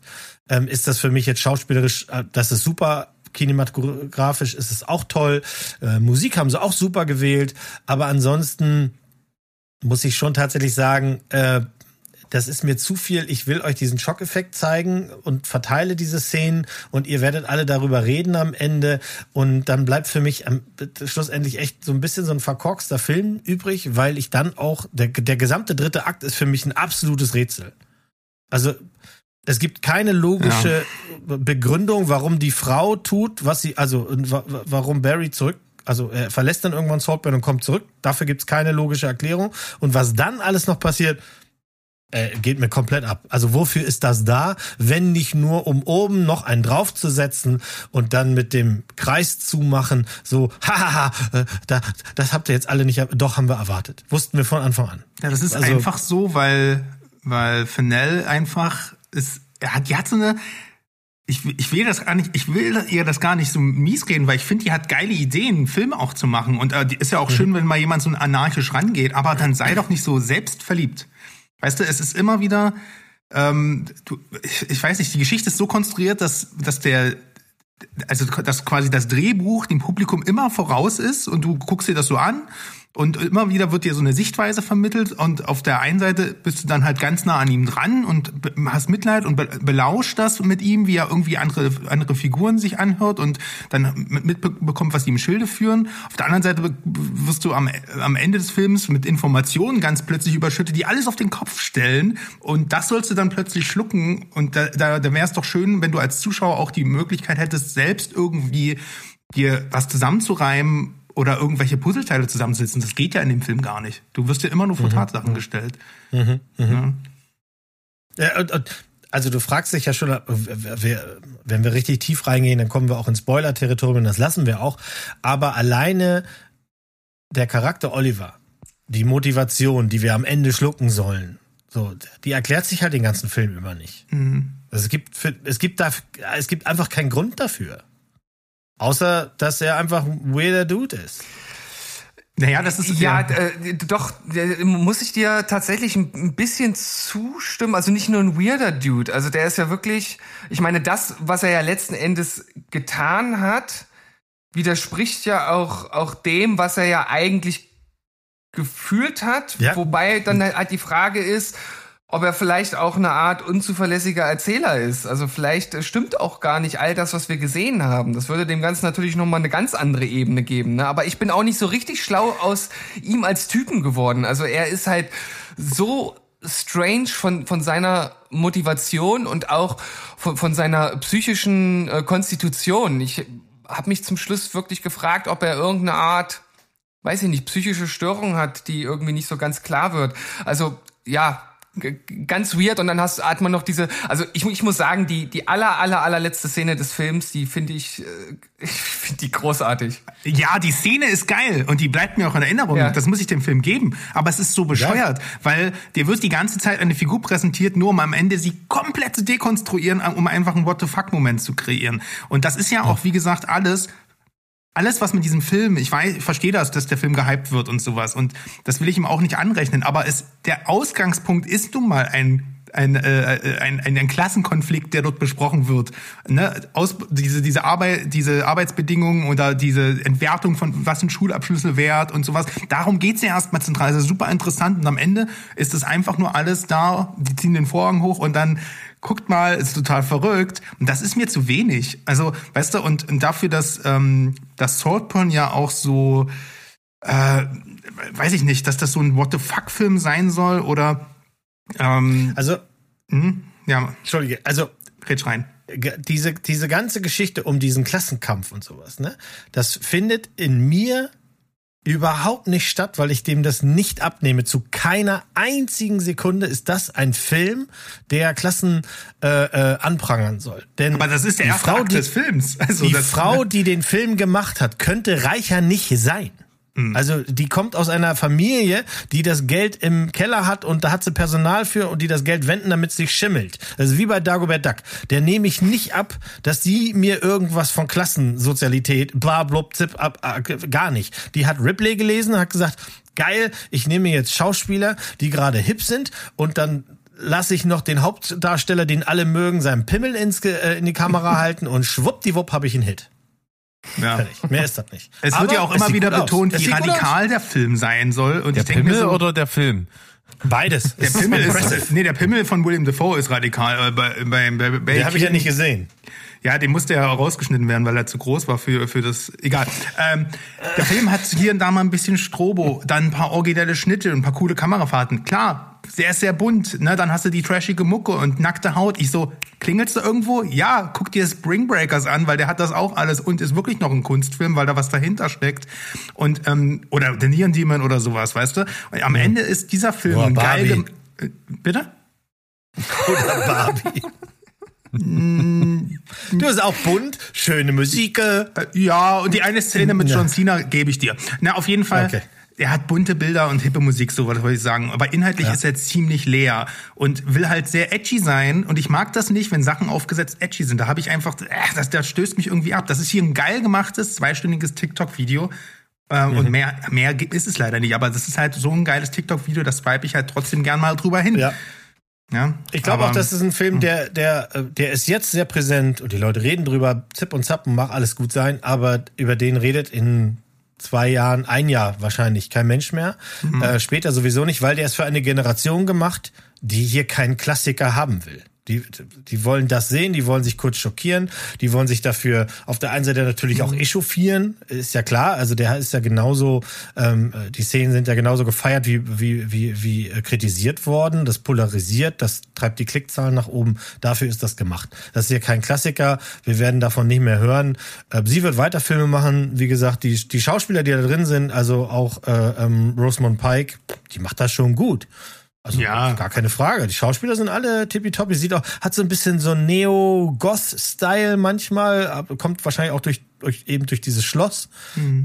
ähm, ist das für mich jetzt schauspielerisch, äh, das ist super kinematografisch ist es auch toll. Äh, Musik haben sie auch super gewählt. Aber ansonsten muss ich schon tatsächlich sagen, äh, das ist mir zu viel. Ich will euch diesen Schockeffekt zeigen und verteile diese Szenen und ihr werdet alle darüber reden am Ende. Und dann bleibt für mich am, schlussendlich echt so ein bisschen so ein verkorkster Film übrig, weil ich dann auch, der, der gesamte dritte Akt ist für mich ein absolutes Rätsel. Also es gibt keine logische ja. Begründung, warum die Frau tut, was sie, also warum Barry zurück, also er verlässt dann irgendwann Saltburn und kommt zurück. Dafür gibt's keine logische Erklärung. Und was dann alles noch passiert, äh, geht mir komplett ab. Also wofür ist das da, wenn nicht nur um oben noch einen draufzusetzen und dann mit dem Kreis zu machen, so (laughs) hahaha, äh, da, das habt ihr jetzt alle nicht, doch haben wir erwartet, wussten wir von Anfang an. Ja, das ist also, einfach so, weil weil Fennell einfach ist, er hat, die hat so eine, ich, ich will das gar nicht, ich will ihr das gar nicht so mies reden, weil ich finde, die hat geile Ideen, Filme auch zu machen. Und äh, ist ja auch mhm. schön, wenn mal jemand so anarchisch rangeht, aber dann sei doch nicht so selbstverliebt. Weißt du, es ist immer wieder, ähm, du, ich, ich weiß nicht, die Geschichte ist so konstruiert, dass, dass der, also dass quasi das Drehbuch dem Publikum immer voraus ist und du guckst dir das so an Und immer wieder wird dir so eine Sichtweise vermittelt und auf der einen Seite bist du dann halt ganz nah an ihm dran und hast Mitleid und be belauscht das mit ihm, wie er irgendwie andere, andere Figuren sich anhört und dann mit- mitbekommt, was die im Schilde führen. Auf der anderen Seite wirst du am, am Ende des Films mit Informationen ganz plötzlich überschüttet, die alles auf den Kopf stellen und das sollst du dann plötzlich schlucken und da, da, da wäre es doch schön, wenn du als Zuschauer auch die Möglichkeit hättest, selbst irgendwie dir was zusammenzureimen oder irgendwelche Puzzleteile zusammenzusetzen. Das geht ja in dem Film gar nicht. Du wirst ja immer nur vor Tatsachen gestellt. Ja. Ja, und, und, also du fragst dich ja schon, wenn wir richtig tief reingehen, dann kommen wir auch ins Spoiler-Territorium, das lassen wir auch. Aber alleine der Charakter Oliver, die Motivation, die wir am Ende schlucken sollen, so, die erklärt sich halt den ganzen Film über nicht. Also es gibt, für, es gibt da, es gibt einfach keinen Grund dafür. Außer, dass er einfach ein weirder Dude ist. Naja, das ist Ja, äh, doch, äh, muss ich dir tatsächlich ein ein bisschen zustimmen. Also nicht nur ein weirder Dude. Also der ist ja wirklich, ich meine, das, was er ja letzten Endes getan hat, widerspricht ja auch, auch dem, was er ja eigentlich gefühlt hat. Ja. Wobei dann halt die Frage ist, ob er vielleicht auch eine Art unzuverlässiger Erzähler ist. Also vielleicht äh, stimmt auch gar nicht all das, was wir gesehen haben. Das würde dem Ganzen natürlich nochmal eine ganz andere Ebene geben. Ne? Aber ich bin auch nicht so richtig schlau aus ihm als Typen geworden. Also er ist halt so strange von, von seiner Motivation und auch von, von seiner psychischen äh, Konstitution. Ich habe mich zum Schluss wirklich gefragt, ob er irgendeine Art weiß ich nicht, psychische Störung hat, die irgendwie nicht so ganz klar wird. Also, ja, ganz weird und dann hast, hat man noch diese, also ich, ich muss sagen, die, die aller, aller, allerletzte Szene des Films, die finde ich, äh, (laughs) ich finde die großartig. Ja, die Szene ist geil und die bleibt mir auch in Erinnerung. Ja. Das muss ich dem Film geben. Aber es ist so bescheuert, weil dir wird die ganze Zeit eine Figur präsentiert, nur um am Ende sie komplett zu dekonstruieren, um einfach einen What the fuck Moment zu kreieren. Und das ist ja auch, wie gesagt, alles alles, was mit diesem Film, ich weiß, ich verstehe das, dass der Film gehypt wird und sowas. Und das will ich ihm auch nicht anrechnen. Aber es, der Ausgangspunkt ist nun mal ein ein, äh, ein, ein, ein Klassenkonflikt, der dort besprochen wird. Ne? Aus, diese, diese, Arbeit, diese Arbeitsbedingungen oder diese Entwertung von was sind Schulabschlüsse wert und sowas. Darum geht's ja erstmal zentral. Das ist super interessant. Und am Ende ist es einfach nur alles da, die ziehen den Vorhang hoch und dann guckt mal, ist total verrückt. Und das ist mir zu wenig. Also, weißt du, und, und dafür, dass, ähm, dass Saltburn ja auch so, äh, weiß ich nicht, dass das so ein What the fuck-Film sein soll oder ähm, Also, hm? ja, Entschuldige, also red rein. diese, diese ganze Geschichte um diesen Klassenkampf und sowas, ne? Das findet in mir überhaupt nicht statt, weil ich dem das nicht abnehme. Zu keiner einzigen Sekunde ist das ein Film, der Klassen äh, äh, anprangern soll. Denn Aber das ist der die erste Frau, Akt die, des Films. Also die Frau, die den Film gemacht hat, könnte reicher nicht sein. Hm. Also die kommt aus einer Familie, die das Geld im Keller hat und da hat sie Personal für und die das Geld wenden, damit es sich schimmelt. Ist wie bei Dagobert Duck. Der nehme ich nicht ab, dass die mir irgendwas von Klassensozialität, bla blub, zip, ab, ab, gar nicht. Die hat Ripley gelesen und hat gesagt, geil, ich nehme jetzt Schauspieler, die gerade hip sind und dann lasse ich noch den Hauptdarsteller, den alle mögen, seinen Pimmel ins, äh, in die Kamera (laughs) halten und schwuppdiwupp habe ich einen Hit. Ja. Fertig. Mehr ist das nicht. Es Aber wird ja auch immer wieder betont, wie radikal der Film sein soll. Und Der ich denke mir Pimmel so, oder der Film? Beides. der Pimmel ist, nee, der Pimmel von William Defoe ist radikal. Äh, bei, bei, bei, bei Den habe ich ja nicht gesehen. Ja, den musste ja rausgeschnitten werden, weil er zu groß war für, für das. Egal. Ähm, der Film hat hier und da mal ein bisschen Strobo, dann ein paar originelle Schnitte und ein paar coole Kamerafahrten. Klar, der ist sehr bunt. Ne? Dann hast du die trashige Mucke und nackte Haut. Ich so, klingelst du irgendwo? Ja, guck dir Spring Breakers an, weil der hat das auch alles und ist wirklich noch ein Kunstfilm, weil da was dahinter steckt. Und ähm, oder The Neon Demon oder sowas, weißt du? Und am Ende ist dieser Film Oder geil. Äh, Bitte? Oder Barbie. (laughs) du ist auch bunt, schöne Musik. äh, Ja, und die eine Szene mit. John Cena gebe ich dir. Na, auf jeden Fall. Okay. Er hat bunte Bilder und hippe Musik, so was wollte ich sagen. Aber inhaltlich ist er ziemlich leer und will halt sehr edgy sein. Und ich mag das nicht, wenn Sachen aufgesetzt edgy sind. Da habe ich einfach, äh, das, das stößt mich irgendwie ab. Das ist hier ein geil gemachtes, zweistündiges TikTok-Video. Äh, Mhm. Und mehr, mehr gibt- ist es leider nicht. Aber das ist halt so ein geiles TikTok-Video, das swipe ich halt trotzdem gern mal drüber hin. Ja. Ja, Ich glaube auch, das ist ein Film, der, der, äh, der ist jetzt sehr präsent und die Leute reden drüber, zipp und zapp und mach alles gut sein, aber über den redet in zwei Jahren, ein Jahr wahrscheinlich kein Mensch mehr. Äh, später sowieso nicht, weil der ist für eine Generation gemacht, die hier keinen Klassiker haben will. Die, die wollen das sehen, die wollen sich kurz schockieren, die wollen sich dafür auf der einen Seite natürlich auch echauffieren, ist ja klar. Also der ist ja genauso, ähm, die Szenen sind ja genauso gefeiert wie, wie, wie, wie kritisiert worden. Das polarisiert, das treibt die Klickzahlen nach oben. Dafür ist das gemacht. Das ist hier kein Klassiker. Wir werden davon nicht mehr hören. Äh, sie wird weiter Filme machen. Wie gesagt, die, die Schauspieler, die da drin sind, also auch äh, ähm, Rosamund Pike, die macht das schon gut. Also Ja. gar keine Frage. Die Schauspieler sind alle tippitoppi. Sieht auch, hat so ein bisschen so Neo-Goth-Style manchmal, kommt wahrscheinlich auch durch, durch eben durch dieses Schloss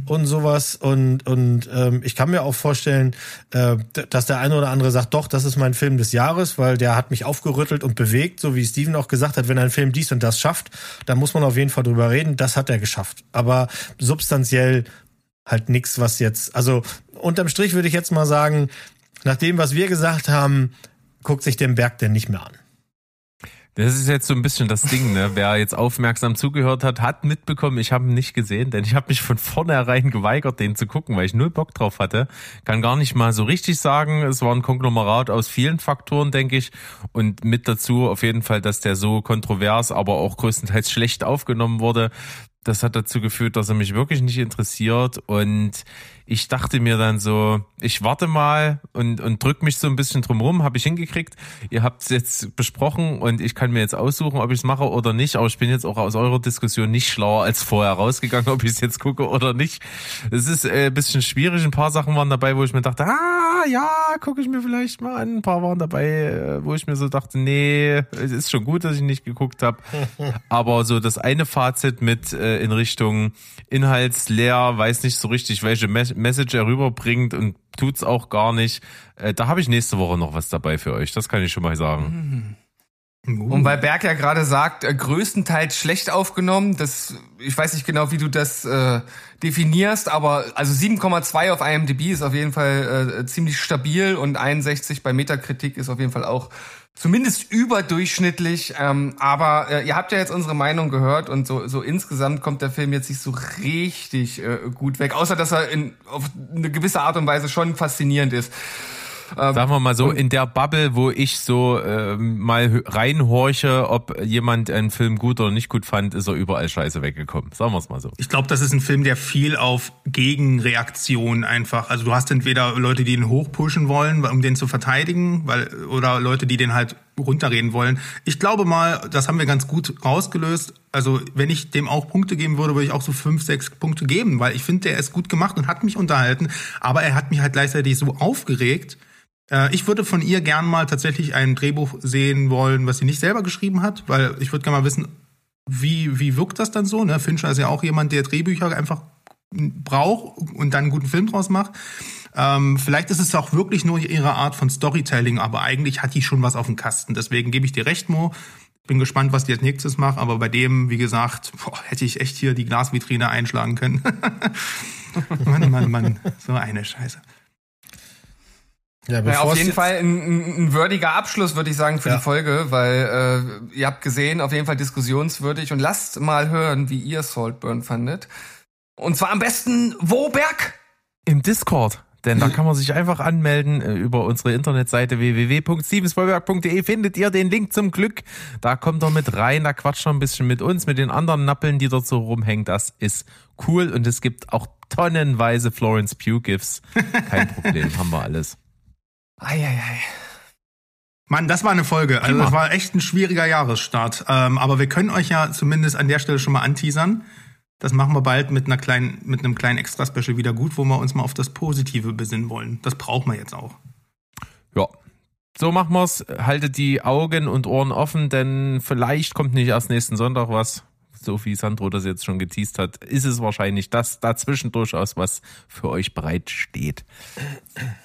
und sowas. Und, und ähm, ich kann mir auch vorstellen, äh, dass der eine oder andere sagt, doch, das ist mein Film des Jahres, weil der hat mich aufgerüttelt und bewegt, so wie Steven auch gesagt hat, wenn ein Film dies und das schafft, dann muss man auf jeden Fall drüber reden. Das hat er geschafft. Aber substanziell halt nichts, was jetzt, also unterm Strich würde ich jetzt mal sagen, nach dem, was wir gesagt haben, guckt sich den Berg denn nicht mehr an. Das ist jetzt so ein bisschen das Ding, ne? Wer jetzt aufmerksam zugehört hat, hat mitbekommen, ich habe ihn nicht gesehen, denn ich habe mich von vornherein geweigert, den zu gucken, weil ich null Bock drauf hatte. Kann gar nicht mal so richtig sagen. Es war ein Konglomerat aus vielen Faktoren, denke ich. Und mit dazu auf jeden Fall, dass der so kontrovers, aber auch größtenteils schlecht aufgenommen wurde. Das hat dazu geführt, dass er mich wirklich nicht interessiert. Und ich dachte mir dann so, ich warte mal und, und drück mich so ein bisschen drumrum, habe ich hingekriegt. Ihr habt es jetzt besprochen und ich kann mir jetzt aussuchen, ob ich es mache oder nicht. Aber ich bin jetzt auch aus eurer Diskussion nicht schlauer als vorher rausgegangen, ob ich es jetzt gucke oder nicht. Es ist äh, ein bisschen schwierig. Ein paar Sachen waren dabei, wo ich mir dachte, ah, ja, gucke ich mir vielleicht mal an. Ein paar waren dabei, äh, wo ich mir so dachte, nee, es ist schon gut, dass ich nicht geguckt habe. (laughs) Aber so das eine Fazit mit äh, in Richtung inhaltsleer, weiß nicht so richtig, welche Mes Message er rüberbringt und tut's auch gar nicht. Äh, da habe ich nächste Woche noch was dabei für euch. Das kann ich schon mal sagen. Und weil Berg ja gerade sagt, äh, größtenteils schlecht aufgenommen, das, ich weiß nicht genau, wie du das äh, definierst, aber also 7,2 auf IMDb ist auf jeden Fall äh, ziemlich stabil und 61 bei Metakritik ist auf jeden Fall auch zumindest überdurchschnittlich. Ähm, aber äh, ihr habt ja jetzt unsere Meinung gehört und so, so insgesamt kommt der Film jetzt nicht so richtig äh, gut weg, außer dass er in, auf eine gewisse Art und Weise schon faszinierend ist. Sagen wir mal so, in der Bubble, wo ich so ähm, mal reinhorche, ob jemand einen Film gut oder nicht gut fand, ist er überall scheiße weggekommen. Sagen wir es mal so. Ich glaube, das ist ein Film, der viel auf Gegenreaktion einfach. Also du hast entweder Leute, die ihn hochpushen wollen, um den zu verteidigen, weil oder Leute, die den halt runterreden wollen. Ich glaube mal, das haben wir ganz gut rausgelöst. Also wenn ich dem auch Punkte geben würde, würde ich auch so fünf, sechs Punkte geben, weil ich finde, der ist gut gemacht und hat mich unterhalten. Aber er hat mich halt gleichzeitig so aufgeregt. Äh, Ich würde von ihr gern mal tatsächlich ein Drehbuch sehen wollen, was sie nicht selber geschrieben hat, weil ich würde gerne mal wissen, wie, wie wirkt das dann so? Ne? Fincher ist ja auch jemand, der Drehbücher einfach braucht und dann einen guten Film draus macht. Ähm, vielleicht ist es auch wirklich nur ihre Art von Storytelling, aber eigentlich hat die schon was auf dem Kasten. Deswegen gebe ich dir recht, Mo. Bin gespannt, was die als nächstes macht, aber bei dem, wie gesagt, boah, hätte ich echt hier die Glasvitrine einschlagen können. (laughs) Mann, Mann, Mann, so eine Scheiße. Ja, Ja, auf jeden Fall ein, ein, ein würdiger Abschluss, würde ich sagen, für Ja. die Folge, weil äh, ihr habt gesehen, auf jeden Fall diskussionswürdig und lasst mal hören, wie ihr Saltburn fandet. Und zwar am besten wo, Berg? Im Discord. Denn da kann man sich einfach anmelden äh, über unsere Internetseite www.stevensvollberg.de findet ihr den Link zum Glück. Da kommt er mit rein, da quatscht er ein bisschen mit uns, mit den anderen Nappeln, die dort so rumhängen. Das ist cool und es gibt auch tonnenweise Florence Pugh Gifts. Kein Problem, (laughs) haben wir alles. Eieiei. Mann, das war eine Folge. Also das war echt ein schwieriger Jahresstart. Ähm, aber wir können euch ja zumindest an der Stelle schon mal anteasern. Das machen wir bald mit einer kleinen, mit einem kleinen Extra-Special wieder gut, wo wir uns mal auf das Positive besinnen wollen. Das brauchen wir jetzt auch. Ja. So machen wir's. Haltet die Augen und Ohren offen, denn vielleicht kommt nicht erst nächsten Sonntag was. So wie Sandro das jetzt schon geteased hat, ist es wahrscheinlich, dass dazwischen durchaus was für euch bereit steht.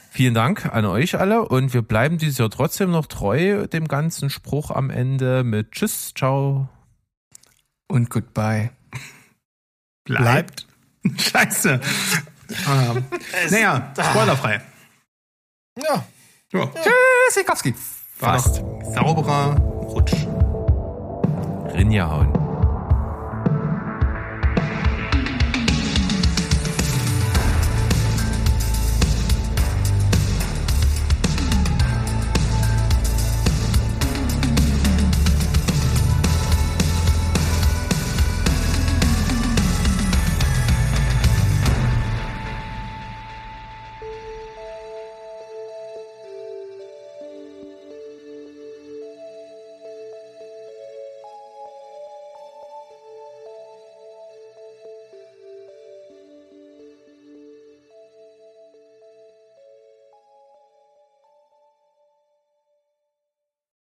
Vielen Dank an euch alle und wir bleiben dieses Jahr trotzdem noch treu dem ganzen Spruch am Ende mit Tschüss, ciao. Und goodbye. bleibt. (laughs) Scheiße. ähm, naja, spoilerfrei. Ja. Ja, Tschüss, Sikowski. Fast. sauberer Rutsch. Rinja hauen.